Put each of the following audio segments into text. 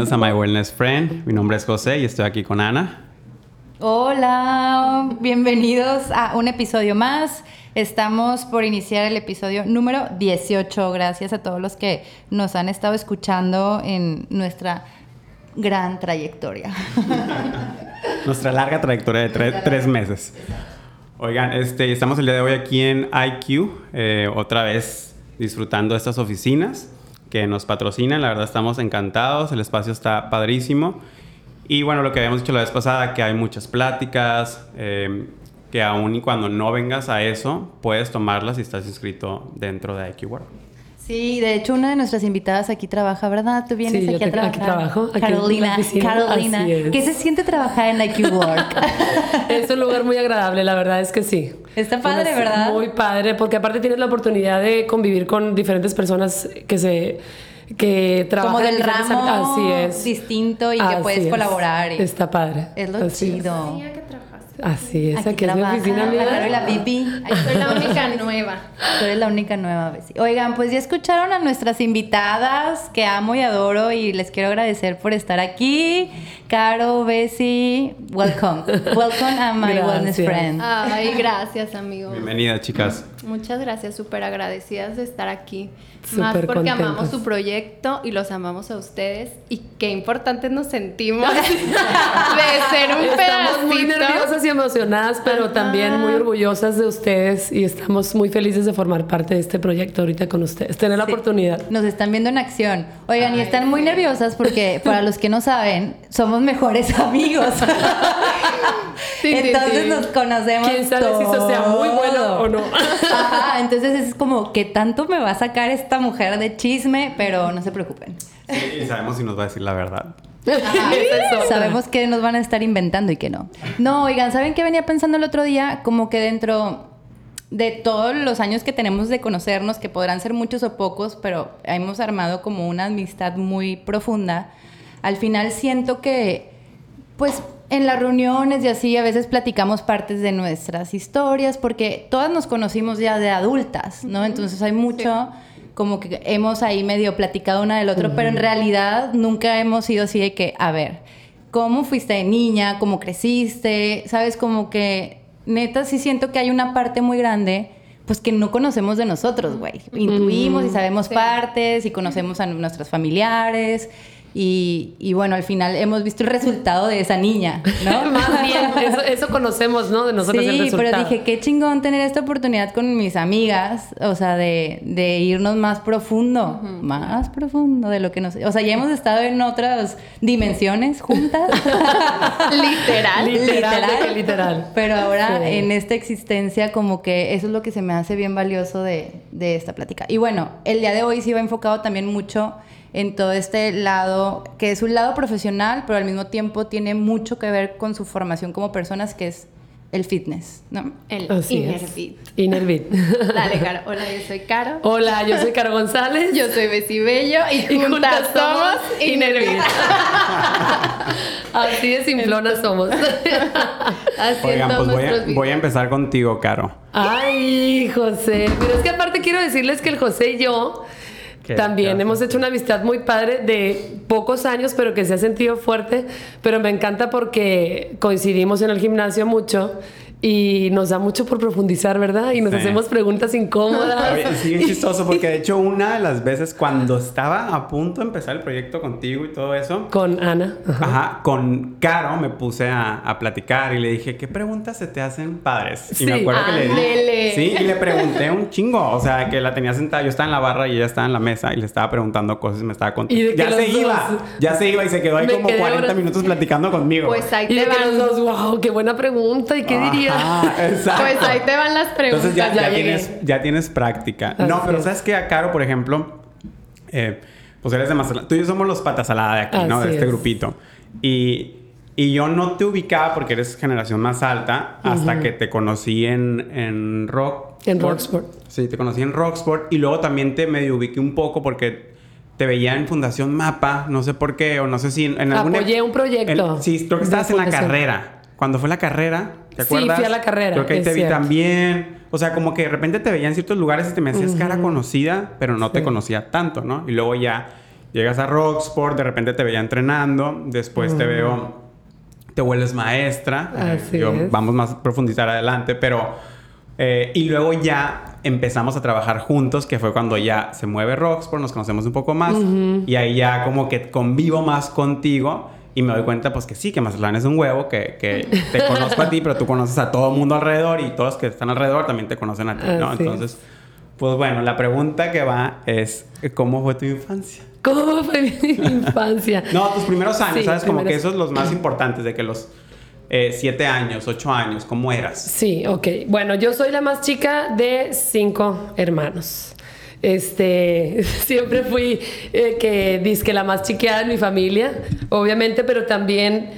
bienvenidos a My Wellness Friend. Mi nombre es José y estoy aquí con Ana. Hola, bienvenidos a un episodio más. Estamos por iniciar el episodio número 18. Gracias a todos los que nos han estado escuchando en nuestra gran trayectoria. Nuestra larga trayectoria de tres meses. Oigan, este, estamos el día de hoy aquí en IQ, eh, otra vez disfrutando de estas oficinas que nos patrocinan. La verdad estamos encantados, el espacio está padrísimo. Y bueno, lo que habíamos dicho la vez pasada, que hay muchas pláticas, eh, que aún y cuando no vengas a eso, puedes tomarlas si estás inscrito dentro de IQ. Sí, de hecho una de nuestras invitadas aquí trabaja, ¿verdad? Tú vienes aquí a trabajar. Aquí trabajo. Carolina, Carolina. ¿Qué se siente trabajar en IQ Work? es un lugar muy agradable, la verdad es que sí. Está padre, ¿verdad? Muy padre, porque aparte tienes la oportunidad de convivir con diferentes personas que se que trabajan como del ramo así es. distinto y que puedes colaborar. Está padre. Es lo chido. Así es, aquí, es mi oficina, amiga. la pipi. Soy la única nueva. Tú eres la única nueva, Oigan, pues ya escucharon a nuestras invitadas que amo y adoro y les quiero agradecer por estar aquí. Caro, Bessie, welcome. Welcome a my wellness friend. Ay, gracias, amigo. Bienvenida, chicas. Muchas gracias, súper agradecidas de estar aquí. Más porque amamos su proyecto y los amamos a ustedes. Y qué importantes nos sentimos de ser un Estamos muy nerviosas y emocionadas, pero también muy orgullosas de ustedes y estamos muy felices de formar parte de este proyecto ahorita con ustedes. Tener la oportunidad. Nos están viendo en acción. Oigan, y están muy nerviosas porque, para los que no saben, somos mejores amigos. entonces nos conocemos. Quién sabe si eso sea muy bueno o no. Ajá, entonces es como que tanto me va a sacar esta mujer de chisme, pero no se preocupen. Sí, y sabemos si nos va a decir la verdad. Sabemos que nos van a estar inventando y que no. No, oigan, ¿saben qué venía pensando el otro día? Como que dentro de todos los años que tenemos de conocernos, que podrán ser muchos o pocos, pero hemos armado como una amistad muy profunda, al final siento que, pues, en las reuniones y así a veces platicamos partes de nuestras historias, porque todas nos conocimos ya de adultas, ¿no? Entonces hay mucho como que hemos ahí medio platicado una del otro, pero en realidad nunca hemos sido así de que, a ver, ¿cómo fuiste de niña? ¿Cómo creciste? ¿Sabes? Como que neta sí siento que hay una parte muy grande pues que no conocemos de nosotros, güey. Intuimos y sabemos partes y conocemos a nuestros familiares y, bueno, al final hemos visto el resultado de esa niña, ¿no? Más bien, eso, conocemos, ¿no? De nosotros sí, el resultado. pero dije, qué chingón tener esta oportunidad con mis amigas, o sea, de, de irnos más profundo, más profundo de lo que nos... O sea, ya hemos estado en otras dimensiones juntas. literal. Literal. Literal. Pero ahora en esta existencia como que eso es lo que se me hace bien valioso de, de esta plática. Y bueno, el día de hoy sí va enfocado también mucho en todo este lado, que es un lado profesional, pero al mismo tiempo tiene mucho que ver con su formación como personas, que es el fitness, ¿no? El Inner Fit. Inner Fit. Dale, Caro. Hola, yo soy Caro. Hola, yo soy Caro González. Yo soy Bessie Bello y, juntas, somos Inner Fit. Así de simplona somos. Así Oigan, pues voy a, voy a, empezar contigo, Caro. Ay, José. Pero es que aparte quiero decirles que el José y yo también hemos hecho una amistad muy padre de pocos años, pero que se ha sentido fuerte. Pero me encanta porque coincidimos en el gimnasio mucho y nos da mucho por profundizar, ¿verdad? Y nos hacemos preguntas incómodas. sí, es chistoso porque de hecho una de las veces cuando estaba a punto de empezar el proyecto contigo y todo eso. Con Ana. Ajá, con Caro me puse a, a, platicar y le dije, ¿qué preguntas se te hacen padres? Y me acuerdo que le dije. Sí, y le pregunté un chingo. O sea, que la tenía sentada, yo estaba en la barra y ella estaba en la mesa y le estaba preguntando cosas y me estaba contando. Ya se iba, ya se iba y se quedó ahí como 40 minutos platicando conmigo. Pues ahí te y van. los dos, wow, qué buena pregunta. ¿Y qué Ah, exacto. Pues ahí te van las preguntas. Entonces ya, tienes, ya tienes práctica. no, pero ¿sabes qué? A Caro, por ejemplo, eh, pues eres de Mazatlán. Tú y yo somos los patas de aquí, ¿no? De este grupito. Y, y, yo no te ubicaba porque eres generación más alta hasta que te conocí en, en Rock. En Rocksport. Sí, te conocí en Rocksport. Y luego también te medio ubiqué un poco porque te veía en Fundación Mapa, no sé por qué, o no sé si en, en Apoyé un proyecto. sí, creo que estabas en la carrera. Cuando fue la carrera, ¿te acuerdas? Sí, fui a la carrera. Creo que ahí te vi también. O sea, como que de repente te veía en ciertos lugares y te me hacías cara conocida, pero no te conocía tanto, ¿no? Y luego ya llegas a Rocksport, de repente te veía entrenando, después te veo, te vuelves maestra. Así Vamos más a profundizar adelante, pero... Eh, y luego ya empezamos a trabajar juntos, que fue cuando ya se mueve Rocksport, nos conocemos un poco más. Y ahí ya como que convivo más contigo. Y me doy cuenta, pues que sí, que Mazatlán es un huevo, que, que te conozco a ti, pero tú conoces a todo el mundo alrededor y todos los que están alrededor también te conocen a ti, ¿no? Entonces, pues bueno, la pregunta que va es, ¿cómo fue tu infancia? ¿Cómo fue mi infancia? no, tus primeros años, ¿sabes? Como que esos son los más importantes, de que los eh, siete años, ocho años, ¿cómo eras? Sí, ok. Bueno, yo soy la más chica de cinco hermanos. Este, siempre fui eh, que que la más chiqueada en mi familia, obviamente, pero también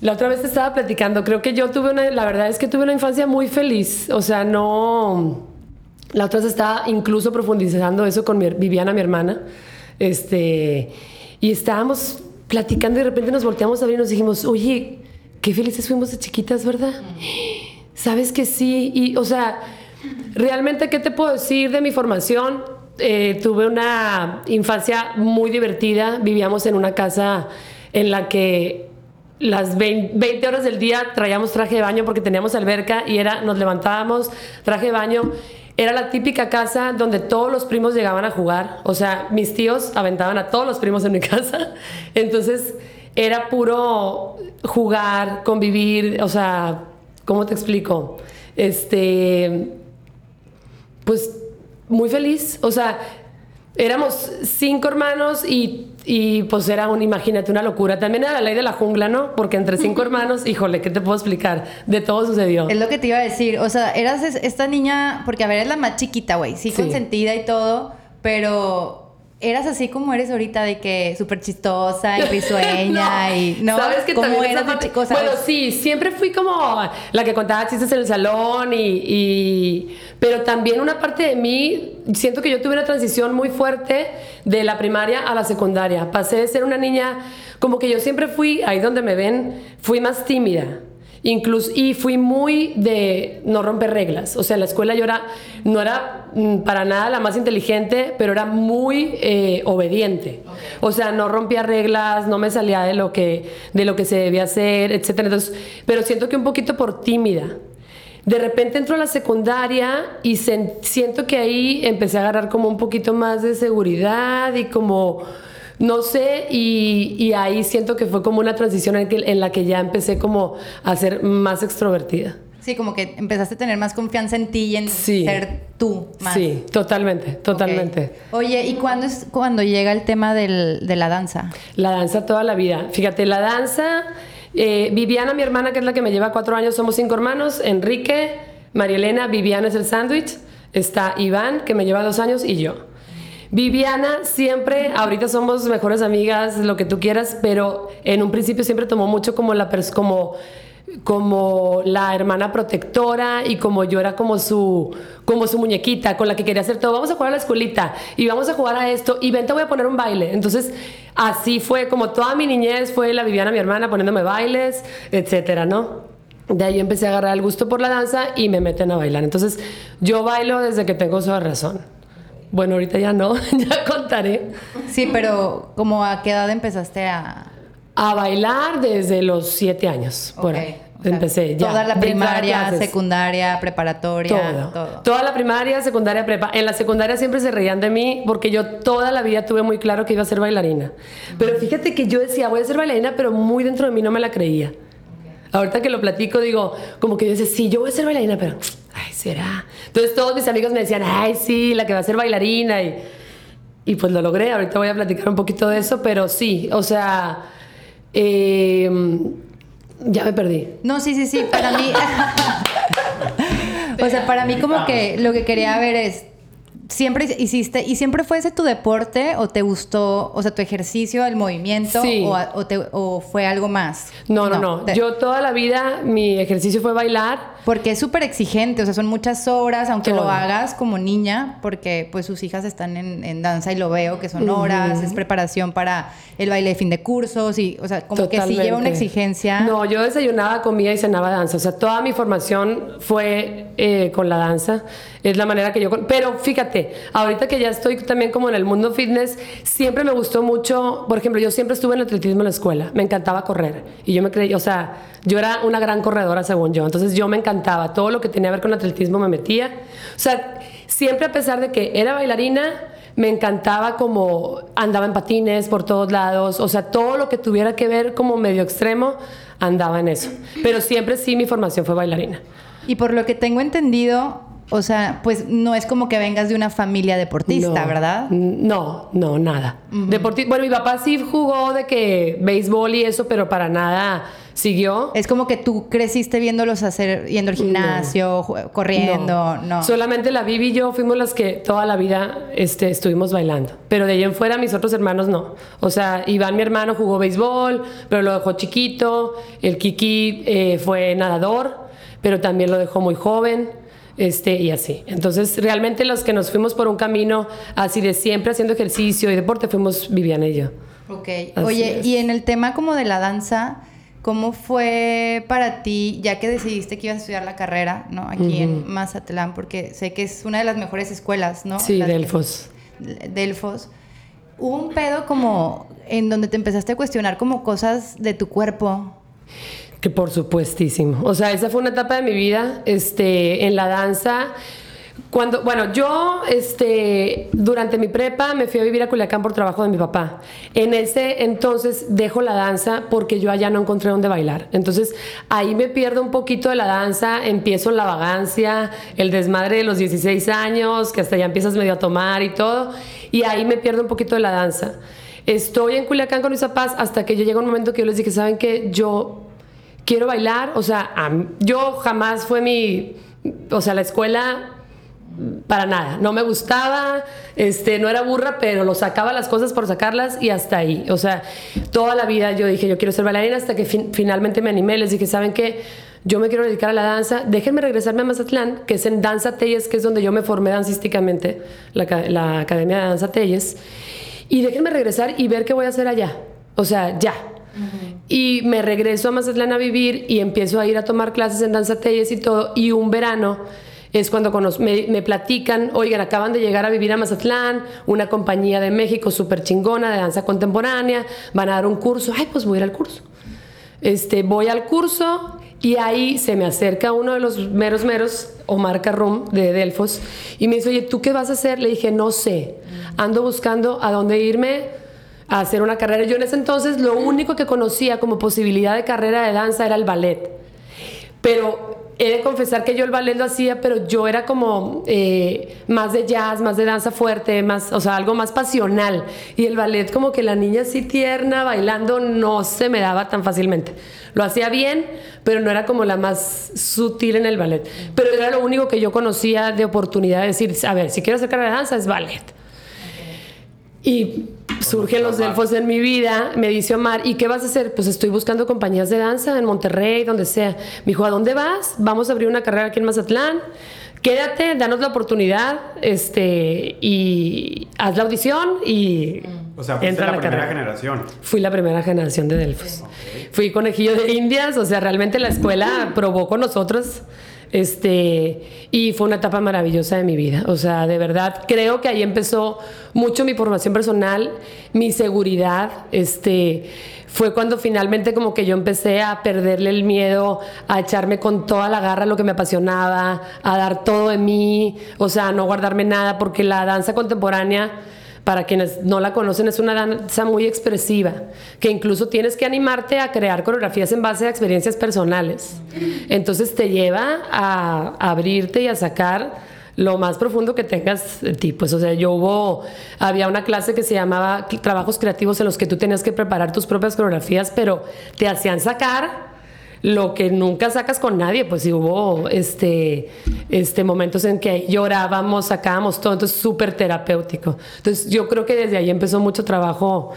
la otra vez estaba platicando, creo que yo tuve una, la verdad es que tuve una infancia muy feliz, o sea, no, la otra vez estaba incluso profundizando eso con mi, Viviana, mi hermana, este, y estábamos platicando y de repente nos volteamos a ver y nos dijimos, oye, qué felices fuimos de chiquitas, ¿verdad? Sabes que sí, y o sea, realmente, ¿qué te puedo decir de mi formación? Eh, tuve una infancia muy divertida, vivíamos en una casa en la que las 20, horas del día traíamos traje de baño porque teníamos alberca y era, nos levantábamos, traje de baño. Era la típica casa donde todos los primos llegaban a jugar. O sea, mis tíos aventaban a todos los primos en mi casa. Entonces, era puro jugar, convivir, o sea, ¿cómo te explico? Este, pues muy feliz, o sea, éramos cinco hermanos y, y, pues era un, imagínate, una locura. También era la ley de la jungla, ¿no? Porque entre cinco hermanos, híjole, ¿qué te puedo explicar? De todo sucedió. Es lo que te iba a decir, o sea, eras esta niña, porque a ver, es la más chiquita, güey, sí, consentida y todo, pero eras así como eres ahorita de que súper chistosa y risueña y no sabes que ¿Cómo eras bueno sí siempre fui como la que contaba chistes en el salón y, pero también una parte de mí siento que yo tuve una transición muy fuerte de la primaria a la secundaria. Pasé de ser una niña como que yo siempre fui ahí donde me ven fui más tímida Incluso, y fui muy de no romper reglas. O sea, en la escuela yo era, no era mm, para nada la más inteligente, pero era muy eh, obediente. O sea, no rompía reglas, no me salía de lo que, de lo que se debía hacer, etc. Entonces, pero siento que un poquito por tímida. De repente entro a la secundaria y siento que ahí empecé a agarrar como un poquito más de seguridad y como no sé, y, ahí siento que fue como una transición en, la que ya empecé como a ser más extrovertida. Sí, como que empezaste a tener más confianza en ti y en ser tú más. Sí, totalmente, totalmente. Oye, ¿y cuándo es cuando llega el tema de la danza? La danza toda la vida. Fíjate, la danza, eh, Viviana, mi hermana, que es la que me lleva cuatro años, somos cinco hermanos, Enrique, María Elena, Viviana es el sándwich, está Iván, que me lleva dos años, y yo. Viviana siempre, ahorita somos mejores amigas, lo que tú quieras, pero en un principio siempre tomó mucho como la como como la hermana protectora y como yo era como su como su muñequita con la que quería hacer todo. Vamos a jugar a la escuelita y vamos a jugar a esto y ven te voy a poner un baile. Entonces, así fue como toda mi niñez fue la Viviana mi hermana poniéndome bailes, etcétera, ¿no? De ahí empecé a agarrar el gusto por la danza y me meten a bailar. Entonces, yo bailo desde que tengo su razón. Bueno, ahorita ya no, ya contaré. Sí, pero ¿como a qué edad empezaste a...? A bailar desde los siete años, por ahí. Empecé ya. Toda la primaria, secundaria, preparatoria, todo. Toda la primaria, secundaria, prepa. En la secundaria siempre se reían de mí porque yo toda la vida tuve muy claro que iba a ser bailarina. Pero fíjate que yo decía, voy a ser bailarina, pero muy dentro de mí no me la creía. Ahorita que lo platico, digo, como que yo decía, sí, yo voy a ser bailarina, pero ay, será. Entonces todos mis amigos me decían, ay, sí, la que va a ser bailarina. Y, y pues lo logré. Ahorita voy a platicar un poquito de eso, pero sí, o sea, em, ya me perdí. No, sí, sí, sí, para mí. o sea, para mí como que lo que quería ver es siempre hiciste, y siempre fue ese tu deporte o te gustó, o sea, tu ejercicio, el movimiento o, fue algo más? No, no, no. Yo toda la vida mi ejercicio fue bailar. Porque es súper exigente, o sea, son muchas horas, aunque lo hagas como niña, porque pues sus hijas están en, danza y lo veo, que son horas, es preparación para el baile de fin de cursos y, o sea, como que sí lleva una exigencia. No, yo desayunaba, comía y cenaba danza, o sea, toda mi formación fue eh, con la danza, es la manera que yo... Pero fíjate, ahorita que ya estoy también como en el mundo fitness, siempre me gustó mucho, por ejemplo, yo siempre estuve en atletismo en la escuela, me encantaba correr y yo me creí, o sea, yo era una gran corredora según yo, entonces yo me encantaba, todo lo que tenía que ver con atletismo me metía, o sea, siempre a pesar de que era bailarina, me encantaba como andaba en patines por todos lados, o sea, todo lo que tuviera que ver como medio extremo, andaba en eso. Pero siempre sí mi formación fue bailarina. Y por lo que tengo entendido, o sea, pues no es como que vengas de una familia deportista, ¿verdad? No, no, nada. bueno, mi papá sí jugó de que béisbol y eso, pero para nada siguió. Es como que tú creciste viéndolos hacer, yendo al gimnasio, corriendo, no. Solamente la Vivi y yo fuimos las que toda la vida este, estuvimos bailando. Pero de ahí en fuera mis otros hermanos no. O sea, Iván, mi hermano, jugó béisbol, pero lo dejó chiquito. El Kiki eh, fue nadador, pero también lo dejó muy joven. Este, y así. Entonces, realmente los que nos fuimos por un camino así de siempre haciendo ejercicio y deporte fuimos Viviana y yo. Ok. Oye, y en el tema como de la danza, ¿Cómo fue para ti, ya que decidiste que ibas a estudiar la carrera, ¿no? Aquí en Mazatlán, porque sé que es una de las mejores escuelas, ¿no? Sí, Delfos. Delfos. Hubo un pedo como en donde te empezaste a cuestionar como cosas de tu cuerpo. Por supuestísimo. O sea, esa fue una etapa de mi vida, este, en la danza cuando, bueno, yo este, durante mi prepa me fui a vivir a Culiacán por trabajo de mi papá. En ese entonces dejo la danza porque yo allá no encontré dónde bailar. Entonces ahí me pierdo un poquito de la danza, empiezo la vagancia, el desmadre de los 16 años, que hasta ya empiezas medio a tomar y todo, y ahí me pierdo un poquito de la danza. Estoy en Culiacán con mis papás hasta que yo llega un momento que yo les dije, ¿saben qué? Yo quiero bailar, o sea, yo jamás fue mi, o sea, la escuela para nada, no me gustaba, este, no era burra, pero lo sacaba las cosas por sacarlas y hasta ahí. O sea, toda la vida yo dije, yo quiero ser bailarina hasta que finalmente me animé, les dije, ¿saben qué? Yo me quiero dedicar a la danza, déjenme regresarme a Mazatlán, que es en Danza Telles, que es donde yo me formé dancísticamente, la, Academia de Danza Telles, y déjenme regresar y ver qué voy a hacer allá. O sea, ya. Y me regreso a Mazatlán a vivir y empiezo a ir a tomar clases en Danza Telles y todo, y un verano es cuando me, platican, oigan, acaban de llegar a vivir a Mazatlán, una compañía de México súper chingona de danza contemporánea, van a dar un curso, ay, pues voy ir al curso. Este, voy al curso y ahí se me acerca uno de los meros meros, Omar Carrum de Delfos, y me dice, oye, ¿tú qué vas a hacer? Le dije, no sé, ando buscando a dónde irme a hacer una carrera. Yo en ese entonces lo único que conocía como posibilidad de carrera de danza era el ballet. Pero he de confesar que yo el ballet lo hacía, pero yo era como eh, más de jazz, más de danza fuerte, más, o sea, algo más pasional. Y el ballet, como que la niña así tierna, bailando, no se me daba tan fácilmente. Lo hacía bien, pero no era como la más sutil en el ballet. Pero era lo único que yo conocía de oportunidad de decir, a ver, si quiero hacer carrera de danza, es ballet. Y surgen los delfos en mi vida, me dice Omar, ¿y qué vas a hacer? Pues estoy buscando compañías de danza en Monterrey, donde sea. Me dijo, ¿a dónde vas? Vamos a abrir una carrera aquí en Mazatlán. Quédate, danos la oportunidad, este, y haz la audición y o sea, entra la, primera generación. Fui la primera generación de Delfos. Fui conejillo de indias, o sea, realmente la escuela probó con nosotros este, y fue una etapa maravillosa de mi vida. O sea, de verdad, creo que ahí empezó mucho mi formación personal, mi seguridad. Este, fue cuando finalmente como que yo empecé a perderle el miedo, a echarme con toda la garra lo que me apasionaba, a dar todo de mí, o sea, no guardarme nada, porque la danza contemporánea para quienes no la conocen, es una danza muy expresiva, que incluso tienes que animarte a crear coreografías en base a experiencias personales. Entonces te lleva a, abrirte y a sacar lo más profundo que tengas de ti. Pues, o sea, yo hubo, había una clase que se llamaba trabajos creativos en los que tú tenías que preparar tus propias coreografías, pero te hacían sacar lo que nunca sacas con nadie, pues si hubo este, este momentos en que llorábamos, sacábamos todo, entonces súper terapéutico. Entonces yo creo que desde ahí empezó mucho trabajo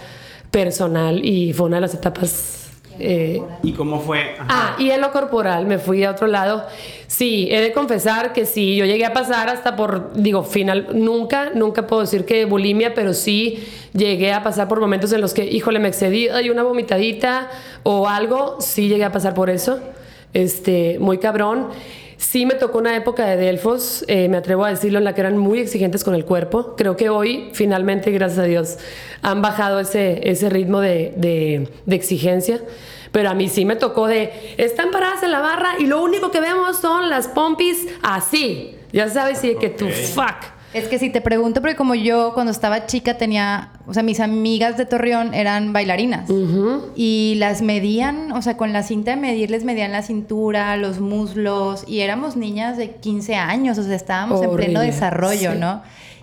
personal y fue una de las etapas eh, ¿Y cómo fue? Ah, y en lo corporal, me fui a otro lado. Sí, he de confesar que sí, yo llegué a pasar hasta por, digo, final, nunca, nunca puedo decir que bulimia, pero sí llegué a pasar por momentos en los que, híjole, me excedí, hay una vomitadita o algo, sí llegué a pasar por eso, este, muy cabrón. Sí me tocó una época de Delfos, eh, me atrevo a decirlo, en la que eran muy exigentes con el cuerpo. Creo que hoy, finalmente, gracias a Dios, han bajado ese, ese ritmo de, de, exigencia. Pero a mí sí me tocó de, están paradas en la barra y lo único que vemos son las pompis así. Ya sabes, y que tu fuck. Es que si te pregunto, porque como yo cuando estaba chica tenía, o sea, mis amigas de Torreón eran bailarinas y las medían, o sea, con la cinta de medir les medían la cintura, los muslos y éramos niñas de 15 años, o sea, estábamos en pleno desarrollo, ¿no?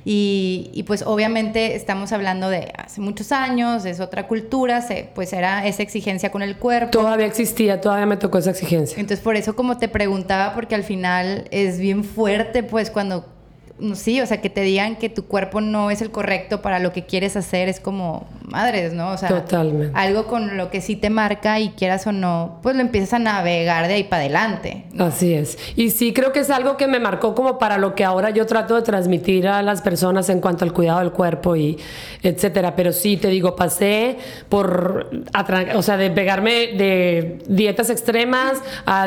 Y, y, pues obviamente estamos hablando de hace muchos años, es otra cultura, se, pues era esa exigencia con el cuerpo. Todavía existía, todavía me tocó esa exigencia. Entonces por eso como te preguntaba, porque al final es bien fuerte pues cuando sí, o sea, que te digan que tu cuerpo no es el correcto para lo que quieres hacer es como madres, ¿no? O sea, Totalmente. algo con lo que sí te marca y quieras o no, pues lo empiezas a navegar de ahí para adelante. Así es. Y sí creo que es algo que me marcó como para lo que ahora yo trato de transmitir a las personas en cuanto al cuidado del cuerpo y etcétera. Pero sí, te digo, pasé por, o sea, de pegarme de dietas extremas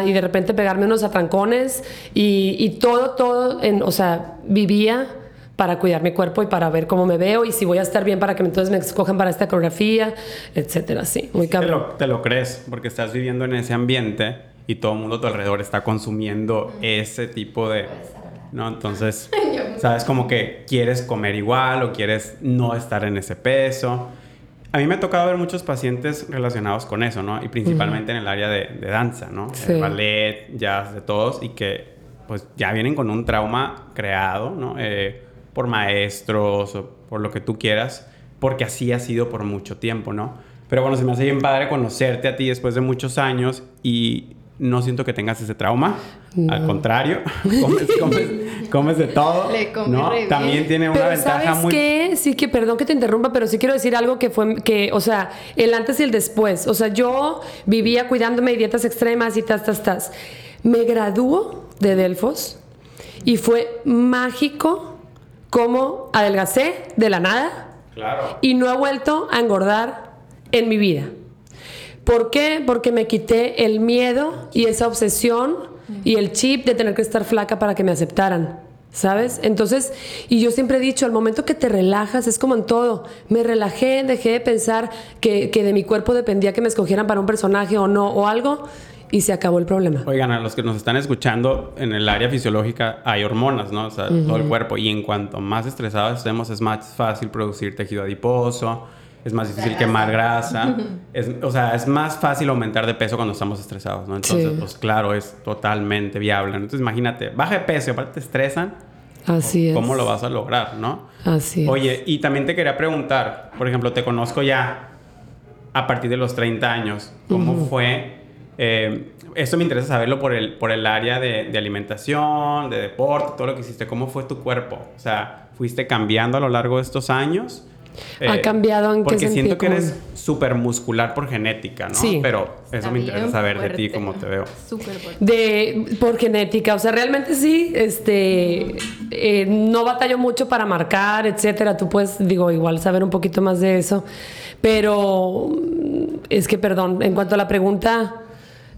y de repente pegarme unos atrancones y, y todo, todo, en, o sea, vivía para cuidar mi cuerpo y para ver cómo me veo y si voy a estar bien para que entonces me escojan para esta coreografía, etcétera, sí, muy cabrón. Te lo, crees, porque estás viviendo en ese ambiente y todo el mundo a tu alrededor está consumiendo ese tipo de... ¿no? Entonces, sabes como que quieres comer igual o quieres no estar en ese peso. A mí me ha tocado ver muchos pacientes relacionados con eso, ¿no? Y principalmente en el área de, danza, ¿no? El ballet, jazz, de todos, y que pues ya vienen con un trauma creado, ¿no? Eh, por maestros o por lo que tú quieras, porque así ha sido por mucho tiempo, ¿no? Pero bueno, se me hace bien padre conocerte a ti después de muchos años y no siento que tengas ese trauma. Al contrario, comes, de todo. ¿no? También tiene una pero ventaja ¿sabes muy. Qué? Sí, que perdón que te interrumpa, pero sí quiero decir algo que fue, que, o sea, el antes y el después. O sea, yo vivía cuidándome de dietas extremas y tas, tas, tas. Me graduó de Delfos y fue mágico cómo adelgacé de la nada y no he vuelto a engordar en mi vida. ¿Por qué? Porque me quité el miedo y esa obsesión y el chip de tener que estar flaca para que me aceptaran. ¿Sabes? Entonces, y yo siempre he dicho, al momento que te relajas, es como en todo. Me relajé, dejé de pensar que, que de mi cuerpo dependía que me escogieran para un personaje o no, o algo, y se acabó el problema. Oigan, a los que nos están escuchando, en el área fisiológica hay hormonas, ¿no? O sea, todo el cuerpo. Y en cuanto más estresados estemos, es más fácil producir tejido adiposo, es más difícil quemar grasa. es, o sea, es más fácil aumentar de peso cuando estamos estresados, ¿no? Entonces, pues claro, es totalmente viable. Entonces, imagínate, baja de peso y aparte te estresan. Así es. ¿Cómo lo vas a lograr, no? Así es. Oye, y también te quería preguntar, por ejemplo, te conozco ya a partir de los 30 años. ¿Cómo fue eh, esto me interesa saberlo por el, por el área de, alimentación, de deporte, todo lo que hiciste. ¿Cómo fue tu cuerpo? O sea, ¿fuiste cambiando a lo largo de estos años? ¿Ha eh, cambiado en qué Porque siento que eres súper muscular por genética, ¿no? Sí. Pero eso me interesa saber de ti, cómo te veo. Súper fuerte. De, por genética, o sea, realmente sí, este, eh, no batallo mucho para marcar, etcétera. Tú puedes, digo, igual saber un poquito más de eso. Pero es que, perdón, en cuanto a la pregunta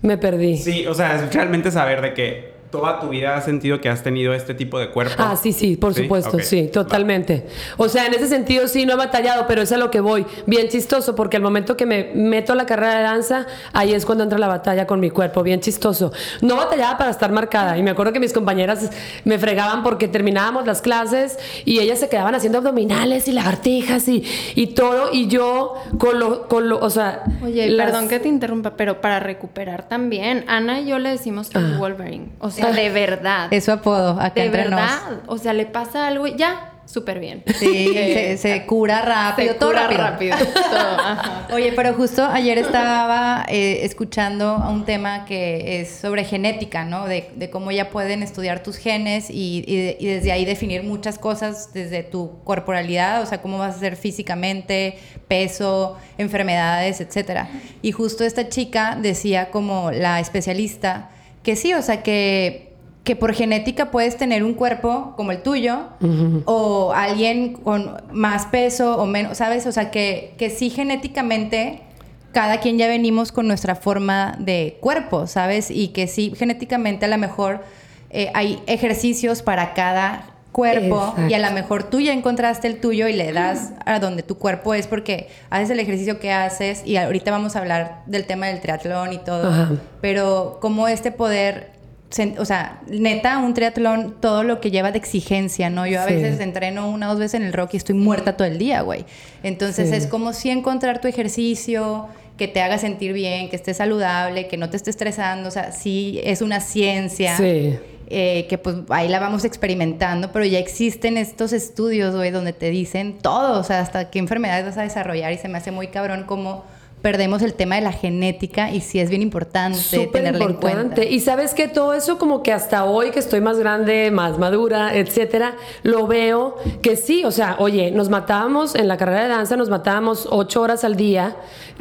me perdí. Sí, o sea, es realmente saber de que toda tu vida has sentido que has tenido este tipo de cuerpo. Ah, sí, sí, por supuesto, sí, totalmente. O sea, en ese sentido sí, no he batallado, pero es a lo que voy. Bien chistoso, porque al momento que me meto a la carrera de danza, ahí es cuando entra la batalla con mi cuerpo, bien chistoso. No batallaba para estar marcada, y me acuerdo que mis compañeras me fregaban porque terminábamos las clases y ellas se quedaban haciendo abdominales y lagartijas y, y todo, y yo con lo, con lo o sea... Oye, perdón que te interrumpa, pero para recuperar también, Ana y yo le decimos que es Wolverine, o sea, de verdad. Es su apodo, acá De verdad. O sea, le pasa algo y ya, súper bien. Sí, se, cura rápido, todo rápido. Oye, pero justo ayer estaba eh, escuchando a un tema que es sobre genética, ¿no? De, cómo ya pueden estudiar tus genes y, y, desde ahí definir muchas cosas desde tu corporalidad, o sea, cómo vas a ser físicamente, peso, enfermedades, etcétera. Y justo esta chica decía como la especialista que sí, o sea, que, que por genética puedes tener un cuerpo como el tuyo o alguien con más peso o menos, ¿sabes? O sea, que, que sí genéticamente cada quien ya venimos con nuestra forma de cuerpo, ¿sabes? Y que sí genéticamente a lo mejor eh, hay ejercicios para cada cuerpo y a lo mejor tú ya encontraste el tuyo y le das a donde tu cuerpo es porque haces el ejercicio que haces y ahorita vamos a hablar del tema del triatlón y todo, pero como este poder o sea, neta, un triatlón, todo lo que lleva de exigencia, ¿no? Yo a veces entreno una o dos veces en el rock y estoy muerta todo el día, güey. Entonces es como si encontrar tu ejercicio que te haga sentir bien, que estés saludable, que no te esté estresando, o sea, sí es una ciencia. Sí. Eh, que pues ahí la vamos experimentando, pero ya existen estos estudios, donde te dicen todo, o sea, hasta qué enfermedades vas a desarrollar y se me hace muy cabrón como perdemos el tema de la genética y sí es bien importante tenerlo en cuenta. Y sabes que todo eso como que hasta hoy que estoy más grande, más madura, etcétera, lo veo que sí, o sea, oye, nos matábamos en la carrera de danza, nos matábamos ocho horas al día,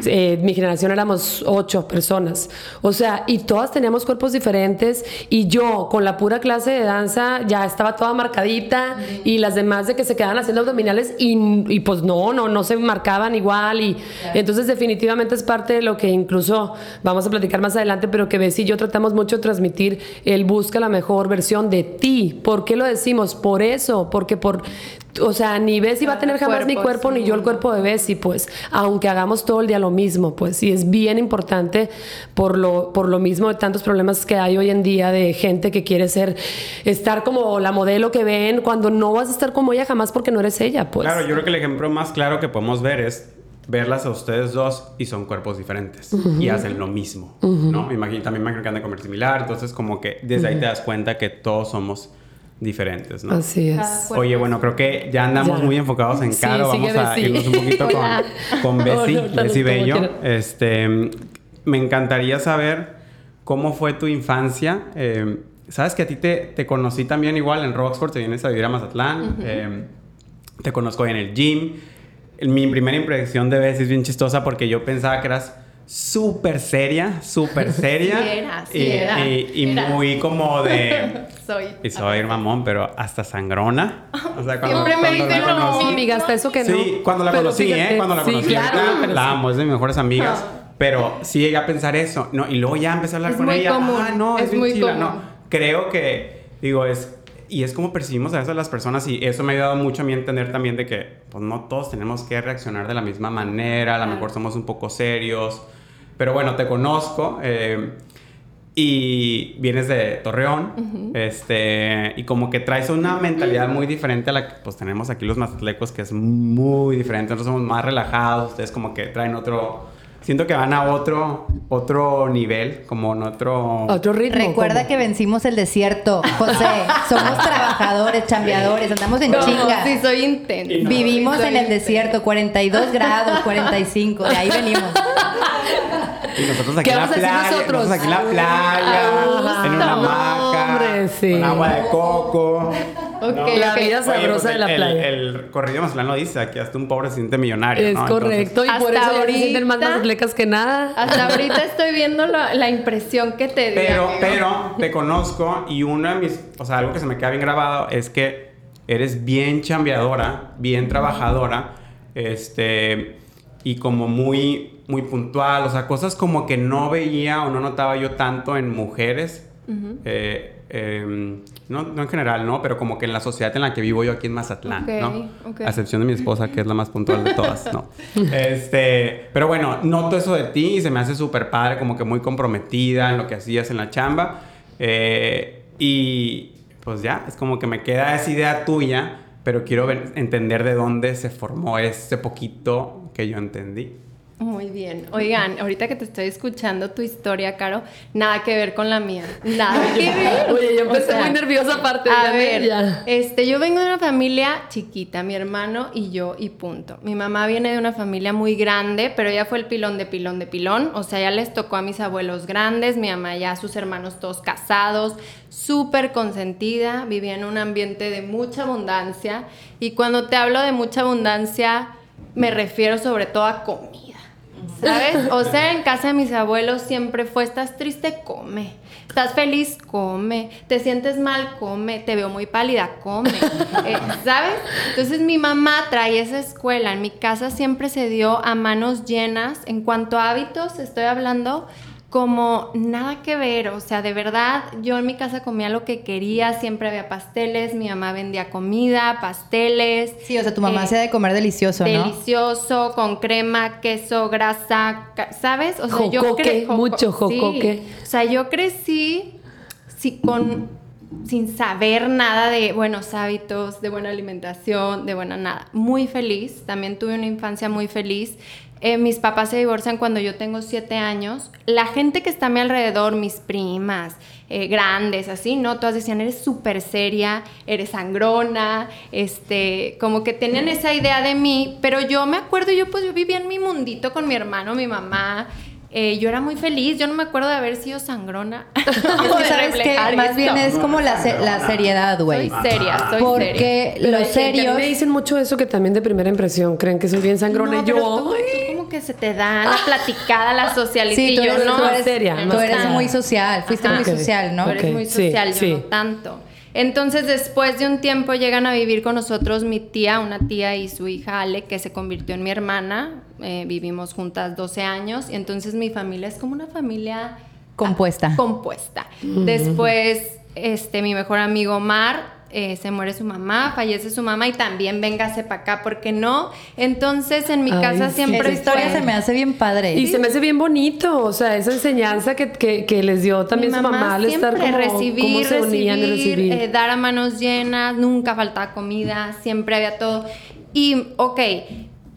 eh, mi generación éramos ocho personas, o sea, y todas teníamos cuerpos diferentes y yo con la pura clase de danza ya estaba toda marcadita y las demás de que se quedaban haciendo abdominales y, pues no, no, no se marcaban igual y entonces definitivamente es parte de lo que incluso vamos a platicar más adelante, pero que Bessie y yo tratamos mucho de transmitir, el busca la mejor versión de ti. ¿Por qué lo decimos? Por eso, porque por o sea, ni Bessie va a tener jamás mi cuerpo, ni yo el cuerpo de Bessie, pues, aunque hagamos todo el día lo mismo, pues, y es bien importante por lo, por lo mismo de tantos problemas que hay hoy en día de gente que quiere ser, estar como la modelo que ven, cuando no vas a estar como ella jamás porque no eres ella, pues. Claro, yo creo que el ejemplo más claro que podemos ver es verlas a ustedes dos y son cuerpos diferentes y hacen lo mismo, ¿no? Me imagino, también me imagino que han de comer similar, entonces como que desde ahí te das cuenta que todos somos diferentes, ¿no? Así es. Oye, bueno, creo que ya andamos muy enfocados en Caro, vamos a irnos un poquito con, con Bessie, Bello. Este, me encantaría saber cómo fue tu infancia. Eh, Sabes que a ti te, te, conocí también igual en Roxford, te vienes a vivir a Mazatlán, eh, te conozco en el gym mi primera impresión de Bessie es bien chistosa porque yo pensaba que eras súper seria, súper seria. sí era, sí y, y, muy como de... soy. Y soy mamón, pero hasta sangrona. O sea, cuando, Siempre me dicen lo mismo. amiga, hasta eso que no. Sí, cuando la conocí, ¿eh? Cuando la conocí. Claro, la amo, es de mis mejores amigas. Pero sí llegué a pensar eso. No, y luego ya empecé a hablar con ella. Común. Ah, no, es, muy chila. No, creo que, digo, es y es como percibimos a veces a las personas y eso me ha ayudado mucho a mí a entender también de que pues no todos tenemos que reaccionar de la misma manera, a lo mejor somos un poco serios, pero bueno, te conozco eh, y vienes de Torreón, este, y como que traes una mentalidad muy diferente a la que pues tenemos aquí los mazatlecos, que es muy diferente, nosotros somos más relajados, ustedes como que traen otro siento que van a otro, otro nivel, como en otro... Otro ritmo. Recuerda que vencimos el desierto, José. Somos trabajadores, chambeadores, andamos en chinga. Sí, soy intenso. Vivimos en el desierto, 42 grados, 45, de ahí venimos. Y nosotros aquí en la playa, nosotros? aquí en la playa, en una hamaca, con agua de coco. Okay, la vida sabrosa pues, de la playa. El, corrido más lo dice, aquí hasta un pobre se siente millonario. Es correcto, y por eso ahorita, se sienten más que nada. Hasta ahorita estoy viendo la, la impresión que te. Pero, pero te conozco y uno de mis, o sea, algo que se me queda bien grabado es que eres bien chambeadora, bien trabajadora, este, y como muy, muy puntual, o sea, cosas como que no veía o no notaba yo tanto en mujeres. eh, Em, no, no, en general, ¿no? Pero como que en la sociedad en la que vivo yo aquí en Mazatlán, ¿no? A excepción de mi esposa, que es la más puntual de todas, ¿no? este, pero bueno, noto eso de ti y se me hace súper padre, como que muy comprometida en lo que hacías en la chamba. Eh, y pues ya, es como que me queda esa idea tuya, pero quiero entender de dónde se formó ese poquito que yo entendí. Muy bien. Oigan, ahorita que te estoy escuchando tu historia, Caro, nada que ver con la mía. Nada que ver. Oye, yo empecé muy nerviosa aparte. A ver, este, yo vengo de una familia chiquita, mi hermano y yo y punto. Mi mamá viene de una familia muy grande, pero ella fue el pilón de pilón de pilón. O sea, ya les tocó a mis abuelos grandes, mi mamá ya sus hermanos todos casados, súper consentida, vivía en un ambiente de mucha abundancia. Y cuando te hablo de mucha abundancia, me refiero sobre todo a comida ¿Sabes? O sea, en casa de mis abuelos siempre fue, estás triste, come. Estás feliz, come. Te sientes mal, come. Te veo muy pálida, come. Eh, ¿Sabes? Entonces mi mamá trae esa escuela. En mi casa siempre se dio a manos llenas. En cuanto a hábitos, estoy hablando como nada que ver, o sea, de verdad, yo en mi casa comía lo que quería, siempre había pasteles, mi mamá vendía comida, pasteles. Sí, o sea, tu mamá eh, hacía de comer delicioso, ¿no? Delicioso, con crema, queso, grasa, ¿sabes? O sea, yo Jocoque, cre- joco- mucho sí. jocoque. O sea, yo crecí sí, con, sin saber nada de buenos hábitos, de buena alimentación, de buena nada. Muy feliz, también tuve una infancia muy feliz. Eh, mis papás se divorcian cuando yo tengo siete años. La gente que está a mi alrededor, mis primas, eh, grandes, así, ¿no? Todas decían, eres súper seria, eres sangrona, este, como que tenían esa idea de mí, pero yo me acuerdo, yo pues yo vivía en mi mundito con mi hermano, mi mamá, eh, yo era muy feliz, yo no me acuerdo de haber sido sangrona. Es que sabes que más bien es como la, se- la seriedad, güey. Soy seria, soy seria. Porque Pero los serios... Me dicen mucho eso que también de primera impresión creen que soy bien sangrona No, y yo. Que se te da la platicada, la socialidad. Sí, y tú yo eres, no. tú eres- seria, tú más eres callada. muy social, fuiste Ajá. muy social, ¿no? Tú eres muy sí, social, yo sí. no tanto. Entonces, después de un tiempo llegan a vivir con nosotros mi tía, una tía y su hija Ale, que se convirtió en mi hermana. Eh, vivimos juntas 12 años y entonces mi familia es como una familia Compuesta. compuesta. Después, este, mi mejor amigo Omar, eh, se muere su mamá, fallece su mamá y también véngase para acá, ¿por qué no? Entonces, en mi Ay, casa sí. siempre Esa historia fue- se me hace bien padre. Y se me hace bien bonito, o sea, esa enseñanza que, que, que les dio también Mi su mamá al estar siempre como recibir, cómo se unían y recibir, recibir. eh, dar a manos llenas, nunca faltaba comida, siempre había todo. Y, ok,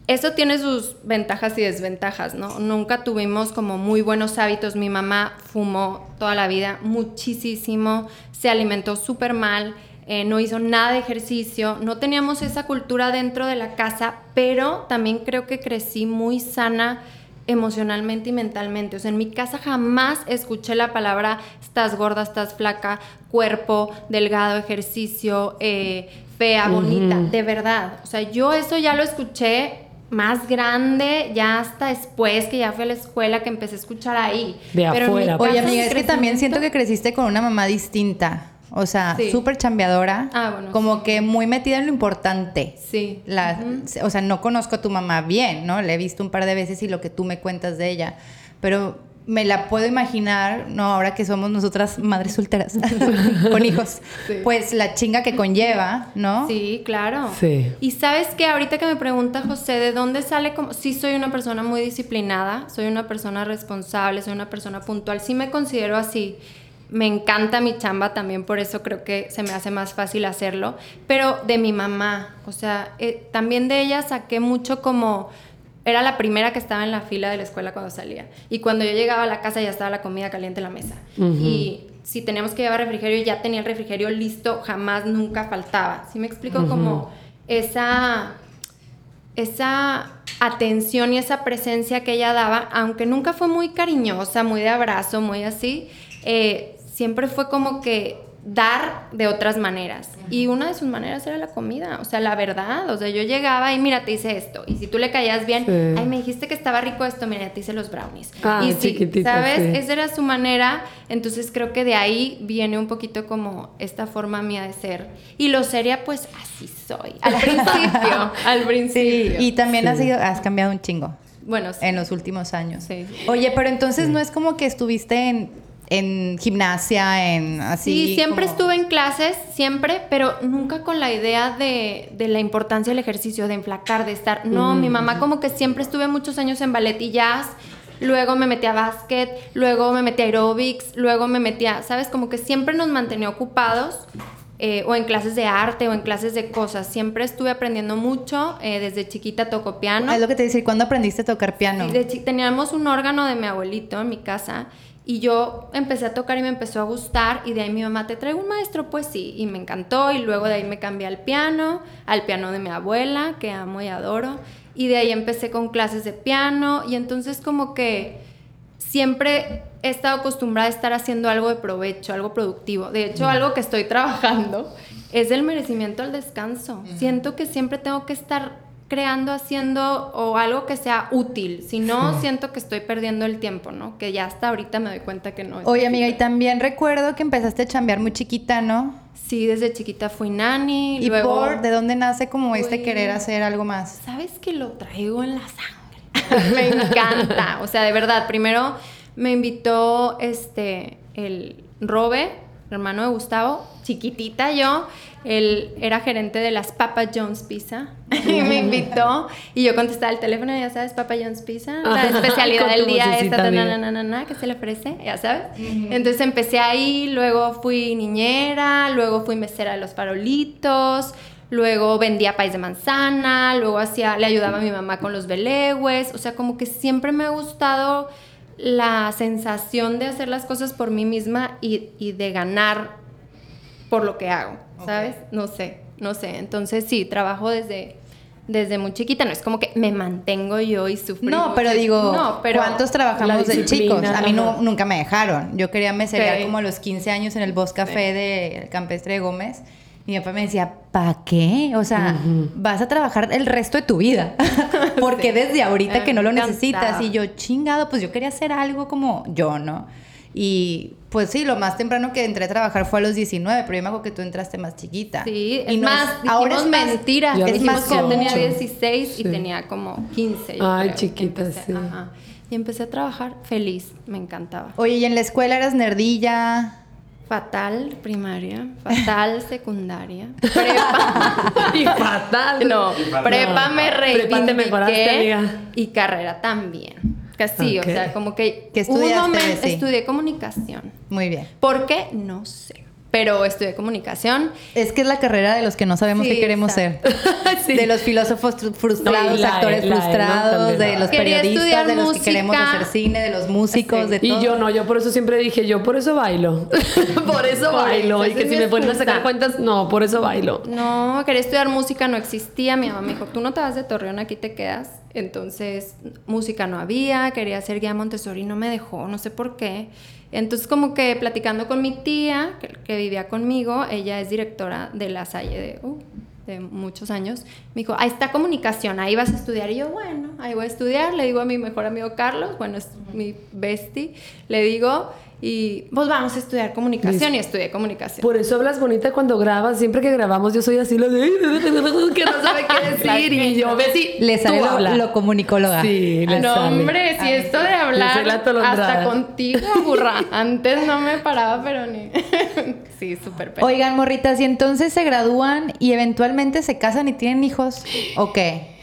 eso tiene sus ventajas y desventajas, ¿no? Nunca tuvimos como muy buenos hábitos. Mi mamá fumó toda la vida muchísimo, se alimentó súper mal, eh, no hizo nada de ejercicio, no teníamos esa cultura dentro de la casa, pero también creo que crecí muy sana emocionalmente y mentalmente. O sea, en mi casa jamás escuché la palabra estás gorda, estás flaca, cuerpo, delgado, ejercicio, eh, fea, bonita, de verdad. O sea, yo eso ya lo escuché más grande, ya hasta después que ya fui a la escuela, que empecé a escuchar ahí. De mi afuera. Oye, casa, amiga, mi es que también siento que creciste con una mamá distinta. O sea, Sí. súper chambeadora. Ah, bueno, Como sí. que muy metida en lo importante. Sí. La, O sea, no conozco a tu mamá bien, ¿no? La he visto un par de veces y lo que tú me cuentas de ella. Pero me la puedo imaginar, ¿no? Ahora que somos nosotras madres solteras con hijos. Sí. Pues la chinga que conlleva, ¿no? Sí, claro. Sí. Y sabes que ahorita que me pregunta José, ¿de dónde sale como sí soy una persona muy disciplinada, soy una persona responsable, soy una persona puntual, sí me considero así. Me encanta mi chamba también, por eso creo que se me hace más fácil hacerlo, pero de mi mamá, o sea, eh, también de ella saqué mucho como era la primera que estaba en la fila de la escuela cuando salía. Y cuando yo llegaba a la casa ya estaba la comida caliente en la mesa. Y si teníamos que llevar refrigerio, ya tenía el refrigerio listo, jamás, nunca faltaba. ¿Sí me explico? Como esa, esa atención y esa presencia que ella daba, aunque nunca fue muy cariñosa, muy de abrazo, muy así, eh, siempre fue como que dar de otras maneras. Y una de sus maneras era la comida, o sea, la verdad. O sea, yo llegaba y mira, te hice esto. Y si tú le caías bien, Sí. ay, me dijiste que estaba rico esto, mira, te hice los brownies. Ah, y sí, ¿sabes? sí. Esa era su manera. Entonces creo que de ahí viene un poquito como esta forma mía de ser. Y lo seria, pues así soy. Al principio, al Sí, principio. y también Sí. has, ido- has cambiado un chingo bueno, sí. en los últimos años. Sí. Oye, pero entonces no es como que estuviste en, en gimnasia, en así. Sí, siempre como- estuve en clases, siempre, pero nunca con la idea de, de la importancia del ejercicio, de enflacar, de estar. No, mi mamá como que siempre estuve muchos años en ballet y jazz, luego me metí a básquet, luego me metí a aerobics, luego me metí a, ¿sabes? Como que siempre nos mantenía ocupados. eh, o en clases de arte o en clases de cosas. Siempre estuve aprendiendo mucho. eh, desde chiquita toco piano. Es lo que te decía, ¿cuándo aprendiste a tocar piano? Sí, de chi- teníamos un órgano de mi abuelito en mi casa y yo empecé a tocar y me empezó a gustar y de ahí mi mamá te traigo un maestro, pues sí, y me encantó y luego de ahí me cambié al piano, al piano de mi abuela que amo y adoro y de ahí empecé con clases de piano y entonces como que siempre he estado acostumbrada a estar haciendo algo de provecho, algo productivo. De hecho, algo que estoy trabajando es el merecimiento al descanso. Siento que siempre tengo que estar creando, haciendo o algo que sea útil. Si no, siento que estoy perdiendo el tiempo, ¿no? Que ya hasta ahorita me doy cuenta que no. es Oye, amiga, y también recuerdo que empezaste a chambear muy chiquita, ¿no? Sí, desde chiquita fui nani. ¿Y luego... por de dónde nace como este querer hacer algo más? ¿Sabes que lo traigo en la sangre? me encanta. O sea, de verdad, primero me invitó este, el Robe, hermano de Gustavo, chiquitita yo, él era gerente de las Papa John's Pizza. Y me invitó. Y yo contestaba el teléfono, ya sabes, Papa John's Pizza, la especialidad del día esta, na, na, na, que se le ofrece, ya sabes. Entonces empecé ahí, luego fui niñera, luego fui mesera de los farolitos, luego vendía país de manzana, luego hacía, le ayudaba a mi mamá con los belegües, o sea, como que siempre me ha gustado la sensación de hacer las cosas por mí misma y, y de ganar por lo que hago, ¿sabes? No sé, no sé. Entonces sí, trabajo desde, desde muy chiquita. No es como que me mantengo yo y sufro. No, pero digo, no, pero ¿cuántos trabajamos de chicos? A mí no, nunca me dejaron. Yo quería meserear como a los 15 años en el Bosque Café de Campestre de Gómez. Y mi papá me decía, ¿para qué? O sea, vas a trabajar el resto de tu vida. Porque desde ahorita que no lo necesitas. Y yo, chingado, pues yo quería hacer algo como yo, ¿no? Y pues sí, lo más temprano que entré a trabajar fue a los 19, pero yo me acuerdo que tú entraste más chiquita. Sí, y más, ahora es mentira. Es más que tenía 16 y tenía como 15. Ay, chiquita, sí. Y empecé a trabajar feliz, me encantaba. Oye, ¿y en la escuela eras nerdilla? Fatal primaria, fatal secundaria, prepa. y fatal. No, prepa me reivindiqué y carrera también. Casi, o sea, como que, ¿Qué un momento estudié comunicación. Muy bien. ¿Por qué? No sé. Pero estudié comunicación. Es que es la carrera de los que no sabemos qué queremos ser. De los filósofos frustrados, actores frustrados, de los periodistas, de los que queremos hacer cine, de los músicos, de todo. Y yo no, yo por eso siempre dije, yo por eso bailo. por eso bailo. y que si me ponen a sacar cuentas, no, por eso bailo. No, quería estudiar música, no existía. Mi mamá me dijo, tú no te vas de Torreón, aquí te quedas. Entonces, música no había, quería ser guía Montessori, no me dejó, no sé por qué. Entonces, como que platicando con mi tía, que, vivía conmigo, ella es directora de la Salle de, uh, de muchos años, me dijo, ahí está comunicación, ahí vas a estudiar. Y yo, bueno, ahí voy a estudiar. Le digo a mi mejor amigo Carlos, bueno, es mi bestie, le digo, y pues vamos a estudiar comunicación y estudié comunicación. Por eso hablas bonita cuando grabas. Siempre que grabamos yo soy así lo de que no sabe qué decir y yo ve si le sale lo, lo, comunicóloga. Sí, le no, hombre, si esto de hablar hasta contigo, burra. Antes no me paraba, pero ni Sí, súper Oigan, morritas, y entonces se gradúan y eventualmente se casan y tienen hijos ¿o qué?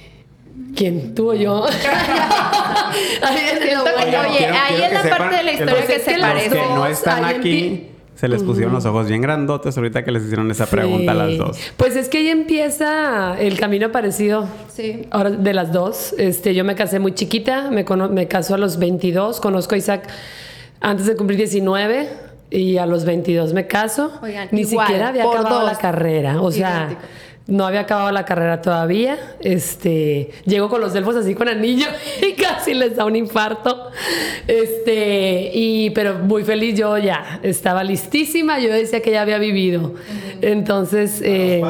¿Quién? ¿Tú o yo? ahí es la parte de la historia que, se parece. Los que no están aquí se les pusieron los ojos bien grandotes ahorita que les hicieron esa pregunta a las dos. Pues es que ahí empieza el camino parecido. Sí. Ahora, de las dos. Este, yo me casé muy chiquita, me, me caso a los 22, conozco a Isaac antes de cumplir 19 y a los 22 me caso. Oigan, Ni siquiera había acabado la carrera. O sea no había acabado la carrera todavía. Este, llego con los delfos así con anillo y casi les da un infarto. Este, y pero muy feliz yo ya, estaba listísima, yo decía que ya había vivido. Entonces, eh,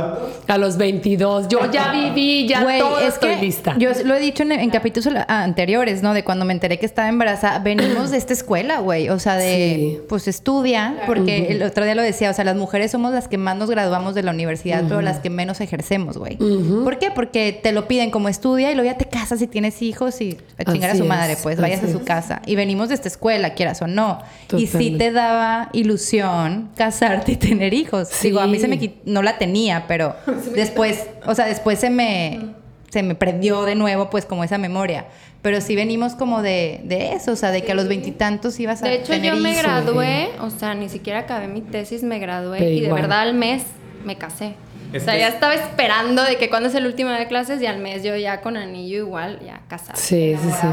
¿A, los 22, yo ya viví, ya todo es estoy que lista. Yo lo he dicho en, capítulos anteriores, ¿no? De cuando me enteré que estaba embarazada, venimos de esta escuela, güey, o sea, de pues estudia, porque el otro día lo decía, o sea, las mujeres somos las que más nos graduamos de la universidad, pero las que menos ejercemos, güey. ¿Por qué? Porque te lo piden como estudia y luego ya te casas y tienes hijos y a chingar a su madre, pues vayas a su casa. Y venimos de esta escuela, quieras o no. Y sí te daba ilusión casarte y tener hijos. Digo, a mí se me no la tenía, pero después, o sea, después se me se me prendió de nuevo pues como esa memoria. Pero sí venimos como de, de eso, o sea, de que a los veintitantos ibas a De hecho, yo me gradué, o sea, ni siquiera acabé mi tesis, me gradué y de verdad al mes me casé o sea, ya estaba esperando de que cuando es el último de clases y al mes yo ya con anillo igual, ya casada. Sí, sí, sí.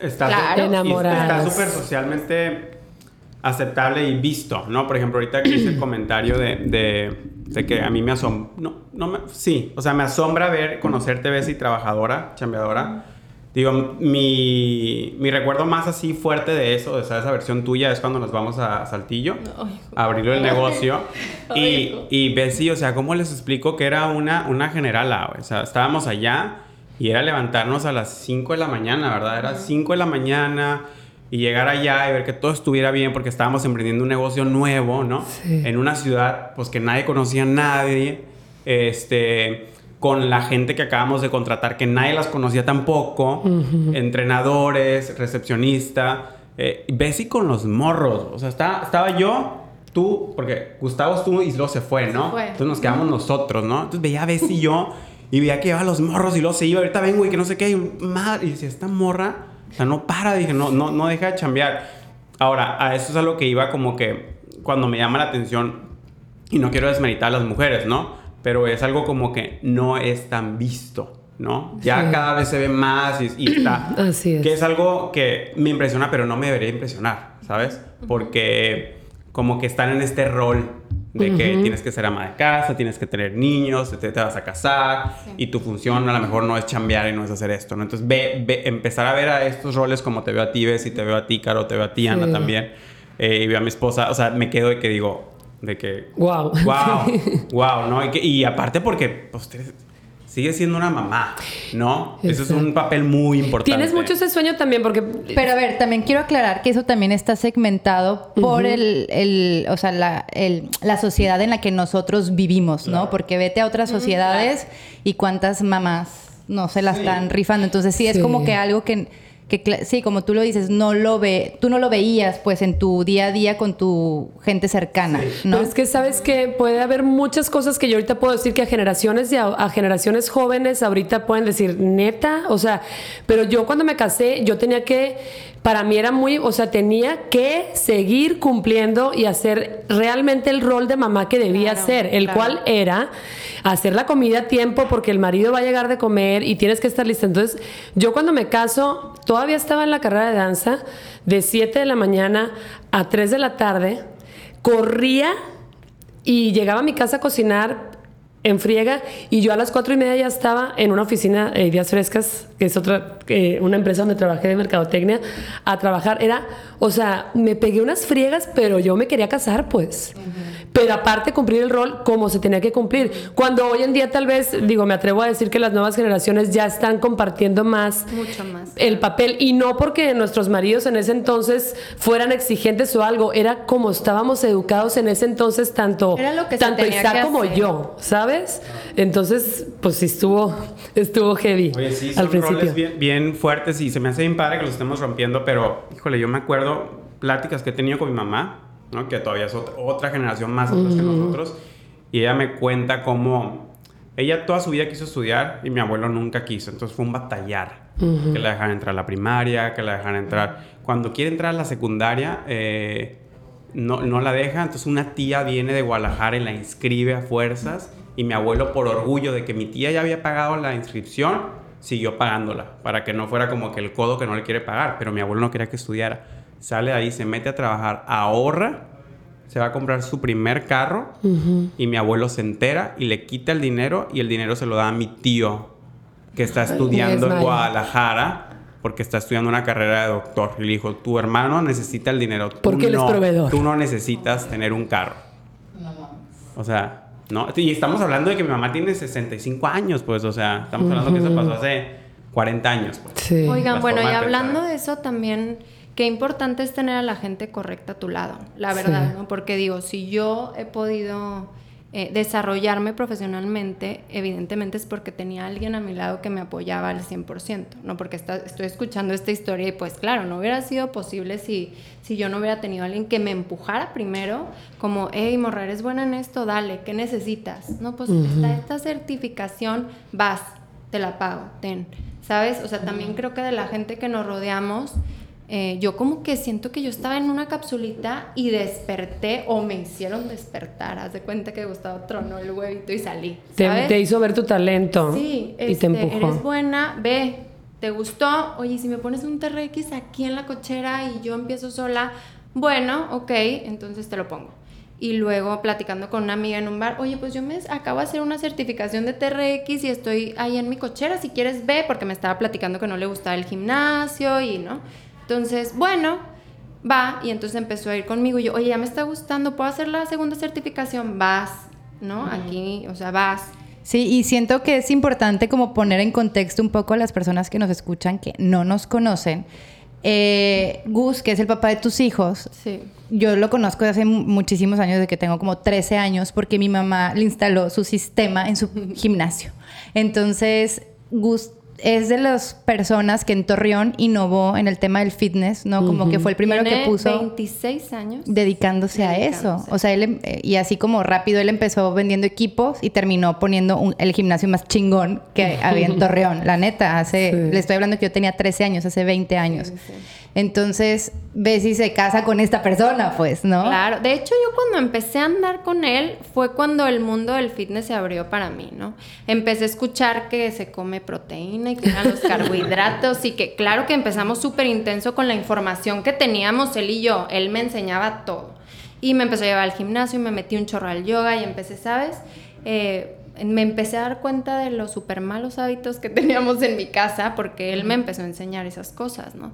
Está claro. Está súper socialmente aceptable y visto, ¿no? Por ejemplo, ahorita que hice el comentario de, de, que a mí me asombra, no, no me, sí, o sea, me asombra ver, conocerte, Bessie, trabajadora, chambeadora, Digo, mi, mi, recuerdo más así fuerte de eso, de esa, versión tuya, es cuando nos vamos a Saltillo a abrir el negocio. y, y Bessie, o sea, ¿cómo les explico que era una, una generala? O sea, estábamos allá y era levantarnos a las 5 de la mañana, ¿verdad? Era 5 de la mañana y llegar allá y ver que todo estuviera bien porque estábamos emprendiendo un negocio nuevo, ¿no? En una ciudad, pues que nadie conocía a nadie. Este con la gente que acabamos de contratar, que nadie las conocía tampoco, entrenadores, recepcionista, eh, Bessie con los morros. O sea, estaba, estaba yo, tú, porque Gustavo estuvo y luego se fue, ¿no? Se fue. Entonces nos quedamos nosotros, ¿no? Entonces veía a Bessie y yo y veía que llevaba los morros y luego se iba. Ahorita vengo y que no sé qué. Y, madre, y decía, esta morra, o sea, no para. Dije, no, no, no deja de chambear. Ahora, a eso es a lo que iba como que cuando me llama la atención, y no quiero desmeritar a las mujeres, ¿no? Pero es algo como que no es tan visto. ¿no? Ya Sí. cada vez se ve más y, y está. Así es. Que es algo que me impresiona, pero no me debería impresionar, ¿sabes? Porque como que están en este rol de que tienes que ser ama de casa, tienes que tener niños, te, te vas a casar y tu función a lo mejor no es chambear y no es hacer esto, ¿no? Entonces ve, ve- empezar a ver a estos roles como te veo a ti, Bess, y te veo a ti, Caro, te veo a ti, Ana Sí. también, eh, y veo a mi esposa, o sea, me quedo de que digo, de que... Wow. Wow, wow, ¿no? Y, que- y aparte porque pues, sigues siendo una mamá, ¿no? Eso es un papel muy importante. Tienes mucho ese sueño también porque... Pero a ver, también quiero aclarar que eso también está segmentado por el, el, o sea, la, el- la sociedad en la que nosotros vivimos, ¿no? Porque vete a otras sociedades y cuántas mamás no se la están rifando. Entonces sí, es Sí. como que algo que, que sí, como tú lo dices, no lo ve, tú no lo veías pues en tu día a día con tu gente cercana, ¿no? Pero es que sabes que puede haber muchas cosas que yo ahorita puedo decir que a generaciones y a, generaciones jóvenes ahorita pueden decir, neta, o sea, pero yo cuando me casé, yo tenía que, para mí era muy, o sea, tenía que seguir cumpliendo y hacer realmente el rol de mamá que debía Claro, hacer, el claro. cual era hacer la comida a tiempo porque el marido va a llegar de comer y tienes que estar lista. Entonces, yo cuando me caso, todavía estaba en la carrera de danza de 7 de la mañana a 3 de la tarde, corría y llegaba a mi casa a cocinar en friega y yo a las cuatro y media ya estaba en una oficina de Días Frescas, que es otra, eh, una empresa donde trabajé de mercadotecnia, a trabajar. Era, o sea, me pegué unas friegas, pero yo me quería casar, pues. Pero aparte cumplir el rol como se tenía que cumplir. Cuando hoy en día tal vez, digo, me atrevo a decir que las nuevas generaciones ya están compartiendo más Mucho más. el papel y no porque nuestros maridos en ese entonces fueran exigentes o algo, era como estábamos educados en ese entonces tanto Era lo que tanto Isaac como yo, ¿sabes? Entonces, pues sí estuvo estuvo heavy Oye, sí, al son principio. roles bien, bien fuertes y se me hace bien padre que los estemos rompiendo, pero, híjole, yo me acuerdo pláticas que he tenido con mi mamá, ¿no? Que todavía es otra, otra generación más atrás que nosotros, y ella me cuenta cómo ella toda su vida quiso estudiar y mi abuelo nunca quiso, entonces fue un batallar. Que la dejaran entrar a la primaria, que la dejaran entrar. Cuando quiere entrar a la secundaria, eh, no, no la deja. Entonces una tía viene de Guadalajara y la inscribe a fuerzas. Y mi abuelo, por orgullo de que mi tía ya había pagado la inscripción, siguió pagándola. Para que no fuera como que el codo que no le quiere pagar. Pero mi abuelo no quería que estudiara. Sale de ahí, se mete a trabajar, ahorra, se va a comprar su primer carro. Y mi abuelo se entera y le quita el dinero. Y el dinero se lo da a mi tío, que está estudiando en. Guadalajara. Porque está estudiando una carrera de doctor. Y le dijo, tu hermano necesita el dinero. tú Porque él es no. proveedor. Tú no necesitas tener un carro. O sea, no. Y estamos hablando de que mi mamá tiene 65 años, pues. O sea, estamos hablando que eso pasó hace 40 años, pues. Sí. Oigan, Las bueno, y de hablando de eso también, qué importante es tener a la gente correcta a tu lado, la verdad, Sí. ¿no? Porque digo, si yo he podido eh, desarrollarme profesionalmente, evidentemente es porque tenía alguien a mi lado que me apoyaba al 100%, ¿no? Porque está- estoy escuchando esta historia y pues claro, no hubiera sido posible si, si yo no hubiera tenido a alguien que me empujara primero, como, hey, morra, eres buena en esto, dale, ¿qué necesitas? No, pues está esta certificación, vas, te la pago, ten. ¿Sabes? O sea, también creo que de la gente que nos rodeamos, eh, yo como que siento que yo estaba en una capsulita y desperté o me hicieron despertar. Haz de cuenta que Gustavo tronó el huevito y salí. Te, hizo ver tu talento Sí, y este, te empujó. eres buena, ve, ¿te gustó? Oye, si me pones un TRX aquí en la cochera y yo empiezo sola, bueno, ok, entonces te lo pongo. Y luego platicando con una amiga en un bar, oye, pues yo me acabo de hacer una certificación de TRX y estoy ahí en mi cochera, si quieres ve, porque me estaba platicando que no le gustaba el gimnasio y no. Entonces, bueno, va, y entonces empezó a ir conmigo y yo, oye, ya me está gustando, ¿puedo hacer la segunda certificación? Vas, ¿no? Aquí, o sea, vas. Sí, y siento que es importante como poner en contexto un poco a las personas que nos escuchan que no nos conocen. Eh, Gus, que es el papá de tus hijos, Sí. yo lo conozco desde hace mu- muchísimos años, desde que tengo como 13 años, porque mi mamá le instaló su sistema en su gimnasio. Entonces, Gus es de las personas que en Torreón innovó en el tema del fitness, ¿no? Como que fue el primero que puso 26 años dedicándose, a eso. O sea, él em, y así como rápido él empezó vendiendo equipos y terminó poniendo el gimnasio más chingón que había en Torreón, la neta, hace le estoy hablando que yo tenía 13 años, hace 20 años. Entonces, ves si se casa con esta persona, pues, ¿no? Claro. De hecho, yo cuando empecé a andar con él fue cuando el mundo del fitness se abrió para mí, ¿no? Empecé a escuchar que se come proteína y que eran los carbohidratos y que, claro que empezamos súper intenso con la información que teníamos él y yo. Él me enseñaba todo. Y me empezó a llevar al gimnasio y me metí un chorro al yoga y empecé, ¿sabes? Eh, me empecé a dar cuenta de los súper malos hábitos que teníamos en mi casa porque él me empezó a enseñar esas cosas, ¿no?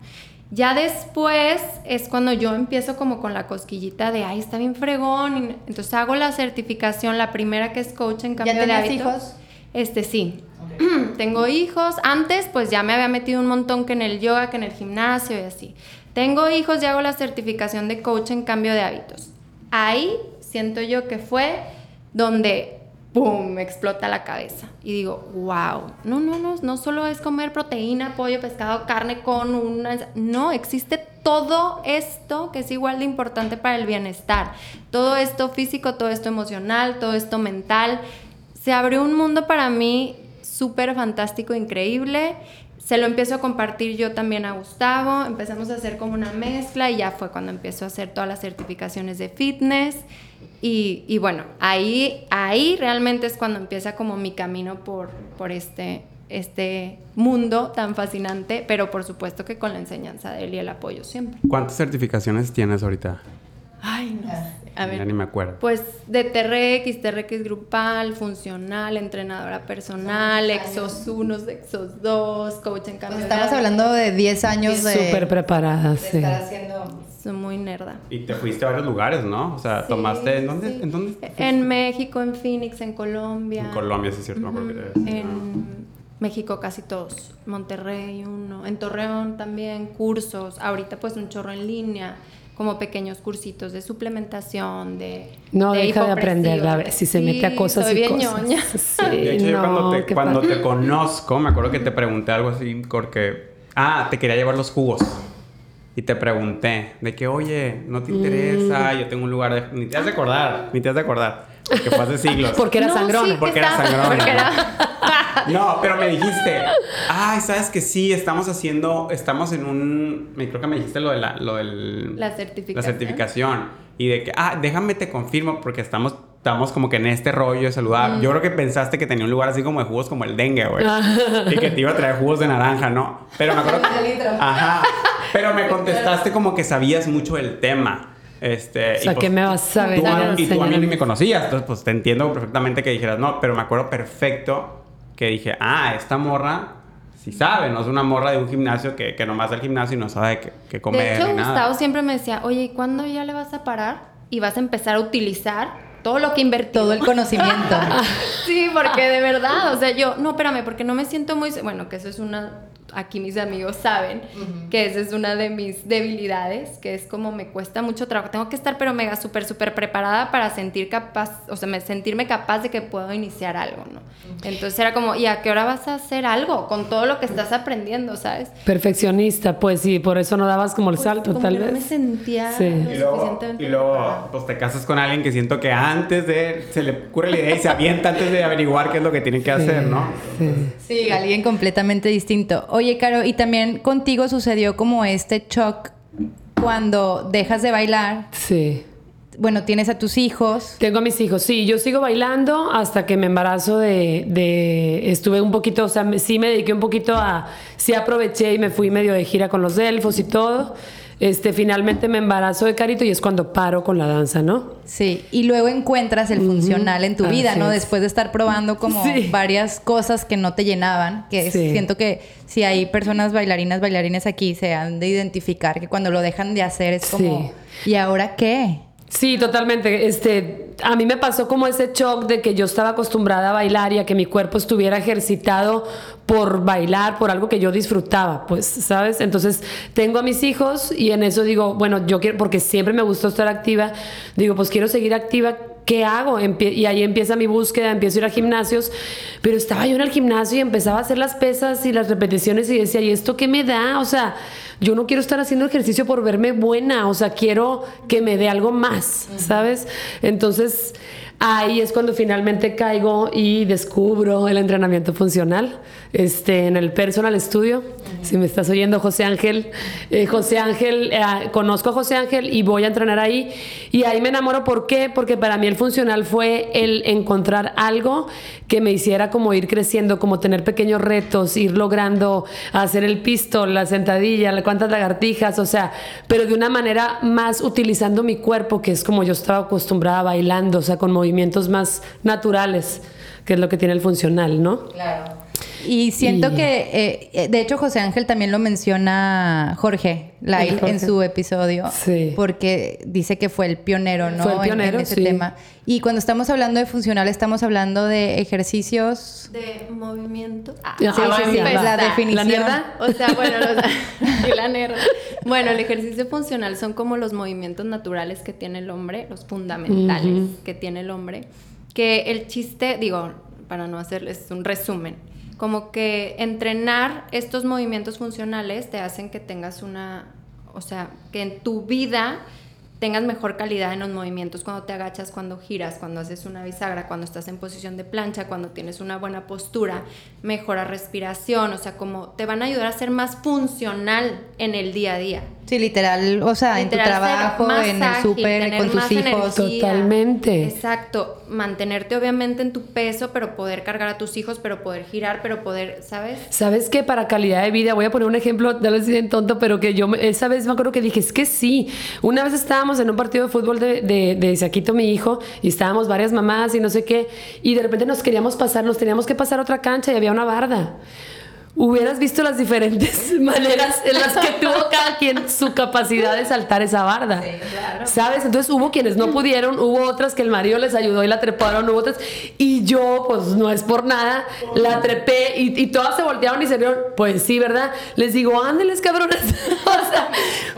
Ya después es cuando yo empiezo como con la cosquillita de, ay, está bien fregón. entonces hago la certificación, la primera que es coach en cambio ¿Ya de hábitos. hijos? Este sí. Tengo hijos. Antes pues ya me había metido un montón que en el yoga, que en el gimnasio y así. Tengo hijos y hago la certificación de coach en cambio de hábitos. Ahí siento yo que fue donde ¡pum! me explota la cabeza. Y digo, wow, no, no, no, no solo es comer proteína, pollo, pescado, carne con una... No, existe todo esto que es igual de importante para el bienestar. Todo esto físico, todo esto emocional, todo esto mental. Se abrió un mundo para mí súper fantástico, increíble. Se lo empiezo a compartir yo también a Gustavo, empezamos a hacer como una mezcla y ya fue cuando empiezo a hacer todas las certificaciones de fitness. Y, bueno, ahí, ahí realmente es cuando empieza como mi camino por, por este, este mundo tan fascinante, pero por supuesto que con la enseñanza de él y el apoyo siempre. ¿Cuántas certificaciones tienes ahorita? Ay, no A ver. Ya ni me acuerdo. Pues de TRX, TRX grupal, funcional, entrenadora personal, Exos 1, Exos 2, coach en cambio. Pues estamos hablando de 10 años de. Súper preparada, sí. Estar haciendo soy muy nerda. Y te fuiste a varios lugares, ¿no? O sea, tomaste... ¿En dónde? ¿En dónde? En México, en Phoenix, en Colombia. En Colombia, sí es cierto. en México casi todos. Monterrey uno. En Torreón también, cursos. Ahorita pues un chorro en línea como pequeños cursitos de suplementación, de No, deja de aprender, la, si se mete a cosas soy y bien cosas. Ñoña. Sí, de hecho, yo cuando, te, cuando te conozco, me acuerdo que te pregunté algo así porque... Ah, te quería llevar los jugos y te pregunté de que, oye, no te interesa, mm. yo tengo un lugar de... Ni te has de acordar, ni te has de acordar. Porque fue hace siglos. porque era sangrón. porque era sangrón. No, pero me dijiste, ay, sabes que sí, estamos haciendo, estamos en un, creo que me dijiste lo de la, lo del, la certificación. La certificación. Y de que, ah, déjame te confirmo porque estamos estamos como que en este rollo de saludar. Yo creo que pensaste que tenía un lugar así como de jugos como el dengue, güey. y que te iba a traer jugos de naranja, ¿no? Pero me acuerdo que... Ajá. Pero me contestaste como que sabías mucho del tema. Este, o sea, ¿qué pues me vas a saber? y tú a mí ni me conocías, entonces pues te entiendo perfectamente que dijeras no, pero me acuerdo perfecto que dije, ah, esta morra sí sabe, no es una morra de un gimnasio que, que nomás al gimnasio y no sabe qué, qué comer. De hecho, Gustavo siempre me decía, oye, ¿y cuándo ya le vas a parar y vas a empezar a utilizar todo lo que invertí. Todo el conocimiento. sí, porque de verdad, o sea, yo, no, espérame, porque no me siento muy, bueno, que eso es una aquí mis amigos saben que esa es una de mis debilidades, que es como me cuesta mucho trabajo. Tengo que estar pero mega súper, súper preparada para sentir capaz, o sea, me, sentirme capaz de que puedo iniciar algo, ¿no? Entonces era como, ¿y a qué hora vas a hacer algo con todo lo que estás aprendiendo, sabes? Perfeccionista, pues sí, por eso no dabas como el pues, salto, tal vez. No me sentía sí. y luego, y luego pues te casas con alguien que siento que antes de, se le ocurre la idea y se avienta antes de averiguar qué es lo que tiene que hacer, ¿no? Sí. sí, alguien completamente distinto. Oye, Caro, y también contigo sucedió como este shock cuando dejas de bailar. Sí. Bueno, tienes a tus hijos. Tengo a mis hijos, sí. Yo sigo bailando hasta que me embarazo de, de, Estuve un poquito, o sea, sí me dediqué un poquito a... Sí aproveché y me fui medio de gira con los elfos y todo este, finalmente me embarazo de Carito y es cuando paro con la danza, ¿no? Sí, y luego encuentras el funcional en tu vida, ¿no? Después de estar probando como varias cosas que no te llenaban, que siento que si hay personas bailarinas, bailarines aquí, se han de identificar que cuando lo dejan de hacer es como, ¿y ahora qué? Sí, totalmente. Este, a mí me pasó como ese shock de que yo estaba acostumbrada a bailar y a que mi cuerpo estuviera ejercitado por bailar, por algo que yo disfrutaba, pues, ¿sabes? Entonces, tengo a mis hijos y en eso digo, bueno, yo quiero, porque siempre me gustó estar activa, digo, pues quiero seguir activa ¿qué hago? y ahí empieza mi búsqueda, empiezo a ir a gimnasios, pero estaba yo en el gimnasio y empezaba a hacer las pesas y las repeticiones y decía, ¿y esto qué me da? O sea, yo no quiero estar haciendo ejercicio por verme buena, o sea, quiero que me dé algo más, ¿sabes? Entonces, ahí es cuando finalmente caigo y descubro el entrenamiento funcional este, en el Personal Studio. Si me estás oyendo, José Ángel, eh, José Ángel, eh, conozco a José Ángel y voy a entrenar ahí. Y ahí me enamoro, ¿por qué? Porque para mí el funcional fue el encontrar algo que me hiciera como ir creciendo, como tener pequeños retos, ir logrando hacer el pistol, la sentadilla, cuántas lagartijas, o sea, pero de una manera más utilizando mi cuerpo, que es como yo estaba acostumbrada bailando, o sea, con movimientos más naturales, que es lo que tiene el funcional, ¿no? Claro. Y siento que, eh, de hecho, José Ángel también lo menciona Jorge Lai en su episodio. Sí. Porque dice que fue el pionero, ¿no? Fue el pionero, en, ese tema. Y cuando estamos hablando de funcional, estamos hablando de ejercicios. De movimiento. Ah, sí, sí, la definición. ¿La O sea, bueno, la Bueno, el ejercicio funcional son como los movimientos naturales que tiene el hombre, los fundamentales que tiene el hombre. Que el chiste, digo, para no hacerles un resumen, como que entrenar estos movimientos funcionales te hacen que tengas una, o sea, que en tu vida tengas mejor calidad en los movimientos cuando te agachas, cuando giras, cuando haces una bisagra, cuando estás en posición de plancha, cuando tienes una buena postura, mejora respiración, o sea, como te van a ayudar a ser más funcional en el día a día. Sí, literal, o sea, en tu trabajo, en el súper, con tus hijos. Totalmente. Exacto, mantenerte obviamente en tu peso, pero poder cargar a tus hijos, pero poder girar, pero poder, ¿sabes? ¿Sabes qué? Para calidad de vida, voy a poner un ejemplo, tal vez bien tonto, pero que yo esa vez me acuerdo que dije, es que sí. Una vez estábamos en un partido de fútbol de, de, de Isaquito, mi hijo, y estábamos varias mamás y no sé qué, y de repente nos queríamos pasar, nos teníamos que pasar a otra cancha y había una barda hubieras visto las diferentes maneras en las que tuvo cada quien su capacidad de saltar esa barda. Sí, claro. ¿Sabes? Entonces hubo quienes no pudieron, hubo otras que el marido les ayudó y la treparon, hubo otras. Y yo, pues no es por nada, la trepé y, todas se voltearon y se vieron, pues sí, ¿verdad? Les digo, ándeles, cabrones. o sea,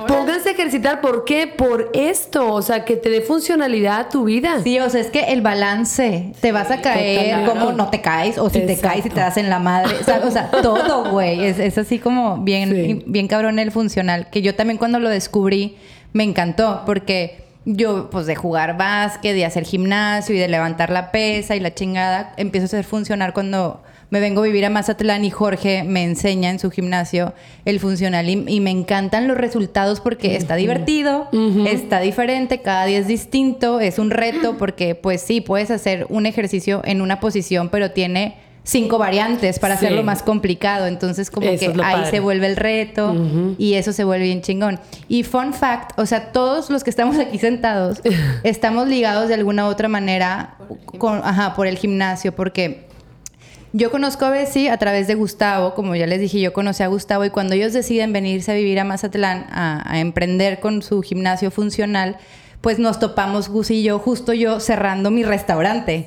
pónganse a ejercitar. ¿Por qué? Por esto. O sea, que te dé funcionalidad a tu vida. Sí, o sea, es que el balance, te vas a caer, como no te caes, o si te caes y te das en la madre. O sea, todo güey. Es, así como bien, bien cabrón el funcional. Que yo también cuando lo descubrí me encantó porque yo, pues de jugar básquet, de hacer gimnasio y de levantar la pesa y la chingada, empiezo a hacer funcional cuando me vengo a vivir a Mazatlán y Jorge me enseña en su gimnasio el funcional y, me encantan los resultados porque está divertido, está diferente, cada día es distinto, es un reto porque pues sí, puedes hacer un ejercicio en una posición, pero tiene cinco variantes para hacerlo más complicado. Entonces, como que ahí se vuelve el reto y eso se vuelve bien chingón. Y fun fact, o sea, todos los que estamos aquí sentados estamos ligados de alguna u otra manera con, ajá, por el gimnasio, porque yo conozco a Bessie a través de Gustavo, como ya les dije, yo conocí a Gustavo y cuando ellos deciden venirse a vivir a Mazatlán a emprender con su gimnasio funcional, pues nos topamos Gus y yo, justo yo cerrando mi restaurante.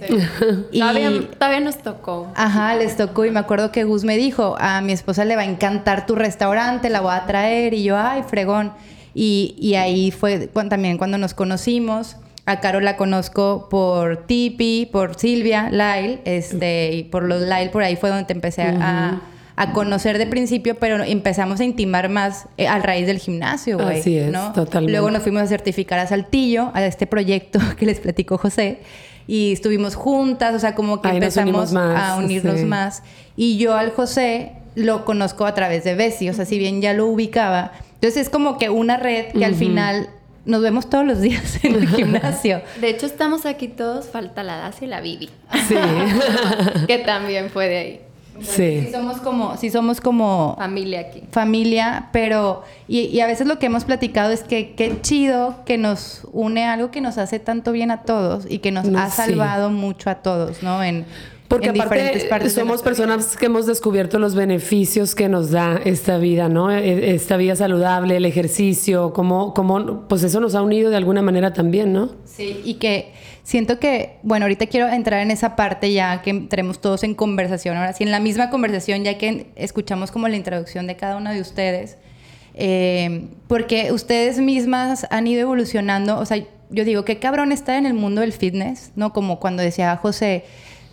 Y, todavía, nos tocó. Ajá, les tocó y me acuerdo que Gus me dijo, a mi esposa le va a encantar tu restaurante, la voy a traer y yo, ay, fregón. Y, ahí fue también cuando nos conocimos. A Caro la conozco por Tipi, por Silvia, Lyle, este, y por los Lyle, por ahí fue donde te empecé a a conocer de principio, pero empezamos a intimar más eh, al raíz del gimnasio, güey. Así es, totalmente. Luego nos fuimos a certificar a Saltillo, a este proyecto que les platicó José, y estuvimos juntas, o sea, como que empezamos a unirnos más. Y yo al José lo conozco a través de Bessie, o sea, si bien ya lo ubicaba. Entonces es como que una red que al final nos vemos todos los días en el gimnasio. De hecho, estamos aquí todos, falta la Dacia y la Vivi. Sí. que también fue de ahí. Sí. sí. somos como, sí somos como familia aquí. Familia, pero y, a veces lo que hemos platicado es que qué chido que nos une algo que nos hace tanto bien a todos y que nos ha salvado mucho a todos, ¿no? En porque aparte somos personas que hemos descubierto los beneficios que nos da esta vida, ¿no? E, esta vida saludable, el ejercicio, como, como, pues eso nos ha unido de alguna manera también, ¿no? Sí, y que siento que, bueno, ahorita quiero entrar en esa parte ya que entremos todos en conversación, ahora sí, en la misma conversación, ya que escuchamos como la introducción de cada uno de ustedes, eh, porque ustedes mismas han ido evolucionando, o sea, yo digo, qué cabrón está en el mundo del fitness, ¿no? Como cuando decía José,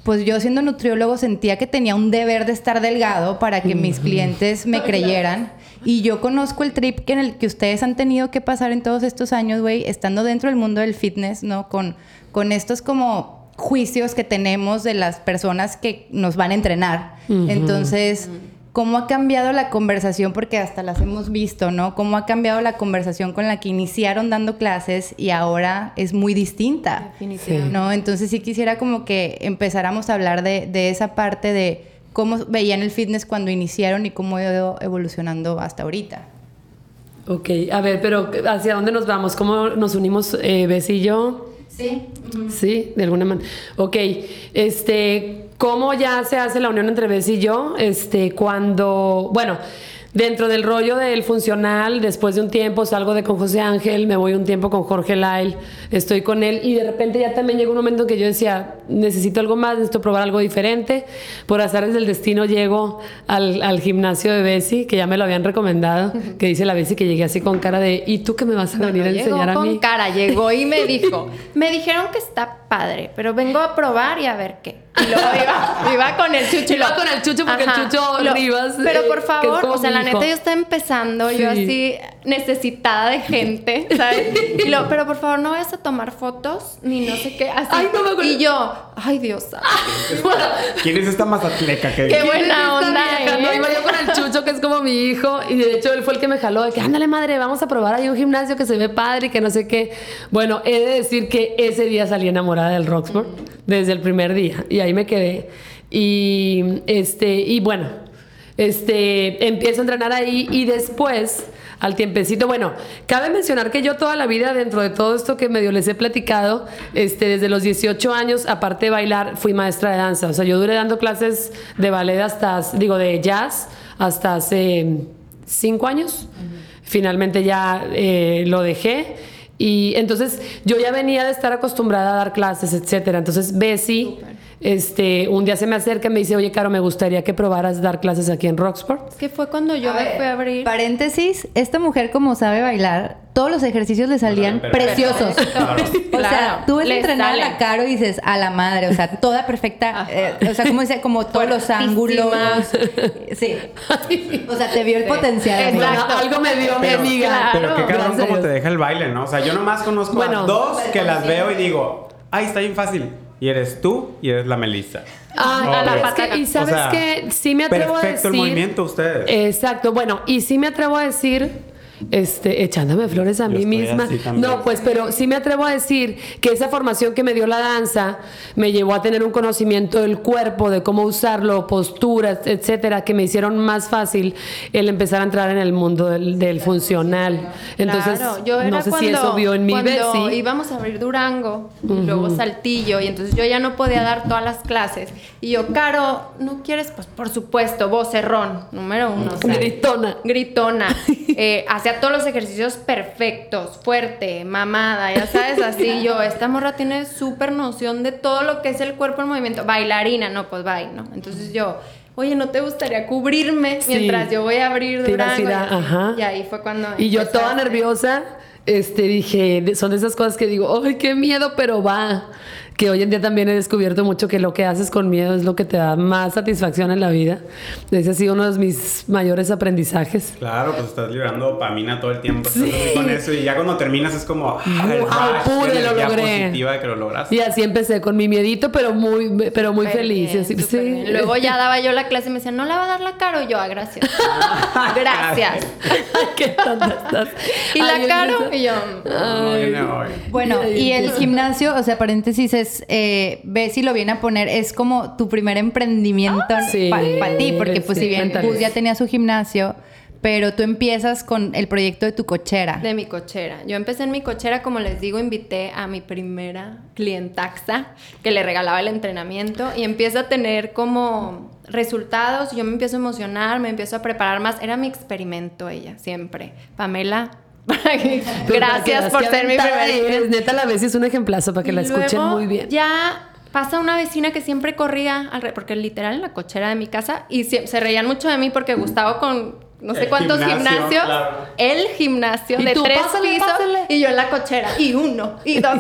pues yo siendo nutriólogo sentía que tenía un deber de estar delgado para que mis clientes me creyeran. Y yo conozco el trip que en el que ustedes han tenido que pasar en todos estos años, güey, estando dentro del mundo del fitness, ¿no? Con, con estos como juicios que tenemos de las personas que nos van a entrenar. Entonces, ¿cómo ha cambiado la conversación? Porque hasta las hemos visto, ¿no? ¿Cómo ha cambiado la conversación con la que iniciaron dando clases y ahora es muy distinta? Definitivamente. ¿No? Entonces sí quisiera como que empezáramos a hablar de, de esa parte de cómo veían el fitness cuando iniciaron y cómo ha ido evolucionando hasta ahorita. Ok, a ver, pero ¿hacia dónde nos vamos? ¿Cómo nos unimos eh, Bess y yo? Sí. Sí, de alguna manera. Ok, este, ¿cómo ya se hace la unión entre Bess y yo? Este, cuando, bueno, dentro del rollo del funcional, después de un tiempo salgo de con José Ángel, me voy un tiempo con Jorge Lyle, estoy con él y de repente ya también llegó un momento en que yo decía, necesito algo más, necesito probar algo diferente. Por azares del destino llego al, al gimnasio de Bessie, que ya me lo habían recomendado, que dice la Bessie que llegué así con cara de, ¿y tú qué me vas a No, venir no, a enseñar a con mí? cara, llegó y me dijo, me dijeron que está padre, pero vengo a probar y a ver qué. Y luego iba, iba con el chucho. y Iba con el Chucho porque el Chucho lo- Rivas, Pero eh, por favor, o sea, la neta yo estaba empezando, yo Sí. así necesitada de gente, ¿sabes? Y lo, pero por favor no vayas a tomar fotos ni no sé qué, así. Ay, no me acuerdo. Y yo, ay Dios santo. ¿Quién es esta mazatleca que Qué ¿Quién buena onda, vieja? ¿eh? No, iba yo con el Chucho, que es como mi hijo, y de hecho él fue el que me jaló de que, ándale madre, vamos a probar ahí un gimnasio que se ve padre y que no sé qué. Bueno, he de decir que ese día salí enamorada del Roxburgh, desde el primer día, y ahí me quedé. Y, este, y bueno, este, empiezo a entrenar ahí y después, al tiempecito, bueno, cabe mencionar que yo toda la vida, dentro de todo esto que medio les he platicado, este, desde los 18 años, aparte de bailar, fui maestra de danza. O sea, yo duré dando clases de ballet hasta, digo, de jazz hasta hace cinco años. Finalmente ya eh, lo dejé. Y entonces yo ya venía de estar acostumbrada a dar clases, etcétera. Entonces Bessie, este, un día se me acerca y me dice, oye, Caro, me gustaría que probaras dar clases aquí en Roxport. Es que fue cuando yo me fui a abrir. Paréntesis, esta mujer como sabe bailar, todos los ejercicios le salían preciosos. Claro. O sea, Claro, tú ves le entrenar a la Caro y dices, a la madre, o sea, toda perfecta, eh, o sea, como dice, como todos los ángulos. Sí. O sea, te vio el potencial. amiga. Exacto. Algo me dio mi Pero, amiga. pero qué cabrón cómo te deja el baile, ¿no? O sea, yo nomás conozco Bueno. a dos que las veo y digo, ay, está bien fácil. Y eres tú y eres la Melissa. Ah, a la pata. Y sabes O sea, que sí me atrevo a decir. Perfecto el movimiento ustedes. Exacto. Bueno, y sí me atrevo a decir. Este, echándome flores a Yo mí estoy misma. No, pues, pero sí me atrevo a decir que esa formación que me dio la danza me llevó a tener un conocimiento del cuerpo, de cómo usarlo, posturas, etcétera, que me hicieron más fácil el empezar a entrar en el mundo del, del funcional. Entonces, Claro, yo era no sé cuando, si eso vio en mi cuando Bessie. íbamos a abrir Durango, y luego Saltillo, y entonces yo ya no podía dar todas las clases. Y yo, Caro, ¿no quieres? Pues por supuesto, vocerrón, número uno. o sea, Gritona. Gritona. Eh, hacía todos los ejercicios perfectos, fuerte, mamada, ya sabes, así. Yo, esta morra tiene súper noción de todo lo que es el cuerpo en movimiento. Bailarina, no, pues bail, ¿no? Entonces yo, oye, ¿no te gustaría cubrirme Sí. mientras yo voy a abrir a Durango? ir a- Y así. ajá. Y ahí fue cuando. Y yo toda nerviosa, este, dije, son de esas cosas que digo, ay, qué miedo, pero va. Que hoy en día también he descubierto mucho que lo que haces con miedo es lo que te da más satisfacción en la vida. Ese ha sido uno de mis mayores aprendizajes. Claro, pues estás liberando dopamina todo el tiempo. Estás así con eso y ya cuando terminas es como, ah, el Wow, rush de lo logré. positiva de que lo lograste. Y así empecé con mi miedito, pero muy, pero muy Súper feliz. bien, así, sí. Luego ya daba yo la clase y me decían, ¿no la va a dar la Caro? Y yo, ah, gracias. gracias. Ay, qué tonta estás. y la Ay, Caro, Elisa. y yo, No hoy. Bueno, Y el gimnasio, o sea, paréntesis, es, eh, ves si lo viene a poner, es como tu primer emprendimiento para sí, ti, porque pues sí, si bien. Gus ya tenía su gimnasio, pero tú empiezas con el proyecto de tu cochera. de mi cochera. Yo empecé en mi cochera, como les digo, invité a mi primera clientaxa que le regalaba el entrenamiento y empiezo a tener como resultados. Yo me empiezo a emocionar, me empiezo a preparar más. Era mi experimento ella, siempre. Pamela, gracias para que por ser mi aventada primer eres. Neta, la vez es un ejemplazo para que la Y escuchen luego muy bien. Ya pasa una vecina que siempre corría, alre- porque literal en la cochera de mi casa, y sie- se reían mucho de mí porque Gustavo con no sé cuántos gimnasios, el gimnasio de tres pisos y yo en la cochera y uno y dos.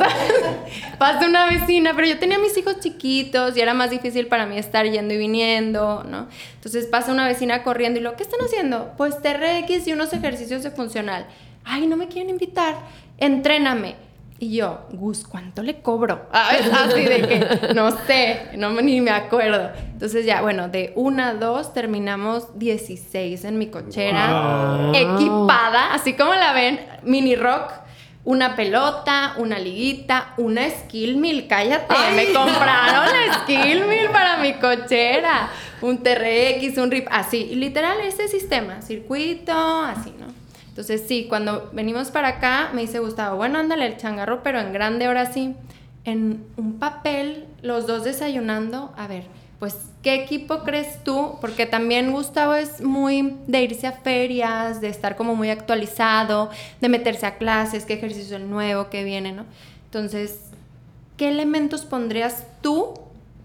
Pasa una vecina, pero yo tenía mis hijos chiquitos y era más difícil para mí estar yendo y viniendo, ¿no? Entonces pasa una vecina corriendo y lo, ¿qué están haciendo? Pues TRX y unos ejercicios de funcional. Ay, no me quieren invitar. Entréname y yo, Gus, ¿cuánto le cobro? Así de que, no sé, no ni me acuerdo. Entonces ya, bueno, de una a dos terminamos 16 en mi cochera, equipada, así como la ven, mini rock, una pelota, una liguita, una skill mill, cállate, me compraron la skill mill para mi cochera, un TRX, un RIP, así, literal ese sistema, circuito, así, ¿no? Entonces, sí, cuando venimos para acá, me dice Gustavo, bueno, ándale el changarro, pero en grande ahora sí. En un papel, los dos desayunando, a ver, pues, ¿qué equipo crees tú? Porque también Gustavo es muy de irse a ferias, de estar como muy actualizado, de meterse a clases, qué ejercicio es nuevo, qué viene, ¿no? Entonces, ¿qué elementos pondrías tú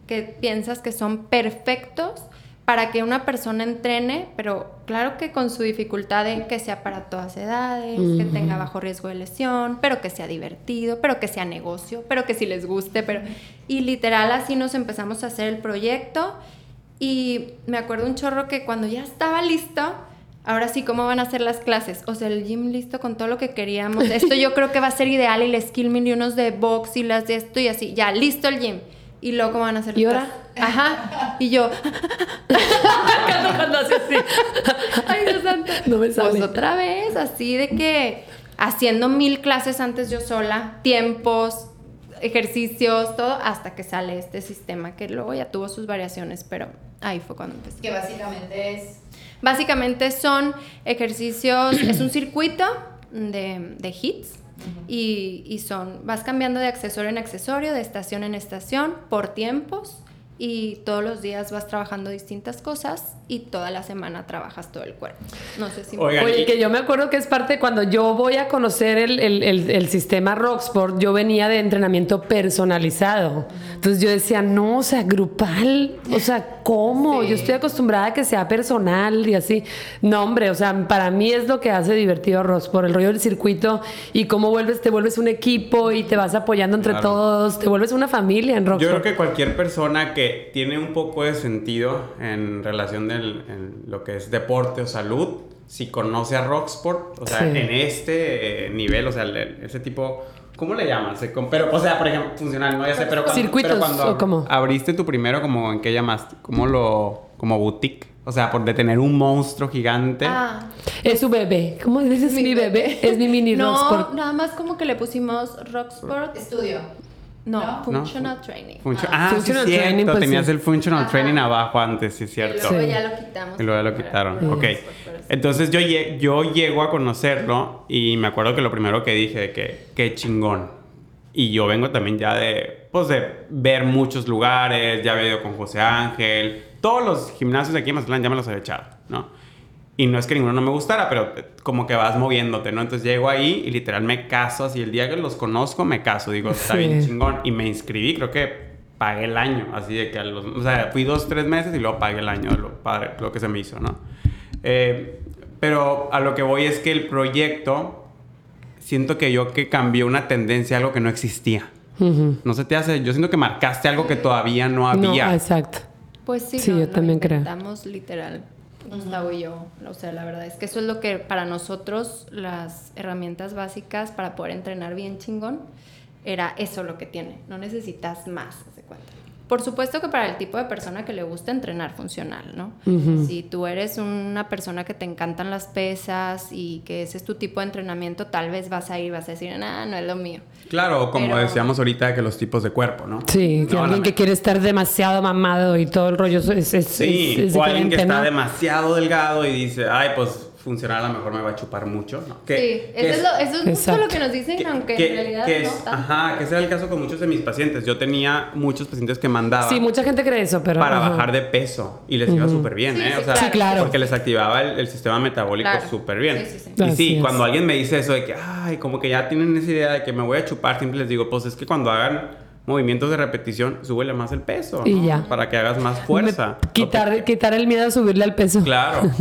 que piensas que son perfectos para que una persona entrene, pero claro que con su dificultad en que sea para todas edades, que tenga bajo riesgo de lesión, pero que sea divertido, pero que sea negocio, pero que sí les guste, pero y literal así nos empezamos a hacer el proyecto y me acuerdo un chorro que cuando ya estaba listo, ahora sí cómo van a ser las clases, o sea, el gym listo con todo lo que queríamos. Esto yo creo que va a ser ideal y el skill y unos de box y las de esto y así, ya listo el gym. Y luego, ¿cómo van a hacer? ¿Y ahora? Ajá. Y yo. cuando hace así. Ay, Dios santo. No me sale. Pues otra vez, así de que haciendo mil clases antes yo sola, tiempos, ejercicios, todo, hasta que sale este sistema que luego ya tuvo sus variaciones, pero ahí fue cuando empecé. Que básicamente es. Básicamente son ejercicios, es un circuito de, de hits y, y, son, vas cambiando de accesorio en accesorio, de estación en estación, por tiempos y todos los días vas trabajando distintas cosas y toda la semana trabajas todo el cuerpo. No sé si... Oye, que yo me acuerdo que es parte, cuando yo voy a conocer el, el, el, sistema Rocksport, yo venía de entrenamiento personalizado. Entonces yo decía, no, o sea, grupal, o sea, ¿cómo? Yo estoy acostumbrada a que sea personal y así. No, hombre, o sea, para mí es lo que hace divertido Rocksport, el rollo del circuito y cómo vuelves, te vuelves un equipo y te vas apoyando entre todos, te vuelves una familia en Rocksport. Yo creo que cualquier persona que tiene un poco de sentido en relación de lo que es deporte o salud, si conoce a Rocksport, o sea, en este eh, nivel, o sea, ese tipo... ¿Cómo le llamas? Pero, o sea, por ejemplo, funcional, no ya sé, pero cuando, ¿Circuitos pero cuando o cómo? abriste tu primero, como ¿en qué llamaste? ¿Cómo lo...? Como boutique. O sea, por de tener un monstruo gigante. Ah. Es su bebé. ¿Cómo dices mi, bebé? Es mi mini no, Rocksport. nada más como que le pusimos Rocksport No, Functional Training. ah, functional sí, training, cierto. Pues Tenías el Functional Training abajo antes, sí, es cierto. Y luego ya lo quitamos. Y luego ya lo quitaron. Ok. Entonces yo, yo llego a conocerlo y me acuerdo que lo primero que dije de que qué chingón. Y yo vengo también ya de, pues de ver muchos lugares, ya he ido con José Ángel. Todos los gimnasios de aquí en Mazatlán ya me los he echado, ¿no? Y no es que ninguno no me gustara, pero como que vas moviéndote, ¿no? Entonces llego ahí y literal me caso, así el día que los conozco me caso, digo, está bien chingón. Y me inscribí, creo que pagué el año, así de que a los, o sea, fui dos, tres meses y luego pagué el año, lo, padre, lo que se me hizo, ¿no? Eh, pero a lo que voy es que el proyecto, siento que yo que cambié una tendencia, algo que no existía. No se te hace, yo siento que marcaste algo que todavía no había. No, exacto. Pues sí, sí yo también creo. literal Gustavo y yo. O sea, la verdad es que eso es lo que para nosotros las herramientas básicas para poder entrenar bien chingón era eso lo que tiene. No necesitas más, se cuenta. Por supuesto que para el tipo de persona que le gusta entrenar funcional, ¿no? Si tú eres una persona que te encantan las pesas y que ese es tu tipo de entrenamiento, tal vez vas a ir, vas a decir, ah, no es lo mío. Claro, como decíamos ahorita, que los tipos de cuerpo, ¿no? Sí, que alguien que quiere estar demasiado mamado y todo el rollo es, es, sí, o alguien que está demasiado delgado y dice, ay, pues funcional a lo mejor me va a chupar mucho, ¿no? Que, sí, eso, es, lo, eso es mucho lo que nos dicen, aunque en realidad no tanto. Ajá, que ese era el caso con muchos de mis pacientes. Yo tenía muchos pacientes que mandaba. Sí, mucha gente cree eso, pero... Para bajar de peso y les iba súper bien, ¿eh? O sea, sí, claro. Porque les activaba el, sistema metabólico súper bien. Sí, sí, y sí, cuando alguien me dice eso de que, ay, como que ya tienen esa idea de que me voy a chupar, siempre les digo, pues es que cuando hagan movimientos de repetición, súbele más el peso. Y ya. Para que hagas más fuerza. quitar, quitar el miedo a subirle al peso. Claro.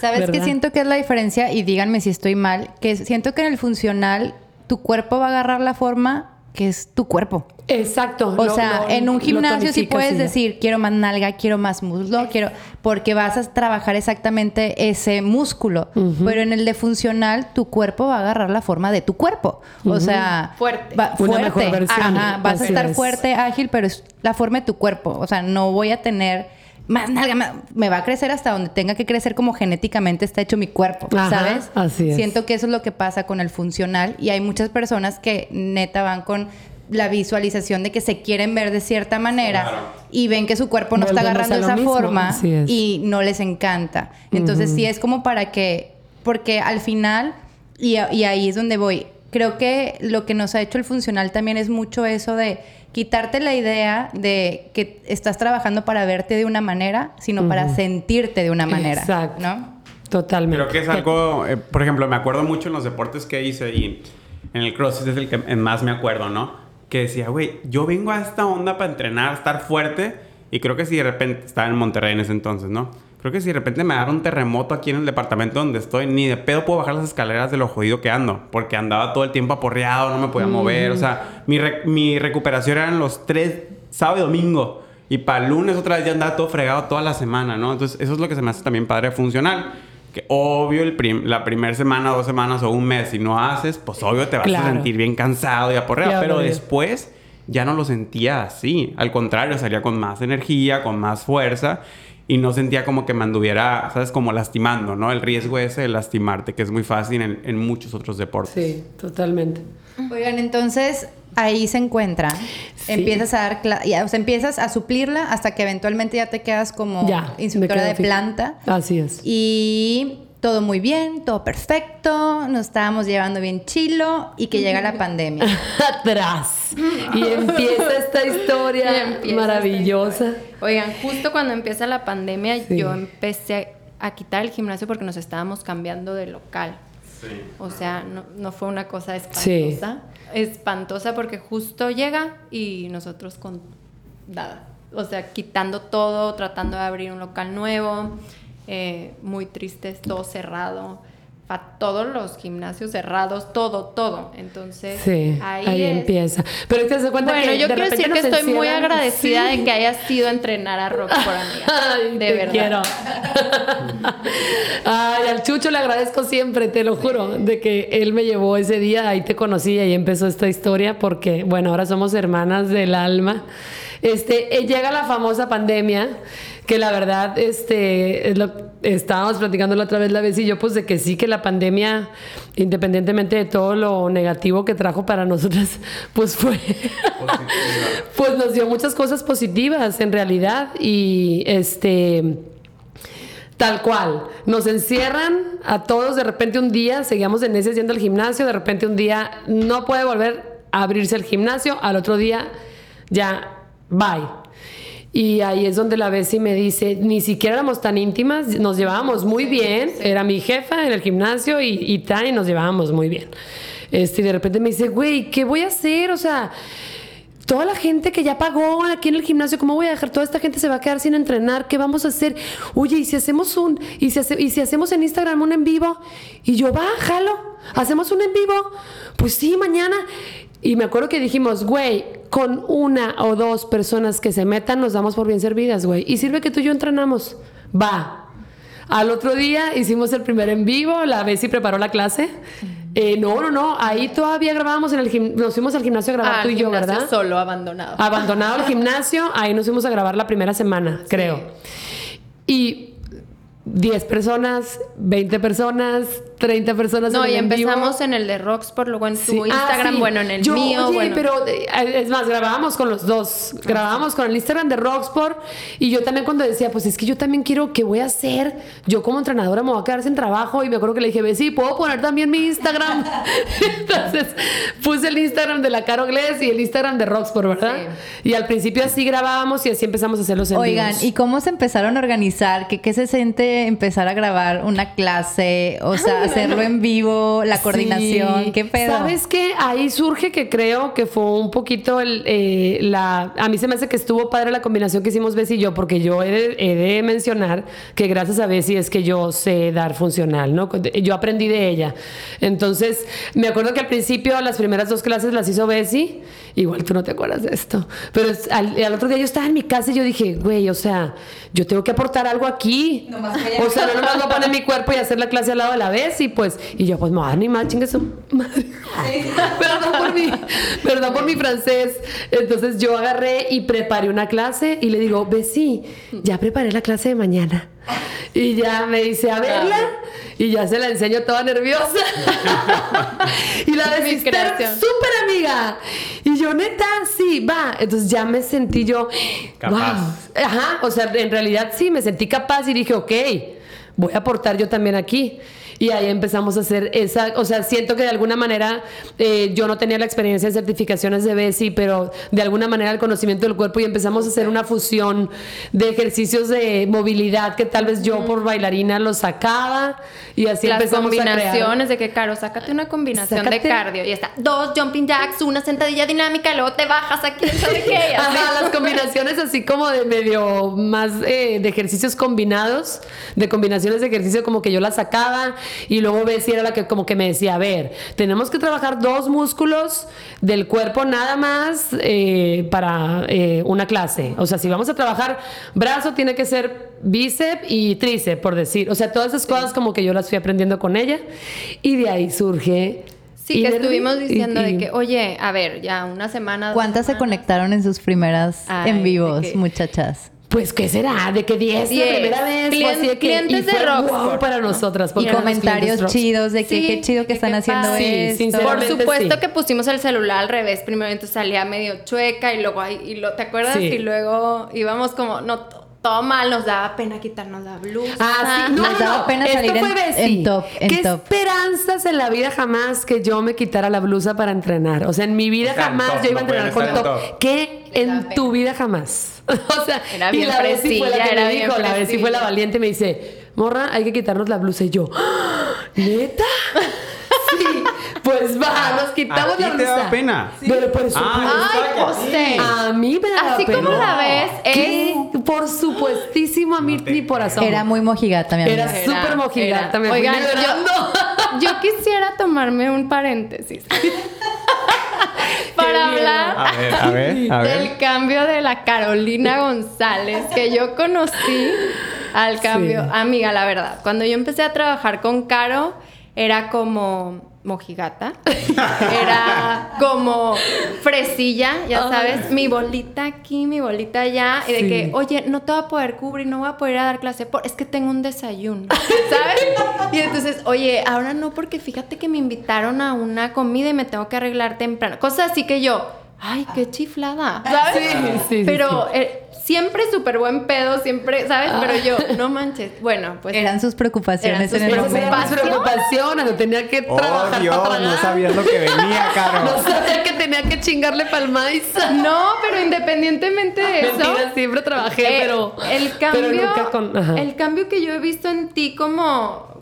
¿Sabes qué siento que es la diferencia? Y díganme si estoy mal, que siento que en el funcional tu cuerpo va a agarrar la forma que es tu cuerpo. Exacto. O sea, en un gimnasio sí puedes decir, quiero más nalga, quiero más muslo, quiero, porque vas a trabajar exactamente ese músculo. Pero en el de funcional, tu cuerpo va a agarrar la forma de tu cuerpo. O sea, fuerte. fuerte. Ajá, vas a estar fuerte, ágil, pero es la forma de tu cuerpo. O sea, no voy a tener más nalga, me va a crecer hasta donde tenga que crecer como genéticamente está hecho mi cuerpo, ¿sabes? Así es. Siento que eso es lo que pasa con el funcional y hay muchas personas que neta van con la visualización de que se quieren ver de cierta manera y ven que su cuerpo no está agarrando esa forma y no les encanta. Entonces sí es como para que, porque al final, y, y ahí es donde voy, creo que lo que nos ha hecho el funcional también es mucho eso de quitarte la idea de que estás trabajando para verte de una manera, sino para sentirte de una manera. Exacto. ¿No? Totalmente. Creo que es algo, eh, por ejemplo, me acuerdo mucho en los deportes que hice y en el CrossFit es el que más me acuerdo, ¿no? Que decía, güey, yo vengo a esta onda para entrenar, estar fuerte y creo que si de repente estaba en Monterrey en ese entonces, ¿no? Creo que si de repente me agarra un terremoto aquí en el departamento donde estoy, ni de pedo puedo bajar las escaleras de lo jodido que ando. Porque andaba todo el tiempo aporreado, no me podía mover. O sea, mi, mi recuperación eran los tres, sábado y domingo. Y para el lunes otra vez ya andaba todo fregado toda la semana, ¿no? Entonces, eso es lo que se me hace también padre funcional. Que obvio, el la primera semana, dos semanas o un mes, si no haces, pues obvio te vas a sentir bien cansado y aporreado. pero después ya no lo sentía así. Al contrario, salía con más energía, con más fuerza y no sentía como que me anduviera, ¿sabes? Como lastimando, ¿no? El riesgo ese de lastimarte, que es muy fácil en, muchos otros deportes. Sí, totalmente. Oigan, entonces ahí se encuentra. Empiezas a dar, o sea, empiezas a suplirla hasta que eventualmente ya te quedas como instructora de planta. Así es. Y todo muy bien, todo perfecto, nos estábamos llevando bien chilo y que llega la pandemia. Atrás. Y empieza esta historia maravillosa. Oigan, justo cuando empieza la pandemia yo empecé a quitar el gimnasio porque nos estábamos cambiando de local. Sí. O sea, no, fue una cosa espantosa. Espantosa porque justo llega y nosotros con nada. O sea, quitando todo, tratando de abrir un local nuevo eh, muy tristes, todo cerrado. Todos los gimnasios cerrados, todo, todo. Entonces, ahí, empieza. Pero te das cuenta bueno, yo quiero decir que estoy muy agradecida de que hayas ido a entrenar a Rock por amiga. de verdad. Quiero. Ay, al Chucho le agradezco siempre, te lo juro, de que él me llevó ese día, ahí te conocí, y ahí empezó esta historia, porque, bueno, ahora somos hermanas del alma. Este, eh, llega la famosa pandemia que la verdad, este, lo, estábamos platicando la otra vez la vez y yo, pues de que sí, que la pandemia, independientemente de todo lo negativo que trajo para nosotras, pues fue, pues nos dio muchas cosas positivas en realidad y este... Tal cual. Nos encierran a todos de repente un día, seguíamos en ese yendo al gimnasio, de repente un día no puede volver a abrirse el gimnasio, al otro día ya, bye. Y ahí es donde la ves y me dice, ni siquiera éramos tan íntimas, nos llevábamos muy bien, era mi jefa en el gimnasio y, y y nos llevábamos muy bien. Este, y de repente me dice, güey, ¿qué voy a hacer? O sea, toda la gente que ya pagó aquí en el gimnasio, ¿cómo voy a dejar? Toda esta gente se va a quedar sin entrenar, ¿qué vamos a hacer? Oye, ¿y si hacemos un, y si, y si hacemos en Instagram un en vivo? Y yo, va, jalo, hacemos un en vivo. Pues sí, mañana. Y me acuerdo que dijimos, güey, con una o dos personas que se metan, nos damos por bien servidas, güey. Y sirve que tú y yo entrenamos. Va. Al otro día hicimos el primer en vivo, la Bessie preparó la clase. Eh, no, no, no, ahí todavía grabábamos en el gimnasio, nos fuimos al gimnasio a grabar ah, tú y yo, ¿verdad? Solo, abandonado. Abandonado el gimnasio, ahí nos fuimos a grabar la primera semana, creo. Y 10 personas, 20 personas, 30 personas. No, y empezamos en el de Roxport, luego en tu Instagram, ah, bueno, en el mío. Oye, pero eh, es más, grabábamos con los dos. Grabábamos con el Instagram de Roxport. Y yo también cuando decía, pues es que yo también quiero, ¿qué voy a hacer? Yo como entrenadora me voy a quedar sin trabajo. Y me acuerdo que le dije, sí, puedo poner también mi Instagram. Entonces puse el Instagram de la Caro Glés y el Instagram de Roxport, ¿verdad? Y al principio así grabábamos y así empezamos a hacer los Oigan, ¿y cómo se empezaron a organizar? ¿Qué, qué se siente empezar a grabar una clase? O sea, hacerlo en vivo, la coordinación, Sí. qué pedo. ¿Sabes qué? Ahí surge que creo que fue un poquito el, eh, la... A mí se me hace que estuvo padre la combinación que hicimos Bessie y yo, porque yo he de, he de mencionar que gracias a Bessie es que yo sé dar funcional, ¿no? Yo aprendí de ella. Entonces, me acuerdo que al principio las primeras dos clases las hizo Bessie. Igual tú no te acuerdas de esto. Pero es- al, al otro día yo estaba en mi casa y yo dije, güey, o sea, yo tengo que aportar algo aquí. O sea, no nomás voy a poner mi cuerpo y hacer la clase al lado de la vez y pues, y yo pues me voy a animar, chingue su madre. perdón por mi, perdón por mi francés. Entonces yo agarré y preparé una clase y le digo, Bessie, ya preparé la clase de mañana. Y ya me dice, a verla. Y ya se la enseño toda nerviosa. y la de Mi Sister, creación. súper amiga. Y yo, neta, sí, va. Entonces ya me sentí yo, Capaz. wow. Ajá, o sea, en realidad sí, me sentí capaz y dije, ok, voy a aportar yo también aquí. Y ahí empezamos a hacer esa, o sea, siento que de alguna manera eh, yo no tenía la experiencia en certificaciones de BESI, pero de alguna manera el conocimiento del cuerpo y empezamos a hacer una fusión de ejercicios de movilidad que tal vez yo por bailarina los sacaba y así Las empezamos a crear. combinaciones de que, Caro, sácate una combinación Sácate- de cardio y está dos jumping jacks, una sentadilla dinámica, luego te bajas aquí, ¿sabe qué? Ajá, las combinaciones así como de medio más eh, de ejercicios combinados, de combinaciones de ejercicio como que yo las sacaba y luego Bessie era la que como que me decía, a ver, tenemos que trabajar dos músculos del cuerpo nada más eh, para eh, una clase. O sea, si vamos a trabajar brazo tiene que ser bíceps y tríceps, por decir. O sea, todas esas cosas como que yo las fui aprendiendo con ella y de ahí surge... Sí, que estuvimos diciendo y- de que, oye, a ver, ya una semana. ¿Cuántas se conectaron en sus primeras Ay, en vivos, que- muchachas? Pues, ¿qué será? ¿De que 10 la primera vez? Clien- o así de que, clientes y de Rocksport. wow para nosotras. Y comentarios chidos de que Sí, qué chido que están haciendo. Sí, esto. Por supuesto sí. que pusimos el celular al revés primero, entonces salía medio chueca y luego ahí, y lo, ¿te acuerdas? Y luego íbamos como, no, todo mal, nos daba pena quitarnos la blusa. Ah, sí. No, Nos no, daba no. pena Esto salir fue en top, en ¿Qué top. esperanzas en la vida jamás que yo me quitara la blusa para entrenar? O sea, en mi vida O sea, en jamás top, yo iba a entrenar con top. top. ¿Qué en tu vida jamás? o sea, Era y bien la Bessie fue la que era me dijo, la Bessie fue la valiente y me dice, morra, hay que quitarnos la blusa. Y yo, "¡Ah! ¿neta? sí, pues va, nos quitamos ¿A ti la te daba pena? Pero por supuesto. Ah, Ay, José. A mí me daba Así pena. como la ves, ¿Qué? es- Por supuestísimo, a mí No ni por asomo. Era muy mojigata, mi amiga. Era súper mojigata, era. me Oigan, yo, yo quisiera tomarme un paréntesis para hablar A ver, a ver, a ver. del cambio de la Carolina González que yo conocí al cambio. Sí. Amiga, la verdad, cuando yo empecé a trabajar con Caro, era como mojigata, era como fresilla, ya sabes, mi bolita aquí, mi bolita allá, y de Sí. que, oye, no te voy a poder cubrir, no voy a poder ir a dar clase, por, es que tengo un desayuno, ¿sabes? Y entonces, oye, ahora no, porque fíjate que me invitaron a una comida y me tengo que arreglar temprano, cosas así que yo, ay, qué chiflada, ¿sabes? Sí, sí, sí, Pero eh, siempre súper buen pedo, siempre, ¿sabes? Pero yo, no manches, bueno, pues... Eran sus preocupaciones Eran sus en el mi preocupación, no tenía que Oh, trabajar para Dios, no sabías lo que venía, Caro. No sabía que tenía que chingarle maíz. No, pero independientemente de eso. Mentira, siempre trabajé, eh, pero. el cambio, pero nunca con- ajá. el cambio que yo he visto en ti como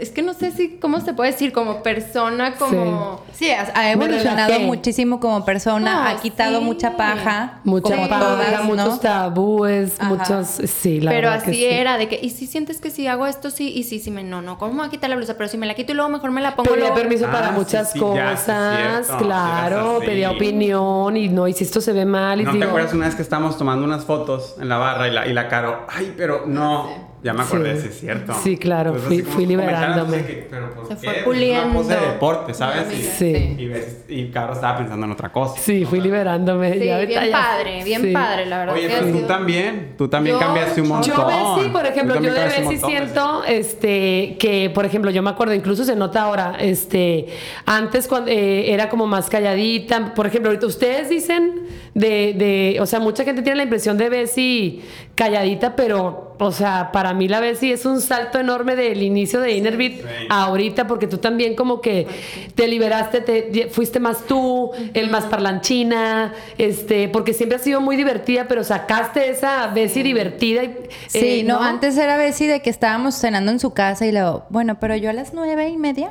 es que no sé si cómo se puede decir como persona, como Sí, ha, ha evolucionado muchísimo como persona, No, ha quitado sí. mucha paja, Mucha como paja, todas, muchos tabúes, Ajá. muchos. Sí, la pero verdad que así sí. era, de que, y si sientes que si hago esto, sí, y sí, sí, me, no, no, ¿cómo me voy a quitar la blusa? Pero si me la quito y luego mejor me la pongo. Pedía luego- permiso para Ah, sí, muchas cosas, cierto, claro, pedía opinión y no, y si esto se ve mal, y ¿No te digo, acuerdas una vez que estábamos tomando unas fotos en la barra y la, y la Caro, ay, pero no, ya me acordé, Sí. sí, es cierto. Sí, claro, Pues fui- fui liberándome. que, pero ¿por Se qué? fue una puliendo. pose de deporte, ¿sabes? Y- Sí. Y, ves- y Caro estaba pensando en otra cosa. Sí, fui liberándome. Sí, bien ya- padre, bien sí. padre, la verdad. Oye, pero tú también, tú también Yo- cambiaste un montón. Yo Bessie, por ejemplo, yo de Bessie montón, siento este, que, por ejemplo, yo me acuerdo, incluso se nota ahora, este, antes cuando eh, era como más calladita, por ejemplo, ahorita ustedes dicen de, de, o sea, mucha gente tiene la impresión de Bessie calladita, pero, o sea, para mí la Bessie es un salto enorme del inicio de Innerbeat a ahorita, porque tú también como que te liberaste, te, fuiste más tú, el más parlanchina, este, porque siempre has sido muy divertida, pero sacaste esa Bessie divertida. Y, sí, eh, no, antes era Bessie de que estábamos cenando en su casa y luego, bueno, pero yo a las nueve y media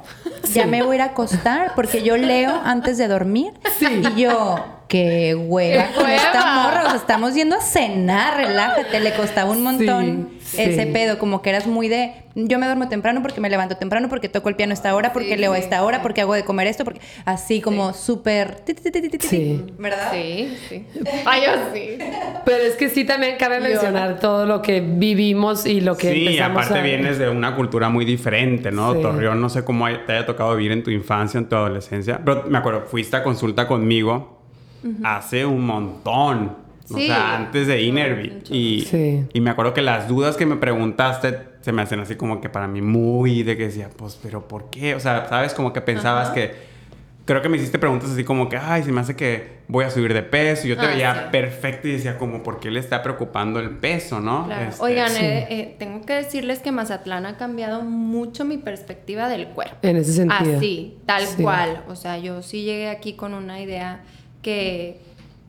ya me voy a ir a acostar porque yo leo antes de dormir. Y yo, qué hueva con esta morra. estamos yendo a cenar, relájate. Le costaba un montón ese pedo. Como que eras muy de. Yo me duermo temprano porque me levanto temprano, porque toco el piano a esta hora, porque leo a esta hora, porque hago de comer esto, porque. Así como súper. ¿Verdad? Sí, sí. Ay, yo sí. Pero es que sí también cabe mencionar todo lo que vivimos y lo que Sí, aparte vienes de una cultura muy diferente, ¿no? Torreón, no sé cómo te haya tocado vivir en tu infancia, en tu adolescencia. Pero me acuerdo, fuiste a consulta conmigo hace un montón. O sea, antes de Innerbeat. Y, y me acuerdo que las dudas que me preguntaste se me hacen así como que para mí muy de que decía, pues, pero ¿por qué? O sea, ¿sabes? Como que pensabas que... Creo que me hiciste preguntas así como que, ay, se me hace que voy a subir de peso. Y yo te ah, veía perfecto y decía como, ¿por qué le está preocupando el peso, no? Este, Oigan, eh, eh, tengo que decirles que Mazatlán ha cambiado mucho mi perspectiva del cuerpo. En ese sentido. Así, tal cual. O sea, yo sí llegué aquí con una idea que,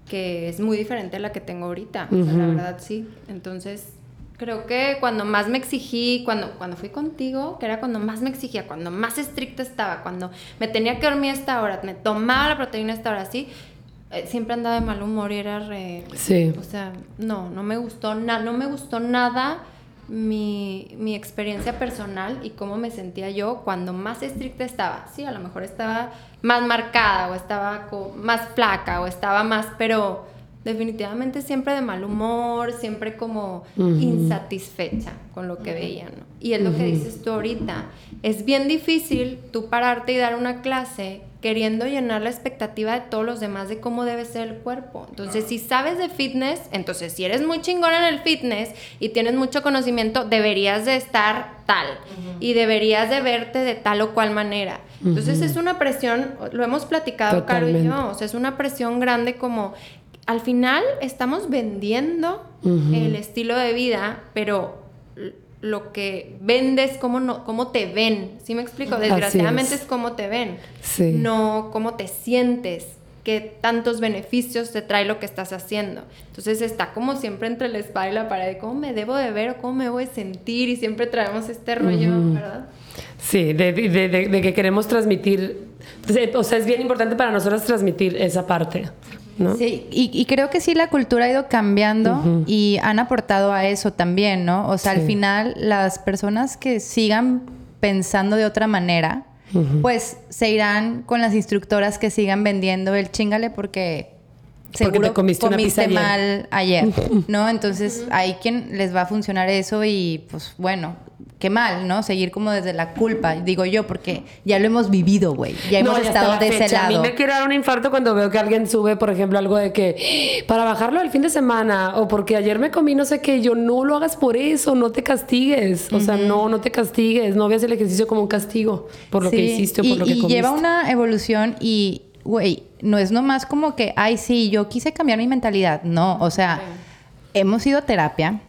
que es muy diferente a la que tengo ahorita. la verdad, sí. Entonces, creo que cuando más me exigí, cuando, cuando fui contigo, que era cuando más me exigía, cuando más estricta estaba, cuando me tenía que dormir a esta hora, me tomaba la proteína a esta hora, así, eh, siempre andaba de mal humor y era re... Sí. O sea, no, no me gustó, nada no me gustó nada mi, mi, experiencia personal y cómo me sentía yo cuando más estricta estaba. Sí, a lo mejor estaba más marcada o estaba más flaca o estaba más, pero definitivamente siempre de mal humor, siempre como insatisfecha con lo que veía, ¿no? Y es lo que dices tú ahorita. Es bien difícil tú pararte y dar una clase queriendo llenar la expectativa de todos los demás de cómo debe ser el cuerpo. Entonces, si sabes de fitness, entonces si eres muy chingón en el fitness y tienes mucho conocimiento, deberías de estar tal y deberías de verte de tal o cual manera. Entonces, es una presión, lo hemos platicado Caro y yo, o sea, es una presión grande como al final estamos vendiendo el estilo de vida, pero lo que vendes, cómo, no, cómo te ven. ¿Sí me explico? Desgraciadamente es. cómo te ven, no cómo te sientes, qué tantos beneficios te trae lo que estás haciendo. Entonces está como siempre entre la espada y la pared, cómo me debo de ver o cómo me voy a sentir y siempre traemos este rollo, ¿verdad? Sí, de, de, que queremos transmitir, o sea, es bien importante para nosotros transmitir esa parte. Sí, y, creo que sí la cultura ha ido cambiando y han aportado a eso también, ¿no? O sea, al final las personas que sigan pensando de otra manera, pues se irán con las instructoras que sigan vendiendo el chingale porque seguro comiste, mal ayer, ¿no? Entonces hay quien les va a funcionar eso y pues bueno, qué mal, ¿no? Seguir como desde la culpa, digo yo, porque ya lo hemos vivido, güey. Ya hemos estado de ese lado. A mí me quiere dar un infarto cuando veo que alguien sube, por ejemplo, algo de que para bajarlo el fin de semana o porque ayer me comí no sé qué, yo no lo hagas por eso, no te castigues. O sea, no, no te castigues, no veas el ejercicio como un castigo por lo que hiciste o por lo que comiste. Y lleva una evolución y, güey, no es nomás como que, ay, sí, yo quise cambiar mi mentalidad. No, o sea hemos ido a terapia,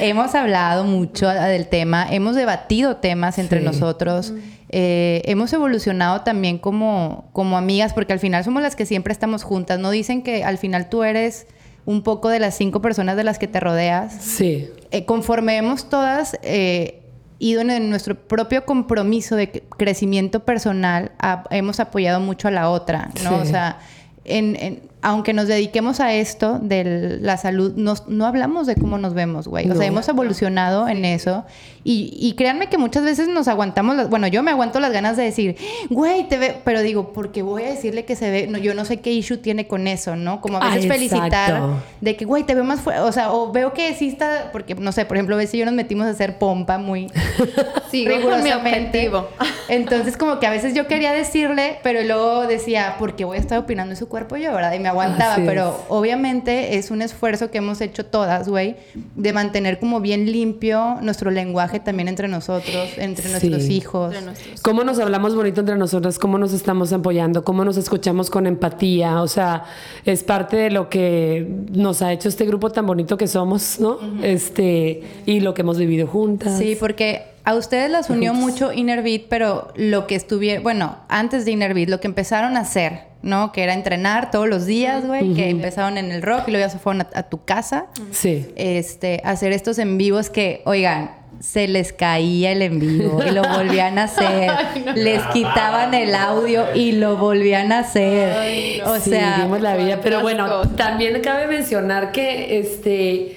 hemos hablado mucho del tema, hemos debatido temas entre nosotros, eh, hemos evolucionado también como, como amigas, porque al final somos las que siempre estamos juntas. No dicen que al final tú eres un poco de las cinco personas de las que te rodeas. Sí. Eh, conforme hemos todas eh, ido en, nuestro propio compromiso de crecimiento personal, hemos apoyado mucho a la otra, ¿no? O sea, en aunque nos dediquemos a esto de la salud, no hablamos de cómo nos vemos, güey. O sea, hemos evolucionado en eso. Y, créanme que muchas veces nos aguantamos, las, bueno, yo me aguanto las ganas de decir, güey, te ve, pero digo, porque voy a decirle que se ve, no, yo no sé qué issue tiene con eso, ¿no? Como a veces felicitar de que, güey, te veo más fuerte, o sea, o veo que sí está, porque, no sé, por ejemplo, ves si yo nos metimos a hacer pompa muy sí, rigurosamente. Entonces, como que a veces yo quería decirle, pero luego decía, ¿por qué voy a estar opinando en su cuerpo yo, verdad? Y me aguantaba, Así es. pero obviamente es un esfuerzo que hemos hecho todas, güey, de mantener como bien limpio nuestro lenguaje también entre nosotros, entre Sí. nuestros hijos. Entre nuestros- cómo nos hablamos bonito entre nosotras, cómo nos estamos apoyando, cómo nos escuchamos con empatía, o sea, es parte de lo que nos ha hecho este grupo tan bonito que somos, ¿no? Este, y lo que hemos vivido juntas. Sí, porque a ustedes las unió mucho Innerbeat, pero lo que estuvieron, bueno, antes de Innerbeat, lo que empezaron a hacer, ¿no? Que era entrenar todos los días, güey, que empezaron en el rock y luego ya se fueron a, a tu casa, Sí. este, hacer estos en vivos que, oigan, se les caía el en vivo y lo volvían a hacer. Les quitaban el audio y lo volvían a hacer. O Sí, sea, vimos la vida. Pero bueno, cosas. también cabe mencionar que este.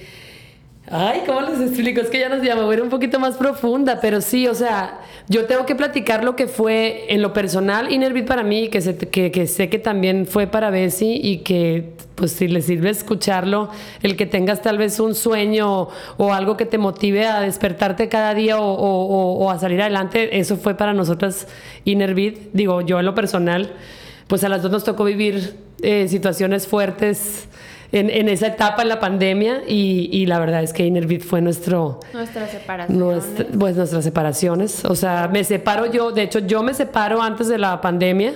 Ay, ¿cómo les explico? Es que ya nos llama, voy a ir un poquito más profunda, pero sí, o sea, yo tengo que platicar lo que fue en lo personal Innerbeat para mí, que, se- sé que también fue para Bessie y que, pues, si le sirve escucharlo, el que tengas tal vez un sueño o algo que te motive a despertarte cada día o, a salir adelante, eso fue para nosotras Innerbeat. Digo, yo en lo personal, pues a las dos nos tocó vivir eh, situaciones fuertes en, en esa etapa en la pandemia y, y la verdad es que Innerbeat fue nuestro, Nuestra separación. nuestra- pues nuestras separaciones. O sea, me separo yo, de hecho yo me separo antes de la pandemia.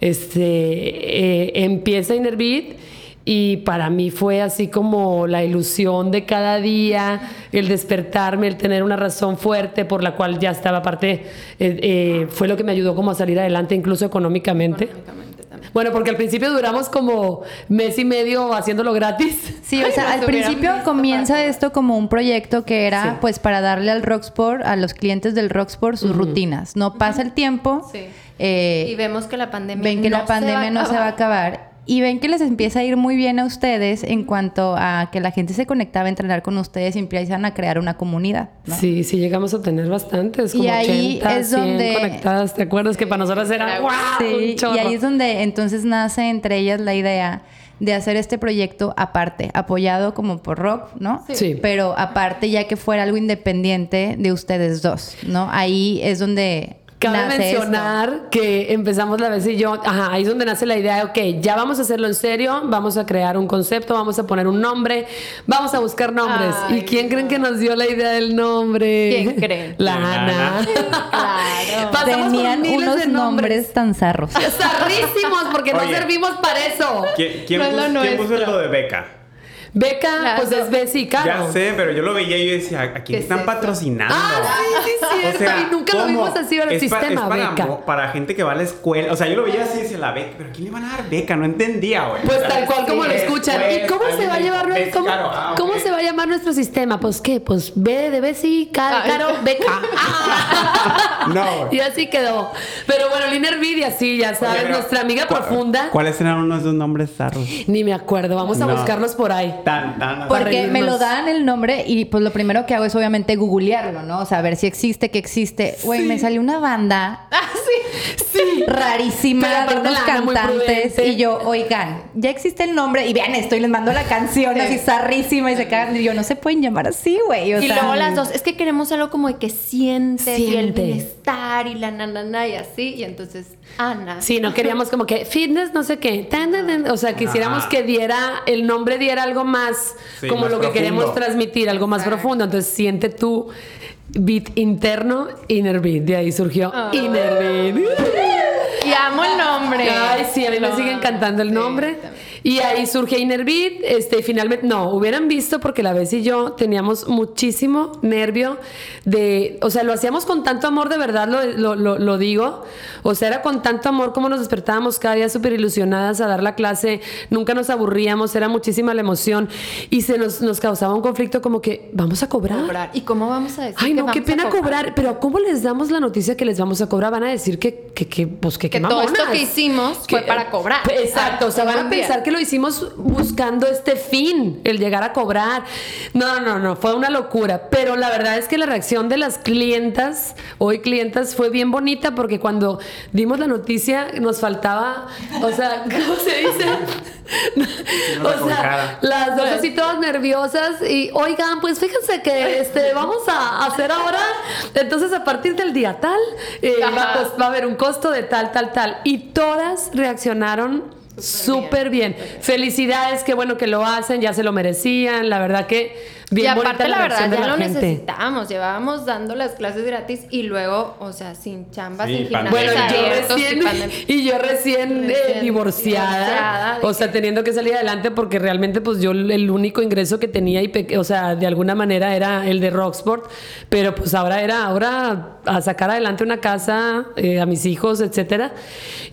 Este, eh, empieza Innerbeat y para mí fue así como la ilusión de cada día, el despertarme, el tener una razón fuerte por la cual ya estaba aparte, eh, eh, fue lo que me ayudó como a salir adelante incluso económicamente. Económicamente. Bueno, porque al principio duramos como mes y medio haciéndolo gratis. Sí, o sea, al principio comienza para- esto como un proyecto que era Sí. pues para darle al Rocksport, a los clientes del Rocksport sus rutinas. No pasa el tiempo, Sí. eh, Y vemos que la pandemia ven que no la pandemia se va no se va a acabar. Y ven que les empieza a ir muy bien a ustedes en cuanto a que la gente se conectaba a entrenar con ustedes y empiezan a crear una comunidad. ¿no? Sí, sí, llegamos a tener bastantes, Y como ahí 80, es 100 donde- conectadas. ¿Te acuerdas que para nosotros era Era wow? Sí, un chorro? y ahí es donde entonces nace entre ellas la idea de hacer este proyecto aparte, apoyado como por Rock, ¿no? Sí. Sí. Pero aparte ya que fuera algo independiente de ustedes dos, ¿no? Ahí es donde Cabe nace esto. mencionar que empezamos la vez y yo, ajá, ahí es donde nace la idea de, ok, ya vamos a hacerlo en serio, vamos a crear un concepto, vamos a poner un nombre, vamos a buscar nombres. Ay, ¿Y quién creen que nos dio la idea del nombre? ¿Quién creen? La Ana. Claro. Pasamos Tenían miles unos de nombres. nombres tan zarros. Zarrísimos, porque no servimos para eso. ¿Quién, quién No es puso, quién puso lo de beca? Beca, pues es Bessie y Caro. Ya sé, pero yo lo veía y yo decía, ¿a quién ¿Qué es están patrocinando? Ah, sí, sí, cierto. y nunca lo ¿cómo? vimos así ahora el Es pa- sistema, es beca. para gente que va a la escuela. O sea, yo lo veía así y decía, la beca, pero ¿a quién le van a dar beca? No entendía, güey. Pues tal cual como lo escuchan. ¿Y cómo se va a llevar "Ves, cómo, Caro". Ah, cómo ok. se va a llamar nuestro sistema? Pues qué, pues B de Bessie, Caro. Caro Beca. No, güey. y así quedó. Pero bueno, Lina Hervidia, sí, ya sabes, Oye, pero, nuestra amiga ¿cu- profunda. ¿Cuáles eran unos de esos nombres zarros? Ni me acuerdo, vamos a No. buscarlos por ahí. Tan, tan. Para Porque me lo dan el nombre y pues lo primero que hago es obviamente googlearlo, ¿no? O sea, ver si existe, que existe. Güey, me salió una banda Ah, sí. Sí. rarísima de unos cantantes y yo, oigan, ya existe el nombre y vean esto y les mando la canción así zarrísima y se cagan y yo, no se pueden llamar así, güey. O Y sea, luego las dos, es que queremos algo como de que sientes y el Siente. bienestar y la nanana y así. Y entonces, Ana. Sí, no queríamos como que fitness, no sé qué. tan, tan, tan. O sea, quisiéramos Ajá. que diera, el nombre diera algo más, Sí, como más lo que profundo. queremos transmitir, algo más profundo. Entonces, siente tu beat interno, inner beat. De ahí surgió Ah. inner beat. Y amo el nombre. Ay, sí, a mí me Lo sigue encantando el Sí, nombre. también. Y ahí surge Inner Beat. Este, finalmente, no, hubieran visto porque la vez y yo teníamos muchísimo nervio de, o sea, lo hacíamos con tanto amor, de verdad lo, lo, lo- lo digo. O sea, era con tanto amor como nos despertábamos cada día súper ilusionadas a dar la clase, nunca nos aburríamos, era muchísima la emoción y se nos, nos causaba un conflicto como que, vamos a cobrar. Cobrar. ¿Y cómo vamos a decir Ay, que no, qué vamos a pena cobrar. Pero ¿cómo les damos la noticia que les vamos a cobrar? Van a decir que, que, que pues que, Que qué todo esto mamonas. que hicimos fue para cobrar. Exacto, o sea, van a pensar que lo hicimos buscando este fin, el llegar a cobrar. No, no, no, fue una locura. Pero la verdad es que la reacción de las clientas, hoy clientas, fue bien bonita porque cuando dimos la noticia nos faltaba, o sea, ¿cómo se dice? o sea, las dos así todas nerviosas y oigan, pues fíjense que este vamos a hacer ahora, entonces a partir del día tal, eh, va, pues, va a haber un costo de tal, tal, tal. Y todas reaccionaron Súper bien. Felicidades, qué bueno que lo hacen, ya se lo merecían. La verdad que bien y aparte, bonita la, verdad, ya la lo gente. necesitábamos. Llevábamos dando las clases gratis y luego, o sea, sin chamba, Sí, sin pandemia. Bueno, yo abiertos, recién, y yo recién, eh, Recién divorciada, divorciada, de o sea, teniendo que salir adelante porque realmente pues yo el único ingreso que tenía y o sea, de alguna manera era el de Rocksport, pero pues ahora era ahora a sacar adelante una casa eh, a mis hijos, etcétera,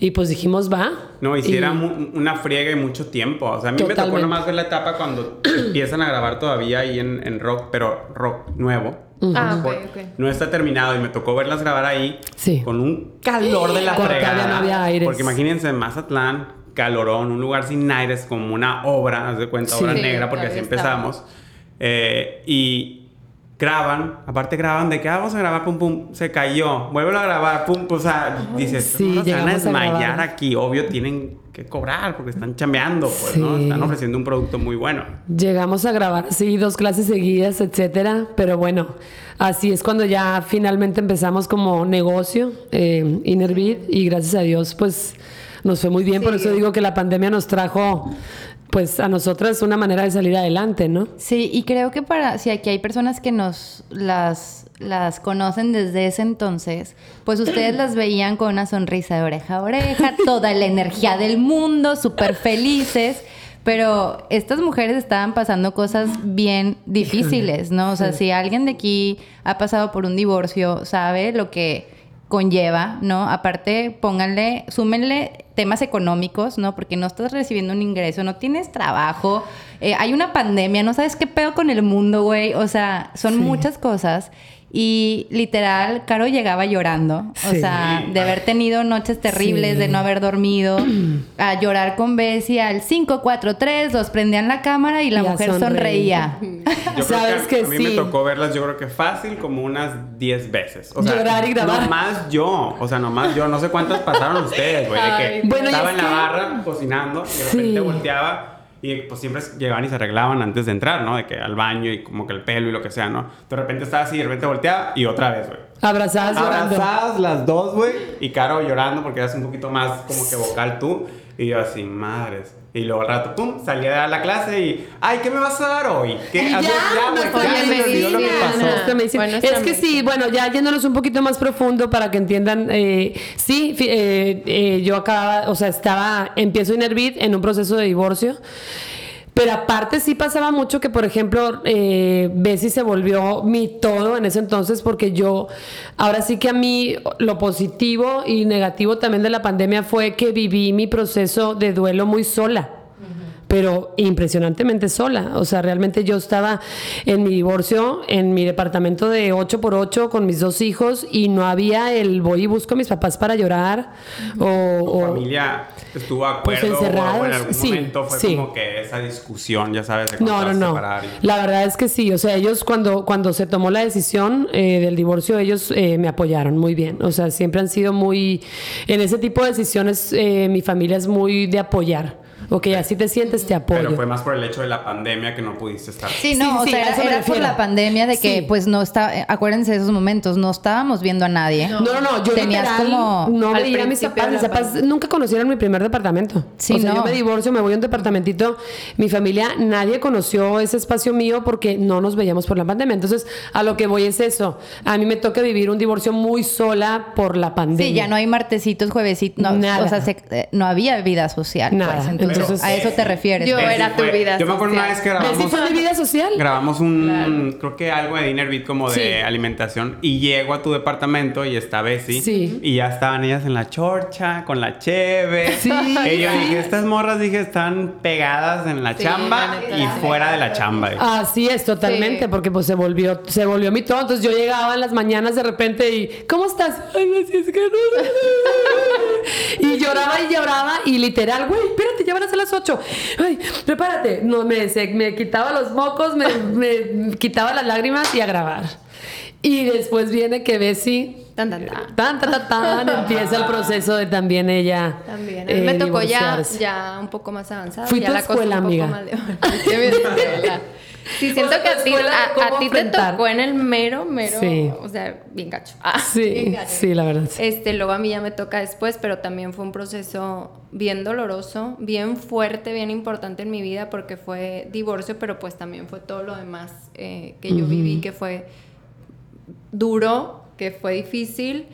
y pues dijimos, va. No, y si Y- era una friega y mucho tiempo. O sea, a mí me tocó Totalmente. nomás ver la etapa cuando empiezan a grabar todavía ahí en, en rock, pero rock nuevo. Ah, ok, Por- ok. No está terminado y me tocó verlas grabar ahí Sí. con un calor de la fregada. no había aires. Porque imagínense en Mazatlán, calorón, un lugar sin aires, como una obra, haz de cuenta, Sí. obra Sí, negra, porque así empezamos. Eh, y graban, aparte graban de que ah, vamos a grabar, pum, pum, se cayó, vuelvo a grabar, pum, o sea, dices, Sí, "No, se van a llegamos a desmayar grabar. aquí, obvio, tienen que cobrar porque están chambeando, pues, ¿no? Están ofreciendo un producto muy bueno. Llegamos a grabar, sí, dos clases seguidas, etcétera. Pero bueno, así es cuando ya finalmente empezamos como negocio, eh, Innerbeat, y gracias a Dios, pues nos fue muy bien. Por eso digo que la pandemia nos trajo, pues a nosotras una manera de salir adelante, ¿no? Sí, y creo que para, si aquí hay personas que nos las, las conocen desde ese entonces, pues ustedes las veían con una sonrisa de oreja a oreja, toda la energía del mundo, súper felices. Pero estas mujeres estaban pasando cosas bien difíciles, ¿no? O sea, si alguien de aquí ha pasado por un divorcio, sabe lo que conlleva, ¿no? Aparte, pónganle, súmenle temas económicos, ¿no? Porque no estás recibiendo un ingreso, no tienes trabajo, eh, hay una pandemia, no sabes qué pedo con el mundo, güey. O sea, son Sí. muchas cosas. Y literal, Caro llegaba llorando. O Sí. sea, de haber tenido noches terribles, de no haber dormido, a llorar con Bessie al 5, 4, 3, los prendían la cámara y la Y mujer sonreír. sonreía. Yo Sabes creo que, que a mí sí. me tocó verlas, yo creo que fácil, como unas 10 veces. O sea, Llorar y grabar. Nomás yo, o sea, nomás yo. No sé cuántas pasaron ustedes, güey. De que Ay, Bueno, estaba es en la que- barra cocinando y de Sí. repente volteaba y pues siempre llegaban y se arreglaban antes de entrar, ¿no? De que al baño y como que el pelo y lo que sea, ¿no? De repente estaba así y de repente volteaba y otra vez, güey. Abrazadas llorando. Abrazadas las dos, güey. Y Caro llorando porque eras un poquito más como que vocal tú. Y yo así, madres. Y luego al rato, pum, salí a la clase y, ay, ¿qué me vas a dar hoy? ¿Qué? Y ya, güey, nuestra ya me olvidó lo que pasó. Nuestra es que sí, bueno, ya yéndonos un poquito más profundo para que entiendan, eh, sí, fi- eh, eh, yo acababa, o sea, estaba, empiezo Innerbeat en un proceso de divorcio. Pero aparte sí pasaba mucho que, por ejemplo, eh, Bessie se volvió mi todo en ese entonces porque yo, ahora sí que a mí lo positivo y negativo también de la pandemia fue que viví mi proceso de duelo muy sola pero impresionantemente sola. O sea, realmente yo estaba en mi divorcio, en mi departamento de 8 por 8 con mis dos hijos y no había el voy y busco a mis papás para llorar o... ¿Tu o- familia estuvo de Pues acuerdo? o en algún sí, momento fue sí. como que esa discusión, ya sabes, de No, no, a no. y- La verdad es que sí. O sea, ellos cuando, cuando se tomó la decisión eh, del divorcio, ellos eh, me apoyaron muy bien. O sea, siempre han sido muy... En ese tipo de decisiones, eh, mi familia es muy de apoyar. Ok, así te sientes, te apoyo. Pero fue más por el hecho de la pandemia que no pudiste estar. Sí, no, Sí, o sí, sea, era, era por la pandemia de que, Sí. pues, no está, acuérdense de esos momentos, no estábamos viendo a nadie. No, no, no, yo Tenías literal como- no veía a mis papás, mis papás nunca conocieron mi primer departamento. Sí, o sea, no. yo me divorcio, me voy a un departamentito, mi familia, nadie conoció ese espacio mío porque no nos veíamos por la pandemia. Entonces, a lo que voy es eso. A mí me toca vivir un divorcio muy sola por la pandemia. Sí, ya no hay martesitos, juevesitos, no, Nada. o sea, se- eh, no había vida social. Nada. pues, entonces, Entonces, a eso te refieres. yo era tu vida Yo me acuerdo una vez que grabamos. ¿Sí fue mi vida social? Grabamos un, creo que algo de Dinner Beat como de alimentación y llego a tu departamento y está Bessie Sí. y ya estaban ellas en la chorcha con la cheve. Sí. Y yo dije, estas morras dije están pegadas en la chamba y fuera de la chamba. Así es, totalmente, porque pues se volvió, se volvió mi todo. Entonces yo llegaba en las mañanas de repente y, ¿cómo estás? Ay, así es que no. y lloraba y lloraba y literal, güey, espérate, ya van a las 8. Ay, prepárate. No, me, se- me quitaba los mocos, me, me quitaba las lágrimas y a grabar. Y después viene que Bessie, Tan, tan, tan. tan, tan, tan, tan, empieza el proceso de también ella. También. A mí eh, me tocó ya, ya un poco más avanzada. Fui ya tu la escuela, un poco amiga. más de- Sí, siento que a ti, a, ti te tocó en el mero, mero, sí. o sea, bien gacho. Ah, sí, sí, la verdad. Este, luego a mí ya me toca después, pero también fue un proceso bien doloroso, bien fuerte, bien importante en mi vida porque fue divorcio, pero pues también fue todo lo demás eh, que yo viví, que fue duro, que fue difícil,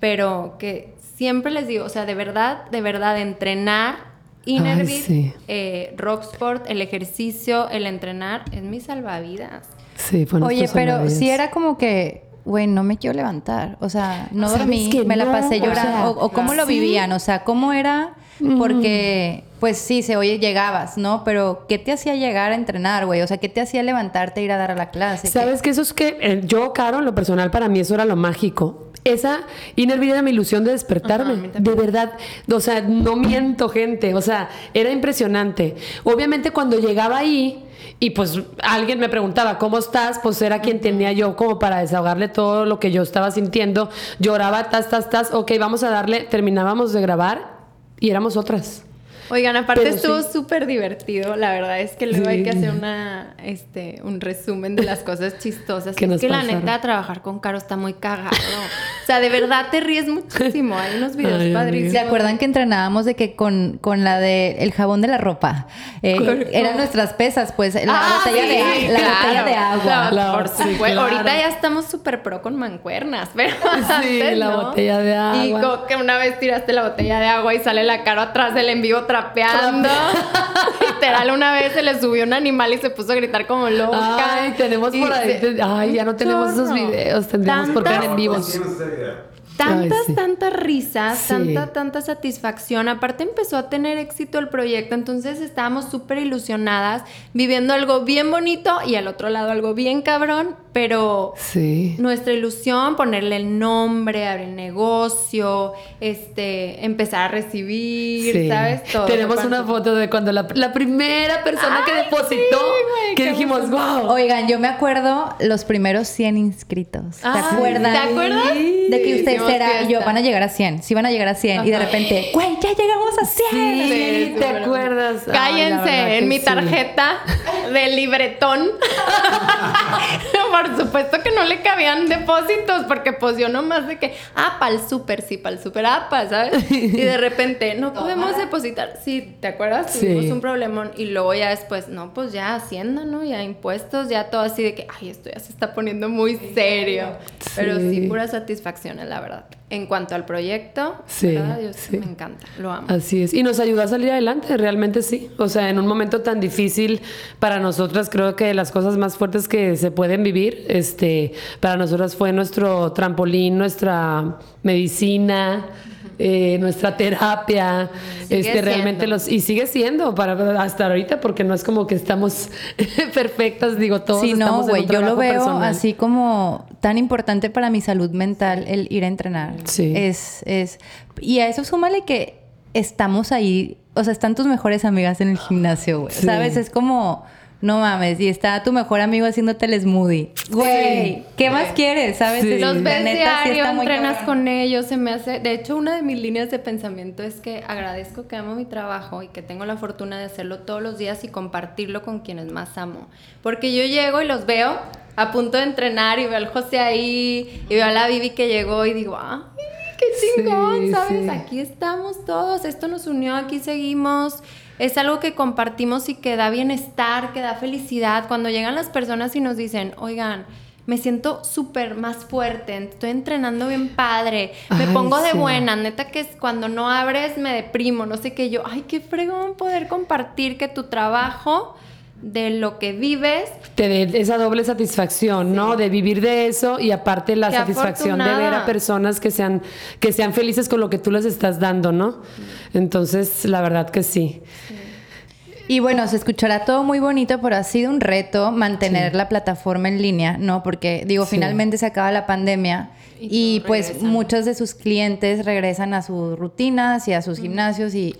pero que siempre les digo, o sea, de verdad, de verdad, entrenar Innerbeat, eh, Rocksport, el ejercicio, el entrenar, es mi salvavidas. Sí, fue Oye, pero si era como que, güey, no me quiero levantar. O sea, no dormí, me la pasé llorando. O, cómo lo vivían, o sea, cómo era, porque, pues sí, se oye, llegabas, ¿no? Pero, ¿qué te hacía llegar a entrenar, güey? O sea, ¿qué te hacía levantarte e ir a dar a la clase? ¿Sabes que eso es que eh, yo, Caro, en lo personal, para mí eso era lo mágico esa Inner era mi ilusión de despertarme. de verdad. O sea, no miento, gente. O sea, era impresionante. Obviamente, cuando llegaba ahí. Y pues alguien me preguntaba, ¿cómo estás? Pues era quien tenía yo como para desahogarle todo lo que yo estaba sintiendo. Lloraba, tas, tas, tas. Ok, vamos a darle. Terminábamos de grabar y éramos otras. Oigan, aparte estuvo súper divertido. La verdad es que luego hay que hacer una, este, un resumen de las cosas chistosas. que es que la neta, trabajar con Caro está muy cagado. o sea, de verdad te ríes muchísimo. Hay unos videos padrísimos. ¿Se acuerdan que entrenábamos de que con, con la de el jabón de la ropa? Eh, eran nuestras pesas, pues, la, ah, botella, de, la botella de agua. por supuesto. Ahorita ya estamos súper pro con mancuernas, pero sí, la botella de agua. Y como que una vez tiraste la botella de agua y sale la Caro atrás del envío otra trapeando. Literal, una vez se le subió un animal y se puso a gritar como loca. Ay, tenemos por ahí. ay, ya no tenemos esos videos. Tendríamos por ver en vivos tantas, tantas risas, tanta, tanta satisfacción. Aparte empezó a tener éxito el proyecto, entonces estábamos súper ilusionadas, viviendo algo bien bonito y al otro lado algo bien cabrón, pero nuestra ilusión, ponerle el nombre, abrir el negocio, este, empezar a recibir, ¿sabes? Todo. Tenemos una foto de cuando la, primera persona que depositó, que dijimos, wow. Oigan, yo me acuerdo los primeros 100 inscritos. ¿Te acuerdas? ¿Te acuerdas? De que ustedes y yo, van a llegar a 100, sí van a llegar a 100. Y de repente, güey, ya llegamos a 100. Sí, ¿te acuerdas? Cállense en mi tarjeta de libretón. Por supuesto que no le cabían depósitos, porque pues yo nomás de que, ah, para el súper, sí, para el súper, ah, ¿sabes? Y de repente, no podemos depositar. Sí, ¿te acuerdas? Tuvimos un problemón. Y luego ya después, no, pues ya Hacienda, ¿no? Ya impuestos, ya todo así de que, ay, esto ya se está poniendo muy serio. Pero sí, pura satisfacción, la verdad en cuanto al proyecto, sí, me encanta, lo amo. Así es. Y nos ayudó a salir adelante, realmente sí. O sea, en un momento tan difícil para nosotras, creo que las cosas más fuertes que se pueden vivir, este, para nosotras fue nuestro trampolín, nuestra medicina. Eh, nuestra terapia, este, realmente los y sigue siendo para hasta ahorita porque no es como que estamos perfectas, digo todos. Sí, no, güey, yo lo veo así como tan importante para mi salud mental el ir a entrenar. Sí. Es, es y a eso súmale que estamos ahí, o sea, están tus mejores amigas en el gimnasio, güey. ¿Sabes? Es como no mames, y está tu mejor amigo haciéndote el smoothie. Güey, ¿qué más quieres? ¿Sabes? Los ves diario, entrenas con ellos, se me hace... De hecho, una de mis líneas de pensamiento es que agradezco que amo mi trabajo y que tengo la fortuna de hacerlo todos los días y compartirlo con quienes más amo. Porque yo llego y los veo a punto de entrenar y veo al José ahí y veo a la Vivi que llegó y digo, ¡ay, qué chingón! ¿Sabes? Aquí estamos todos, esto nos unió, aquí seguimos es algo que compartimos y que da bienestar, que da felicidad. Cuando llegan las personas y nos dicen, oigan, me siento súper más fuerte, estoy entrenando bien padre, me pongo de buena, neta que es cuando no abres me deprimo, no sé qué yo, ay, qué fregón poder compartir que tu trabajo de lo que vives. Te dé esa doble satisfacción, ¿no? De vivir de eso y aparte la satisfacción de ver a personas que sean, que sean felices con lo que tú les estás dando, ¿no? Entonces, la verdad que sí. Y bueno, se escuchará todo muy bonito, pero ha sido un reto mantener la plataforma en línea, ¿no? Porque digo, finalmente se acaba la pandemia y, pues muchos de sus clientes regresan a sus rutinas y a sus gimnasios y,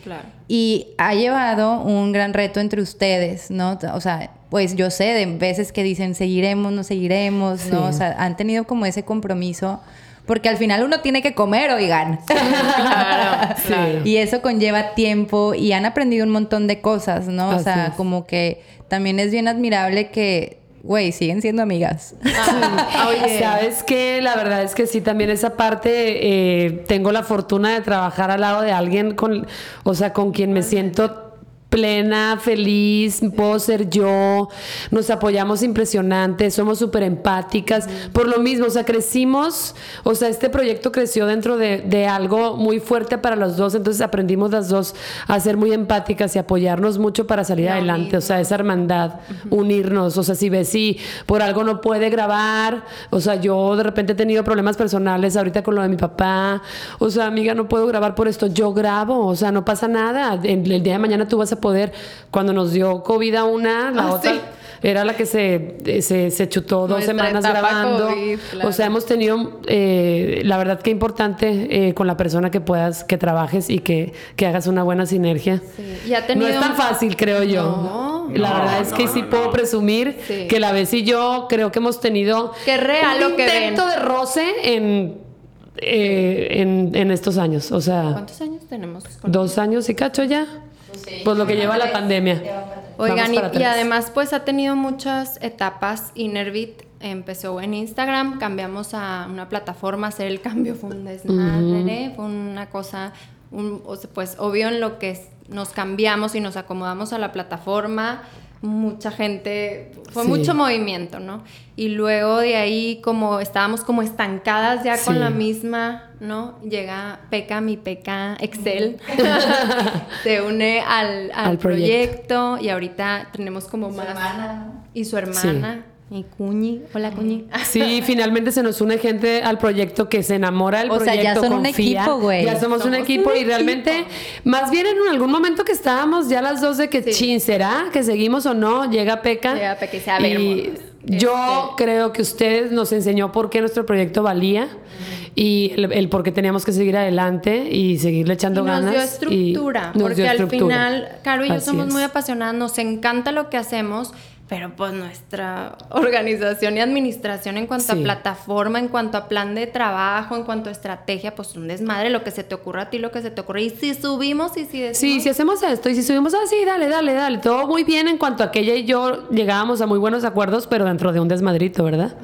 y ha llevado un gran reto entre ustedes, ¿no? O sea, pues yo sé de veces que dicen seguiremos, no seguiremos, ¿no? O sea, han tenido como ese compromiso porque al final uno tiene que comer, oigan. claro, Y eso conlleva tiempo y han aprendido un montón de cosas, ¿no? o sea, como que también es bien admirable que güey, siguen siendo amigas. Ah, oye. ¿Sabes qué? La verdad es que sí, también esa parte, eh, tengo la fortuna de trabajar al lado de alguien con, o sea, con quien me siento plena, feliz, puedo ser yo, nos apoyamos impresionante, somos súper empáticas, por lo mismo, o sea, crecimos, o sea, este proyecto creció dentro de, algo muy fuerte para los dos, entonces aprendimos las dos a ser muy empáticas y apoyarnos mucho para salir adelante, o sea, esa hermandad, unirnos, o sea, si ves si por algo no puede grabar, o sea, yo de repente he tenido problemas personales ahorita con lo de mi papá, o sea, amiga, no puedo grabar por esto, yo grabo, o sea, no pasa nada, el día de mañana tú vas a poder. Cuando nos dio COVID a una, la ah, otra era la que se, se, chutó dos semanas grabando. O sea, hemos tenido, eh, la verdad que importante eh, con la persona que puedas, que trabajes y que, que hagas una buena sinergia. No es tan fácil, creo yo. La verdad es que sí puedo presumir que la vez y yo creo que hemos tenido que real un intento de roce en eh, en, en, estos años. O sea, ¿cuántos años tenemos? Dos años y cacho ya. Pues lo que lleva la pandemia. Oigan, y, además pues ha tenido muchas etapas. Innervit empezó en Instagram, cambiamos a una plataforma, hacer el cambio fue un desmadre, fue una cosa, pues obvio en lo que nos cambiamos y nos acomodamos a la plataforma mucha gente, fue mucho movimiento, ¿no? Y luego de ahí como estábamos como estancadas ya con la misma, ¿no? Llega Peca, mi Peca, Excel, se une al, proyecto. y ahorita tenemos como más... Hermana. Y su hermana. Y Cuñi, hola Cuñi. Sí, finalmente se nos une gente al proyecto que se enamora del proyecto. O sea, ya son un equipo, güey. Ya somos, un equipo y realmente, más bien en algún momento que estábamos ya las dos de que chin, ¿será que seguimos o no? Llega Peca. Llega Peca y se a ver, y yo este creo que usted nos enseñó por qué nuestro proyecto valía y el, por qué teníamos que seguir adelante y seguirle echando ganas. Nos dio estructura, porque al final, Caro y yo somos muy apasionadas, nos encanta lo que hacemos pero pues nuestra organización y administración en cuanto a plataforma, en cuanto a plan de trabajo, en cuanto a estrategia, pues un desmadre, lo que se te ocurra a ti, lo que se te ocurre. Y si subimos y si decimos... Sí, si hacemos esto y si subimos así, ah, dale, dale, dale. Todo muy bien en cuanto a que ella y yo llegábamos a muy buenos acuerdos, pero dentro de un desmadrito, ¿verdad?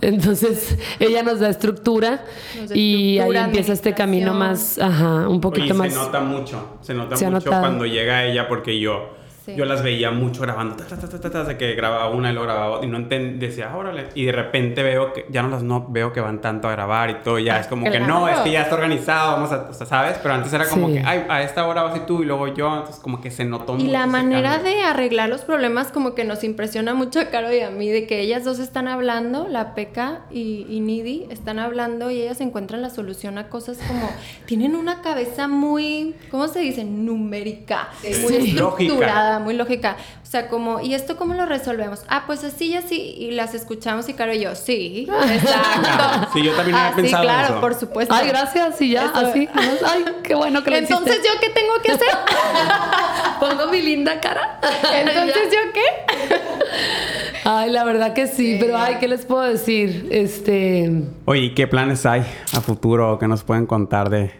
Entonces ella nos da estructura y ahí empieza este camino más, ajá, un poquito más... Se nota mucho, se nota mucho cuando llega ella porque yo yo las veía mucho grabando, de que grababa una y lo grababa y no entendía, decía, órale. Y de repente veo que ya no las no veo que van tanto a grabar y todo, ya es como que no, es que ya está organizado, vamos a, o sea, ¿sabes? Pero antes era como que, ay, a esta hora vas y tú y luego yo, entonces como que se notó Y la manera de arreglar los problemas como que nos impresiona mucho a Caro y a mí, de que ellas dos están hablando, la Peca y, y Nidi, están hablando y ellas encuentran la solución a cosas como, tienen una cabeza muy, ¿cómo se dice? Numérica, muy estructurada muy lógica. O sea, como, ¿y esto cómo lo resolvemos? Ah, pues así y así. Y las escuchamos y Caro y yo, sí, exacto. sí, yo también había ah, pensado sí, claro, por supuesto. Ay, gracias, y ya, así. Ay, qué bueno que lo Entonces, ¿yo qué tengo que hacer? Pongo mi linda cara. Entonces, ¿yo qué? Ay, la verdad que sí, pero ay, ¿qué les puedo decir? Este... Oye, ¿qué planes hay a futuro que nos pueden contar de,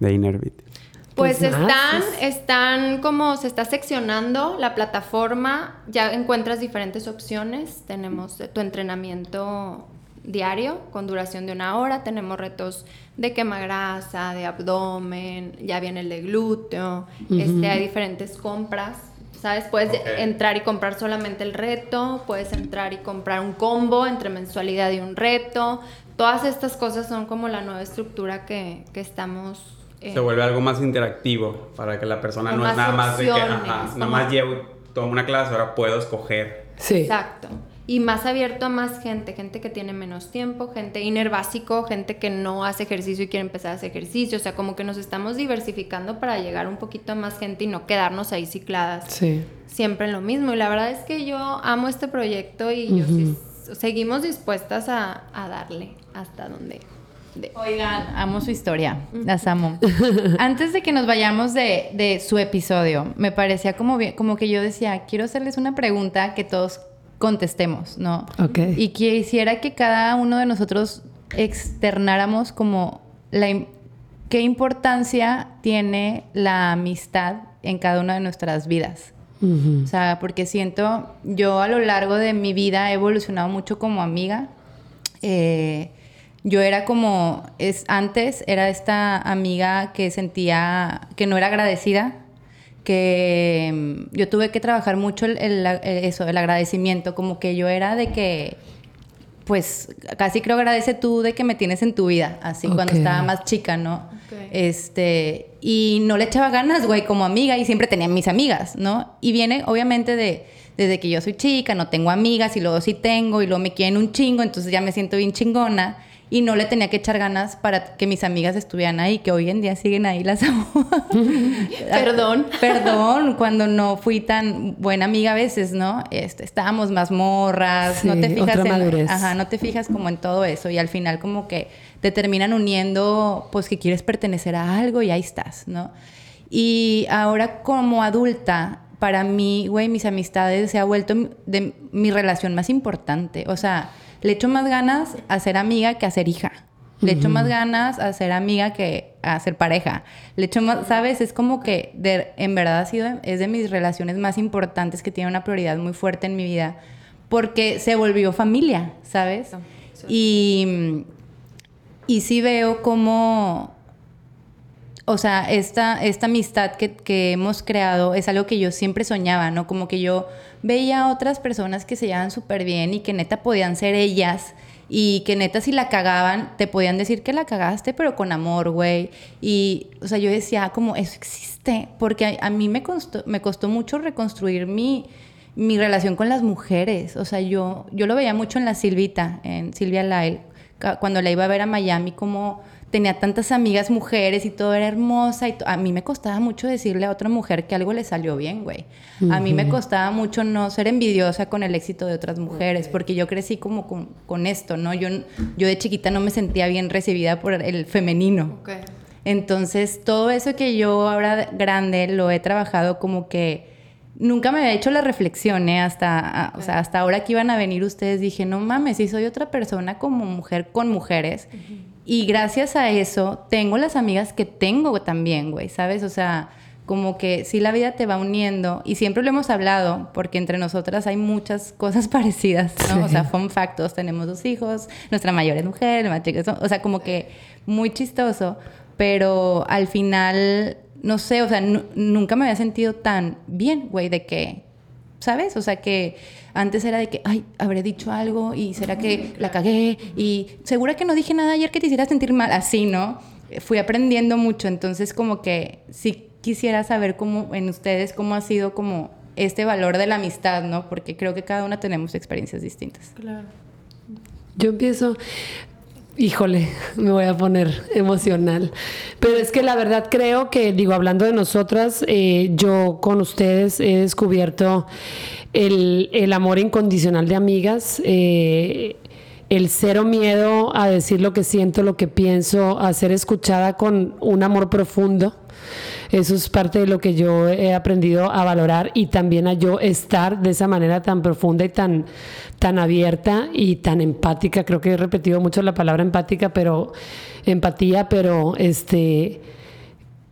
de Innerbit? Pues, pues están, están como se está seccionando la plataforma, ya encuentras diferentes opciones. Tenemos tu entrenamiento diario con duración de una hora, tenemos retos de quema grasa, de abdomen, ya viene el de glúteo, este, hay diferentes compras. ¿Sabes? Puedes entrar y comprar solamente el reto, puedes entrar y comprar un combo entre mensualidad y un reto. Todas estas cosas son como la nueva estructura que, que estamos se vuelve algo más interactivo para que la persona no es nada más de que, ajá, nada más llevo, tomo una clase, ahora puedo escoger. Sí. Exacto. Y más abierto a más gente, gente que tiene menos tiempo, gente inner básico, gente que no hace ejercicio y quiere empezar a hacer ejercicio. O sea, como que nos estamos diversificando para llegar un poquito a más gente y no quedarnos ahí cicladas. Sí. Siempre en lo mismo. Y la verdad es que yo amo este proyecto y yo sí, seguimos dispuestas a, a darle hasta donde Oigan, amo su historia, las amo. Antes de que nos vayamos de, su episodio, me parecía como, como que yo decía, quiero hacerles una pregunta que todos contestemos, ¿no? Ok. Y quisiera que cada uno de nosotros externáramos como la, qué importancia tiene la amistad en cada una de nuestras vidas. O sea, porque siento, yo a lo largo de mi vida he evolucionado mucho como amiga. Eh, yo era como, es, antes era esta amiga que sentía que no era agradecida, que mm, yo tuve que trabajar mucho el, eso, el agradecimiento, como que yo era de que, pues casi creo agradece tú de que me tienes en tu vida, así cuando estaba más chica, ¿no? Este, y no le echaba ganas, güey, como amiga y siempre tenía mis amigas, ¿no? Y viene obviamente de desde que yo soy chica, no tengo amigas y luego sí tengo y luego me quieren un chingo, entonces ya me siento bien chingona y no le tenía que echar ganas para que mis amigas estuvieran ahí, que hoy en día siguen ahí las amo. Perdón. Perdón, cuando no fui tan buena amiga a veces, ¿no? Este, estábamos más morras, no te fijas en, ajá, no te fijas como en todo eso y al final como que te terminan uniendo pues que quieres pertenecer a algo y ahí estás, ¿no? Y ahora como adulta, para mí, güey, mis amistades se ha vuelto de mi relación más importante, o sea, le echo más ganas a ser amiga que a ser hija. Le echo más ganas a ser amiga que a ser pareja. Le echo más, ¿sabes? Es como que de, en verdad ha sido, es de mis relaciones más importantes que tiene una prioridad muy fuerte en mi vida porque se volvió familia, ¿sabes? Y, y sí veo como, o sea, esta, esta amistad que, que hemos creado es algo que yo siempre soñaba, ¿no? Como que yo veía otras personas que se llevaban súper bien y que neta podían ser ellas y que neta si la cagaban te podían decir que la cagaste pero con amor, güey. Y, o sea, yo decía como, eso existe, porque a, mí me costó, me costó mucho reconstruir mi, mi relación con las mujeres. O sea, yo, yo lo veía mucho en la Silvita, en Silvia Lyle, cuando la iba a ver a Miami, como tenía tantas amigas mujeres y todo era hermosa. Y a mí me costaba mucho decirle a otra mujer que algo le salió bien, güey. A mí me costaba mucho no ser envidiosa con el éxito de otras mujeres, porque yo crecí como con, esto, ¿no? Yo, yo de chiquita no me sentía bien recibida por el femenino. Entonces, todo eso que yo ahora grande lo he trabajado como que nunca me había hecho la reflexión, ¿eh? Hasta, o sea, hasta ahora que iban a venir ustedes dije, no mames, si soy otra persona como mujer con mujeres. Y gracias a eso tengo las amigas que tengo también, güey, ¿sabes? O sea, como que sí la vida te va uniendo y siempre lo hemos hablado porque entre nosotras hay muchas cosas parecidas, ¿no? O sea, fun factos, tenemos dos hijos, nuestra mayor es mujer, más chica, o sea, como que muy chistoso, pero al final, no sé, o sea, nunca me había sentido tan bien, güey, de que, ¿sabes? O sea, que antes era de que, ay, habré dicho algo y será que la cagué y segura que no dije nada ayer que te hiciera sentir mal, así, ¿no? Fui aprendiendo mucho, entonces como que sí quisiera saber cómo en ustedes cómo ha sido como este valor de la amistad, ¿no? Porque creo que cada una tenemos experiencias distintas. Claro. Yo empiezo, híjole, me voy a poner emocional. Pero es que la verdad creo que, digo, hablando de nosotras, eh, yo con ustedes he descubierto el, amor incondicional de amigas, eh, el cero miedo a decir lo que siento, lo que pienso, a ser escuchada con un amor profundo. Eso es parte de lo que yo he aprendido a valorar y también a yo estar de esa manera tan profunda y tan, tan abierta y tan empática. Creo que he repetido mucho la palabra empática, pero empatía, pero este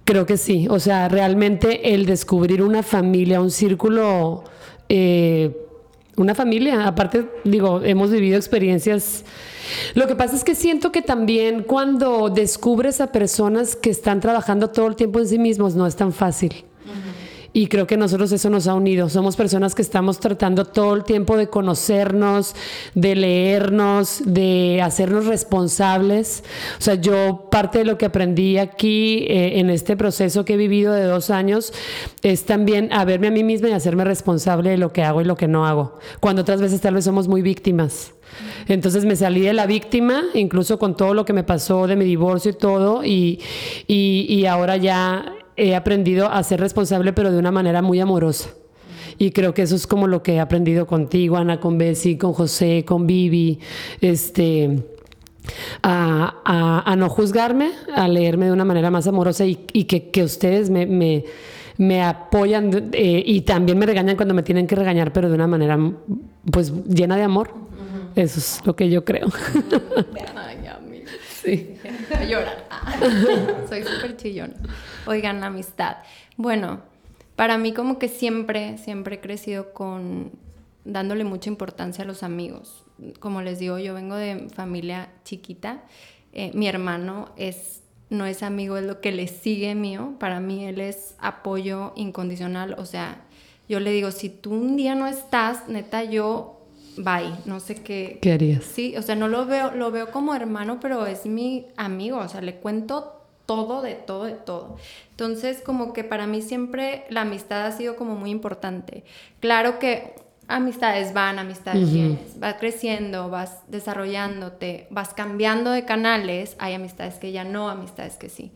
creo que sí. O sea, realmente el descubrir una familia, un círculo eh, una familia. Aparte, digo, hemos vivido experiencias. Lo que pasa es que siento que también cuando descubres a personas que están trabajando todo el tiempo en sí mismos, no es tan fácil. Y creo que nosotros eso nos ha unido. Somos personas que estamos tratando todo el tiempo de conocernos, de leernos, de hacernos responsables. O sea, yo parte de lo que aprendí aquí eh, en este proceso que he vivido de dos años es también a verme a mí misma y hacerme responsable de lo que hago y lo que no hago. Cuando otras veces tal vez somos muy víctimas. Entonces me salí de la víctima, incluso con todo lo que me pasó de mi divorcio y todo, y, y, y ahora ya he aprendido a ser responsable, pero de una manera muy amorosa. Y creo que eso es como lo que he aprendido contigo, Ana, con Bessie, con José, con Vivi, este, a, no juzgarme, a leerme de una manera más amorosa y, que, ustedes me, apoyan eh, y también me regañan cuando me tienen que regañar, pero de una manera pues llena de amor. Eso es lo que yo creo. sí. Llorar. Soy súper chillona. Oigan, amistad. Bueno, para mí como que siempre, siempre he crecido con dándole mucha importancia a los amigos. Como les digo, yo vengo de familia chiquita. Eh, mi hermano es, no es amigo, es lo que le sigue mío. Para mí él es apoyo incondicional. O sea, yo le digo, si tú un día no estás, neta, yo, bye. No sé qué. ¿Qué harías? Sí, o sea, no lo veo, lo veo como hermano, pero es mi amigo. O sea, le cuento todo, de todo, de todo. Entonces, como que para mí siempre la amistad ha sido como muy importante. Claro que amistades van, amistades vienes, vas creciendo, vas desarrollándote, vas cambiando de canales, hay amistades que ya no, amistades que sí.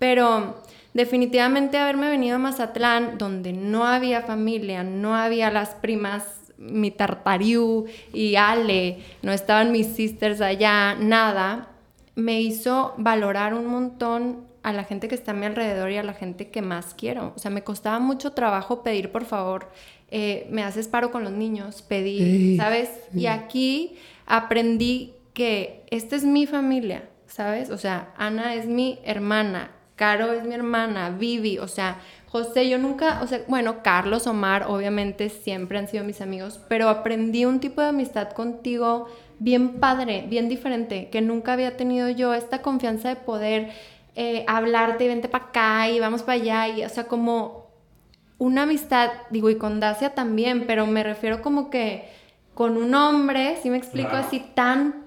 Pero definitivamente haberme venido a Mazatlán, donde no había familia, no había las primas, mi Tartariu y Ale, no estaban mis sisters allá, nada, me hizo valorar un montón a la gente que está a mi alrededor y a la gente que más quiero. O sea, me costaba mucho trabajo pedir, por favor, eh, me haces paro con los niños, pedir, ¿sabes? Y aquí aprendí que esta es mi familia, ¿sabes? O sea, Ana es mi hermana, Caro es mi hermana, Vivi, o sea, José, yo nunca, o sea, bueno, Carlos, Omar, obviamente siempre han sido mis amigos, pero aprendí un tipo de amistad contigo bien padre, bien diferente, que nunca había tenido yo, esta confianza de poder eh, hablarte, vente para acá y vamos para allá, y o sea, como una amistad, digo, y con Dacia también, pero me refiero como que con un hombre, si me explico así, tan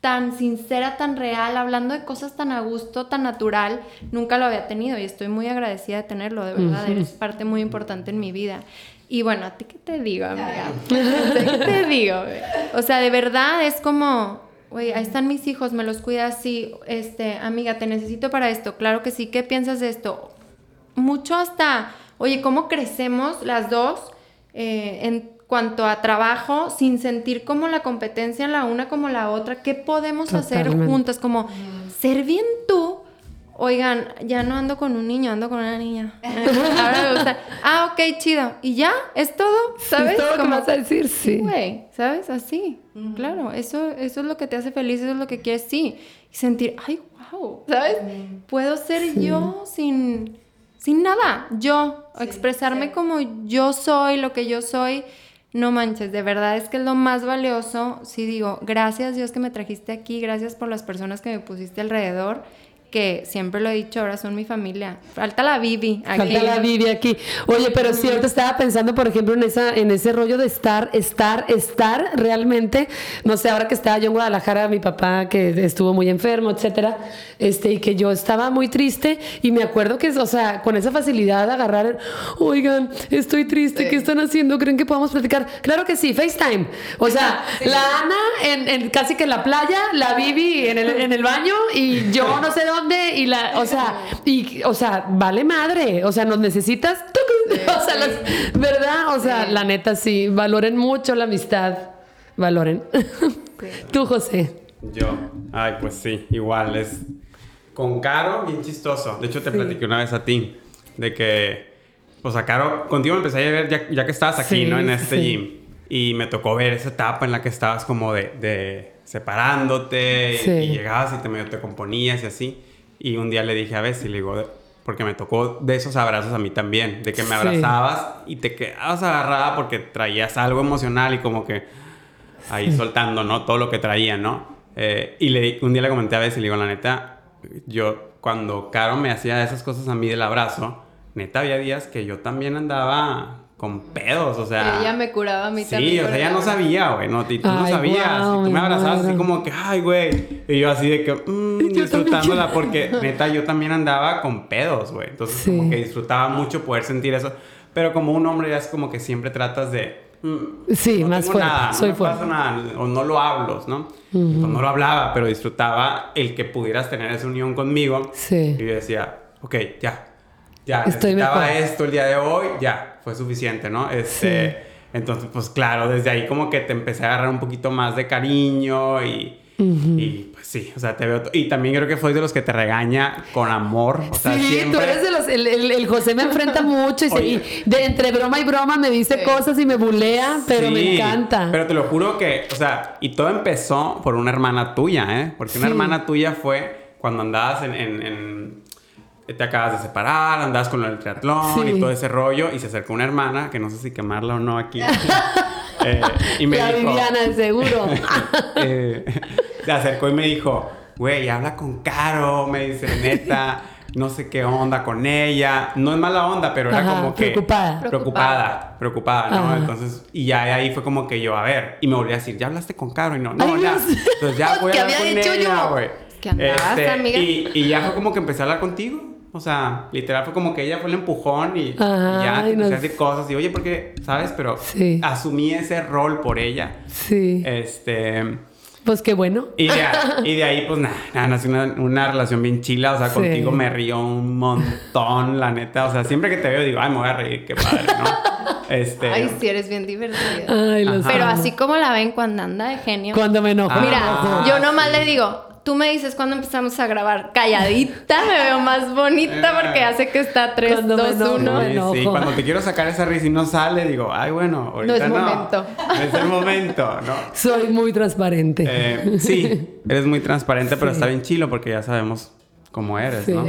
tan sincera, tan real, hablando de cosas tan a gusto, tan natural, nunca lo había tenido y estoy muy agradecida de tenerlo, de verdad, eres parte muy importante en mi vida. Y bueno, ¿a ti qué te digo, amiga? ¿Qué te digo? O sea, de verdad es como, güey, ahí están mis hijos, me los cuidas así, este, amiga, te necesito para esto, claro que sí, ¿qué piensas de esto? Mucho hasta, oye, ¿cómo crecemos las dos eh, en cuanto a trabajo sin sentir como la competencia en la una como la otra? ¿Qué podemos hacer juntas? Como ser bien tú Oigan, ya no ando con un niño, ando con una niña. Ahora me gusta. Ah, ok, chido. ¿Y ya? ¿Es todo? ¿Sabes? ¿Es todo vas a decir? Sí. Güey, ¿sabes? Así. Claro, eso, eso es lo que te hace feliz, eso es lo que quieres, sí. Y sentir, ay, wow, ¿sabes? Puedo ser yo sin, sin nada. Yo, expresarme como yo soy, lo que yo soy. No manches, de verdad es que es lo más valioso. Sí digo, gracias Dios que me trajiste aquí, gracias por las personas que me pusiste alrededor que siempre lo he dicho, ahora son mi familia. Falta la Vivi aquí. Falta la Vivi aquí. Oye, pero si ahorita estaba pensando, por ejemplo, en esa en ese rollo de estar, estar, estar realmente, no sé, ahora que estaba yo en Guadalajara, mi papá que estuvo muy enfermo, etcétera, este y que yo estaba muy triste y me acuerdo que, o sea, con esa facilidad de agarrar, "Oigan, estoy triste, ¿qué están haciendo? ¿Creen que podamos platicar?" Claro que sí, FaceTime. O sea, la Ana en, casi que en la playa, la Vivi en el, en el baño y yo no sé dónde y la, o sea, y, o sea, vale madre, o sea, nos necesitas, o sea, ¿verdad? O sea, la neta sí, valoren mucho la amistad, valoren. Tú, José. Yo, ay, pues sí, igual, es con Caro, bien chistoso. De hecho, te platiqué una vez a ti, de que, pues a Caro, contigo me empecé a ver ya, ya que estabas aquí, ¿no? En este gym. Y me tocó ver esa etapa en la que estabas como de, de separándote y, llegabas y te medio te componías y así. Y un día le dije a Bessie, le digo, porque me tocó de esos abrazos a mí también, de que me abrazabas y te quedabas agarrada porque traías algo emocional y como que ahí soltando, ¿no? Todo lo que traía, ¿no? Eh, y le, un día le comenté a Bessie, le digo, la neta, yo cuando Caro me hacía esas cosas a mí del abrazo, neta había días que yo también andaba con pedos, o sea. Ella me curaba a mí también. Sí, o sea, ella no sabía, güey, no, tú no sabías. y tú me abrazabas así como que, ay, güey. Y yo así de que, mmm, disfrutándola, porque neta, yo también andaba con pedos, güey. Entonces, como que disfrutaba mucho poder sentir eso. Pero como un hombre, ya es como que siempre tratas de. Mm, sí, más fuerte. Nada, Soy no fuerte. Pasa nada, o no lo hablo, ¿no? no lo hablaba, pero disfrutaba el que pudieras tener esa unión conmigo. Sí. Y yo decía, ok, ya, ya, Estoy necesitaba esto el día de hoy, ya, fue suficiente, ¿no? Este, Entonces, pues claro, desde ahí como que te empecé a agarrar un poquito más de cariño y, y pues sí, o sea, te veo... Y también creo que fue de los que te regaña con amor. O sea, sí, tú eres de los... El, el, José me enfrenta mucho y, de entre broma y broma me dice cosas y me bulea, pero me encanta. Pero te lo juro que, o sea, y todo empezó por una hermana tuya, ¿eh? Porque una hermana tuya fue cuando andabas en te acabas de separar, andabas con el triatlón y todo ese rollo, y se acercó una hermana, que no sé si quemarla o no aquí. eh, y me La Viviana, seguro. eh, se acercó y me dijo, güey, habla con Caro, me dice, neta, no sé qué onda con ella. No es mala onda, pero era como que... Preocupada. Preocupada, preocupada, ¿no? Entonces, y ya ahí fue como que yo, a ver, y me volví a decir, ¿ya hablaste con Caro? Y no, no, ya. Entonces ya voy a hablar con ella, güey. ¿Qué andabas, este, amiga? Y, y ya fue como que empecé a hablar contigo. O sea, literal fue como que ella fue el empujón y, ya empecé a decir cosas. Y oye, porque, ¿sabes? Pero asumí ese rol por ella. Sí. Este. Pues qué bueno. Y de, ahí, pues nada, nació una, relación bien chila. O sea, contigo me río un montón, la neta. O sea, siempre que te veo digo, ay, me voy a reír, qué padre, ¿no? Este... Ay, sí, eres bien divertida. Ay, Pero así como la ven cuando anda de genio. Cuando me enojo. Mira, yo nomás le digo, tú me dices cuando empezamos a grabar calladita, me veo más bonita porque hace que está 3, 2, 1. Sí, cuando te quiero sacar esa risa y no sale, digo, ay, bueno, ahorita no. Es momento. No es el momento, ¿no? Soy muy transparente. Eh, sí, eres muy transparente, pero está bien chilo porque ya sabemos cómo eres, ¿no?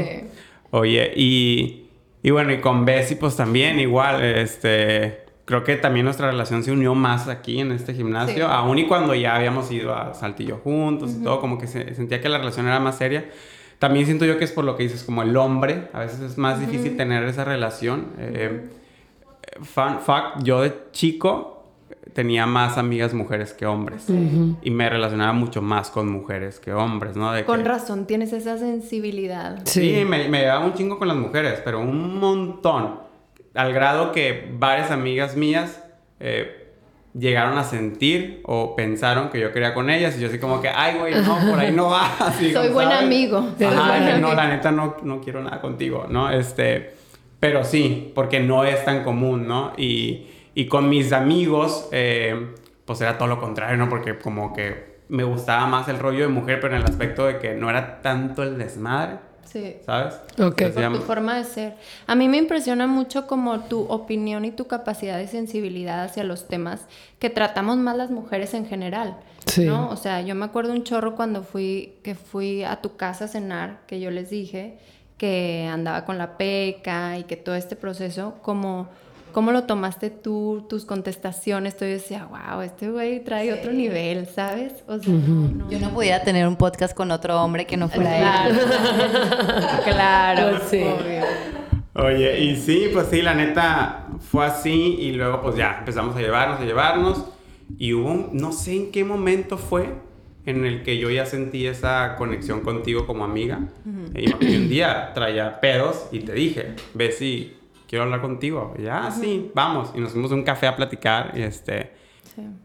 Oye, y, y bueno, y con Bessie, pues también igual, este creo que también nuestra relación se unió más aquí en este gimnasio, aún y cuando ya habíamos ido a Saltillo juntos y todo, como que se, sentía que la relación era más seria. También siento yo que es por lo que dices, como el hombre, a veces es más difícil tener esa relación. Eh, fun fact, yo de chico tenía más amigas mujeres que hombres y me relacionaba mucho más con mujeres que hombres, ¿no? con razón, tienes esa sensibilidad. Sí, me, me daba un chingo con las mujeres, pero un montón al grado que varias amigas mías eh, llegaron a sentir o pensaron que yo quería con ellas y yo así como que, ay, güey, no, por ahí no va. Soy buen amigo. no, la neta no, no quiero nada contigo, ¿no? Este, pero sí, porque no es tan común, ¿no? Y, y con mis amigos, eh, pues era todo lo contrario, ¿no? Porque como que me gustaba más el rollo de mujer, pero en el aspecto de que no era tanto el desmadre Sí. ¿Sabes? Ok. Por tu forma de ser. A mí me impresiona mucho como tu opinión y tu capacidad de sensibilidad hacia los temas que tratamos más las mujeres en general. Sí. ¿no? O sea, yo me acuerdo un chorro cuando fui, que fui a tu casa a cenar, que yo les dije que andaba con la peca y que todo este proceso, como ¿Cómo lo tomaste tú, tus contestaciones? Yo decía, wow, este güey trae otro nivel, ¿sabes? O sea, Yo no pudiera tener un podcast con otro hombre que no fuera él. claro, pues sí. Oye, y sí, pues sí, la neta fue así y luego pues ya empezamos a llevarnos, a llevarnos y hubo, no sé en qué momento fue en el que yo ya sentí esa conexión contigo como amiga. Y un día traía pedos y te dije, ve si quiero hablar contigo. ya, sí, vamos. Y nos fuimos a un café a platicar y este...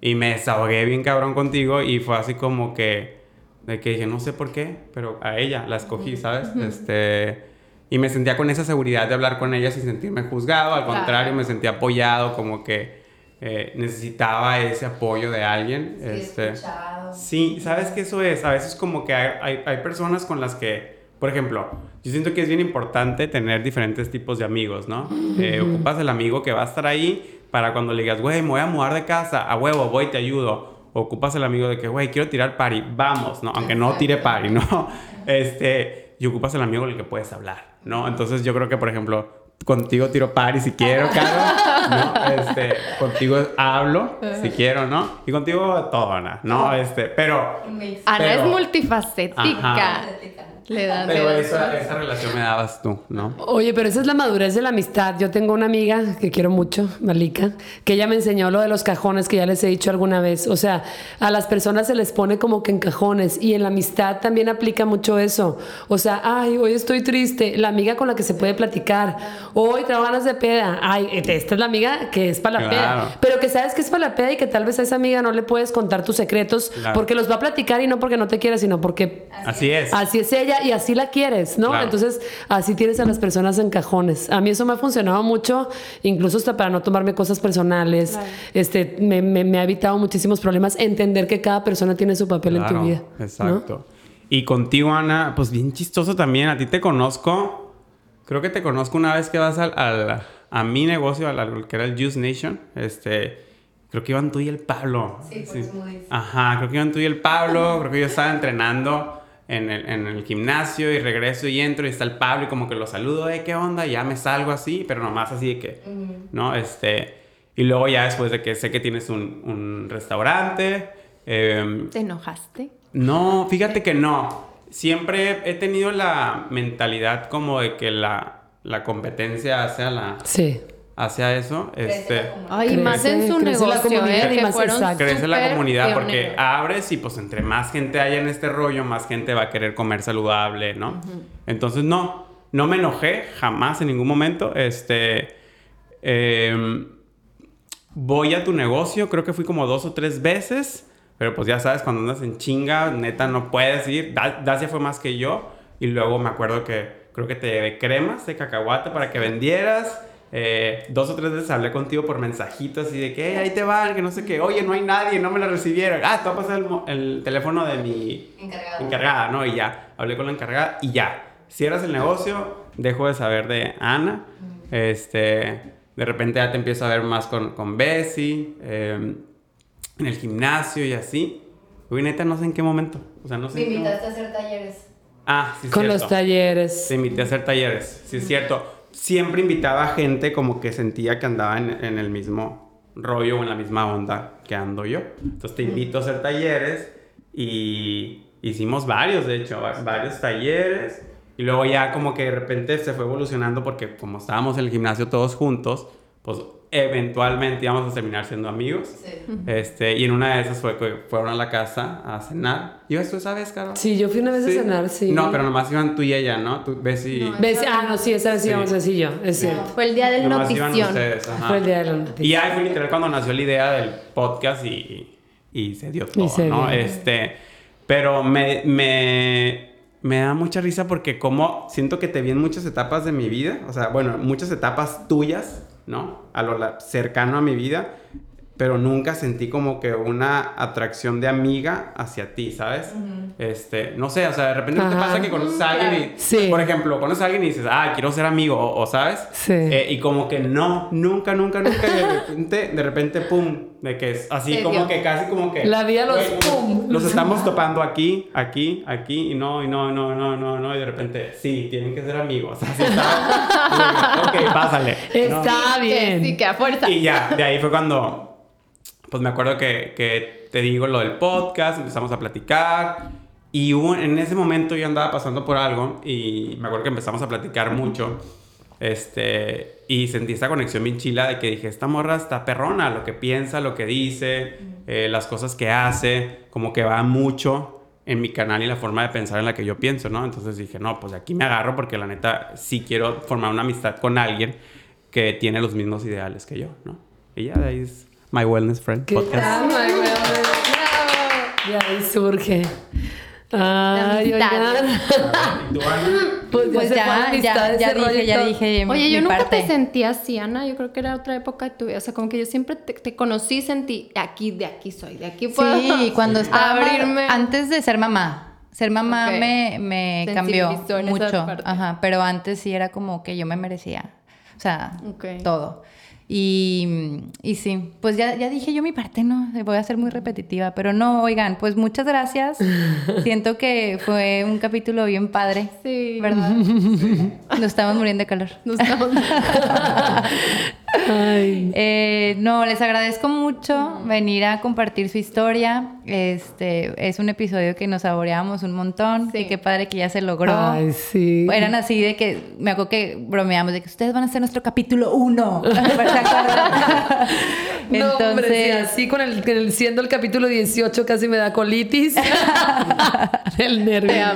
Y me desahogué bien cabrón contigo y fue así como que... De que dije, no sé por qué, pero a ella la escogí, ¿sabes? Este... Y me sentía con esa seguridad de hablar con ella sin sentirme juzgado. Al contrario, me sentía apoyado, como que eh, necesitaba ese apoyo de alguien. Sí, este, escuchado. Sí, ¿sabes qué eso es? A veces como que hay, hay, hay personas con las que por ejemplo, yo siento que es bien importante tener diferentes tipos de amigos, ¿no? Eh, ocupas el amigo que va a estar ahí para cuando le digas, güey, me voy a mudar de casa, a huevo, voy, te ayudo. ocupas el amigo de que, güey, quiero tirar party, vamos, ¿no? Aunque no tire party, ¿no? Este, y ocupas el amigo con el que puedes hablar, ¿no? Entonces yo creo que, por ejemplo, contigo tiro party si quiero, Caro, ¿no? Este, contigo hablo si quiero, ¿no? Y contigo todo, Ana, ¿no? Este, pero... Ana es multifacética. Le Pero esa, esa, relación me dabas tú, ¿no? Oye, pero esa es la madurez de la amistad. Yo tengo una amiga que quiero mucho, Malika, que ella me enseñó lo de los cajones que ya les he dicho alguna vez. O sea, a las personas se les pone como que en cajones y en la amistad también aplica mucho eso. O sea, ay, hoy estoy triste. La amiga con la que se puede platicar. Hoy traigo ganas de peda. Ay, esta es la amiga que es para la peda. Pero que sabes que es para la peda y que tal vez a esa amiga no le puedes contar tus secretos porque los va a platicar y no porque no te quiera, sino porque... Así es. Así es ella y así la quieres, ¿no? Entonces, así tienes a las personas en cajones. A mí eso me ha funcionado mucho, incluso hasta para no tomarme cosas personales. Este, me, me, ha evitado muchísimos problemas entender que cada persona tiene su papel en tu vida. Exacto. Y contigo, Ana, pues bien chistoso también. A ti te conozco, creo que te conozco una vez que vas al, a mi negocio, al, que era el Juice Nation. Este, creo que iban tú y el Pablo. Sí, sí. Ajá, creo que iban tú y el Pablo. creo que yo estaba entrenando en el, en el, gimnasio y regreso y entro y está el Pablo y como que lo saludo, eh, ¿qué onda? Y ya me salgo así, pero nomás así de que, ¿no? Este, y luego ya después de que sé que tienes un, un restaurante. Eh, ¿Te enojaste? No, fíjate que no. Siempre he tenido la mentalidad como de que la, la competencia hacia la... Sí hacia eso. Este, Ay, más en su negocio, la comunidad, ¿eh? crece la comunidad porque abres y pues entre más gente haya en este rollo, más gente va a querer comer saludable, ¿no? Entonces, no, no me enojé jamás en ningún momento. Este, em, voy a tu negocio, creo que fui como dos o tres veces, pero pues ya sabes, cuando andas en chinga, neta, no puedes ir. Dacia fue más que yo y luego me acuerdo que creo que te llevé cremas de cacahuate para que vendieras eh, dos o tres veces hablé contigo por mensajitos y de que ahí te van, que no sé qué, oye, no hay nadie, no me lo recibieron. Ah, te va a pasar el, teléfono de mi encargada. ¿no? Y ya, hablé con la encargada y ya. Cierras el negocio, dejo de saber de Ana. Este, de repente ya te empiezo a ver más con, con Bessie, em, en el gimnasio y así. Uy, neta, no sé en qué momento. O sea, no sé. Me invitaste a hacer talleres. Ah, sí, Con los talleres. Te invité a hacer talleres, sí, es cierto siempre invitaba a gente como que sentía que andaba en, el mismo rollo o en la misma onda que ando yo. Entonces te invito a hacer talleres y hicimos varios, de hecho, varios talleres. Y luego ya como que de repente se fue evolucionando porque como estábamos en el gimnasio todos juntos, pues eventualmente íbamos a terminar siendo amigos. Este, y en una de esas fue que fueron a la casa a cenar. ¿Ibas tú esa vez, Carol? Sí, yo fui una vez a cenar, sí. No, pero nomás iban tú y ella, ¿no? Tú, Bessie. No, ah, no, sí, esa vez íbamos así yo, es cierto. Fue el día del notición. Fue el día del notición. Y ahí fue literal cuando nació la idea del podcast y, y se dio todo, ¿no? Este, pero me, me, me da mucha risa porque como siento que te vi en muchas etapas de mi vida, o sea, bueno, muchas etapas tuyas ¿no? A lo cercano a mi vida, pero nunca sentí como que una atracción de amiga hacia ti, ¿sabes? Este, no sé, o sea, de repente te pasa que conoces a alguien y, por ejemplo, conoces a alguien y dices, ah, quiero ser amigo, o, ¿sabes? Sí. Eh, y como que no, nunca, nunca, nunca, de repente, de repente, pum, de que es así como que casi como que... La vida los pum. Los estamos topando aquí, aquí, aquí, y no, y no, no, no, no, no, y de repente, sí, tienen que ser amigos, así está. ok, pásale. Está bien. Sí, que a fuerza. Y ya, de ahí fue cuando pues me acuerdo que, que, te digo lo del podcast, empezamos a platicar y hubo, en ese momento yo andaba pasando por algo y me acuerdo que empezamos a platicar mucho este, y sentí esta conexión bien chila de que dije, esta morra está perrona, lo que piensa, lo que dice, eh, las cosas que hace, como que va mucho en mi canal y la forma de pensar en la que yo pienso, ¿no? Entonces dije, no, pues aquí me agarro porque la neta sí quiero formar una amistad con alguien que tiene los mismos ideales que yo, ¿no? Y ya de ahí es My Wellness Friend podcast. Ah, My Wellness. Y ahí surge. Ay, oigan. Pues, pues ya, ya, ya, dije, ya dije. Oye, yo nunca te sentí así, Ana. Yo creo que era otra época de tu vida. O sea, como que yo siempre te, te conocí, sentí, aquí, de aquí soy, de aquí puedo. Sí, cuando estaba abrirme. Antes de ser mamá. Ser mamá me, me cambió mucho. Ajá, pero antes sí era como que yo me merecía. O sea, todo. Y, y sí, pues ya, ya dije yo mi parte, no, voy a ser muy repetitiva, pero no, oigan, pues muchas gracias. Siento que fue un capítulo bien padre. Sí. ¿Verdad? Nos estamos muriendo de calor. Nos estamos... Eh, no, les agradezco mucho venir a compartir su historia. Este es un episodio que nos saboreamos un montón. Y qué padre que ya se logró. Ay, sí. Eran así de que me acuerdo que bromeamos de que ustedes van a ser nuestro capítulo uno. Entonces, así con el, siendo el capítulo 18 casi me da colitis. el nervio.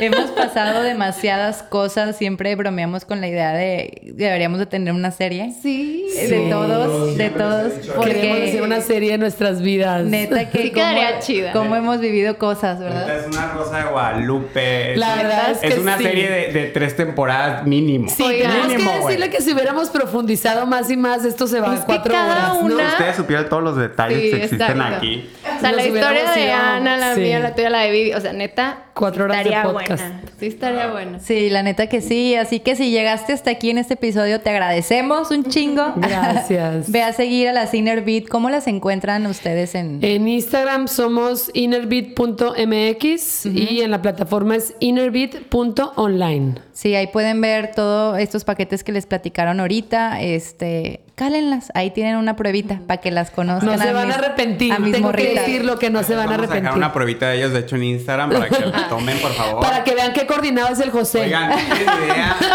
Hemos pasado demasiadas cosas. Siempre bromeamos con la idea de deberíamos de tener una serie. Sí. De todos, de todos. Queremos hacer una serie de nuestras vidas. Neta que sí quedaría chida. Cómo hemos vivido cosas, ¿verdad? Es una Rosa de Guadalupe. La verdad es, que es una serie de, tres temporadas mínimo. Sí, tenemos que decirle que si hubiéramos profundizado más y más, esto se va a cuatro horas. Una... Si ustedes supieran todos los detalles que existen aquí. O sea, la historia de Ana, la mía, la tuya, la de Vivi. O sea, neta. Cuatro horas estaría de podcast. buena. Sí, estaría buena. Sí, la neta que sí. Así que si llegaste hasta aquí en este episodio, te agradecemos un chingo. Gracias. Ve a seguir a las Inner Beat. ¿Cómo las encuentran ustedes en...? En Instagram somos innerbeat.mx y en la plataforma es innerbeat.online. Sí, ahí pueden ver todos estos paquetes que les platicaron ahorita. Este, cálenlas. Ahí tienen una pruebita para que las conozcan. No se van mis- a arrepentir. A mis Tengo que morritas. decirlo que no se van a Vamos a dejar arrepentir. una pruebita de ellos, de hecho, en Instagram para que la tomen, por favor. Para que vean qué coordinado es el José. Oigan, tienen idea.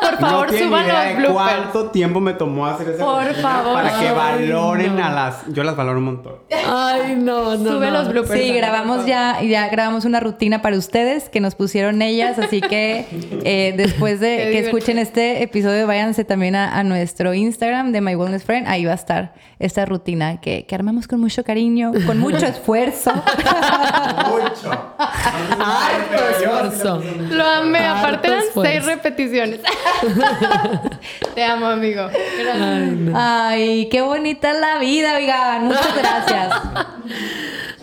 Por favor, no suban idea los de bloopers. cuánto tiempo me tomó hacer esa Por favor. Para que Ay, valoren no. a las... Yo las valoro un montón. Ay, no, no. Sube no. los bloopers. Sí, grabamos ya, ya grabamos una rutina para ustedes que nos pusieron ellas, así que eh, después de Qué que divertido. escuchen este episodio, váyanse también a, a nuestro Instagram de My Wellness Friend, ahí va a estar esta rutina que, que armamos con mucho cariño, con mucho esfuerzo. Mucho. Harto esfuerzo. Lo amé. Harto Aparte eran esfuerzo. seis repeticiones. Te amo, amigo. Gracias. Ay, no. Ay, qué bonita es la vida, oigan. Muchas gracias.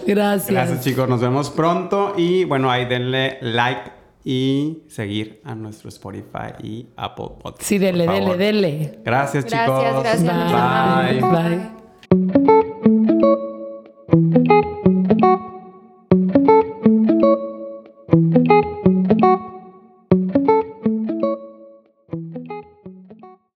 Gracias. Gracias, chicos. Nos vemos pronto. Y bueno, ahí denle like y seguir a nuestro Spotify y Apple Podcast. Sí, dele, dele, dele. Gracias, Gracias, chicos. gracias. Bye. Bye.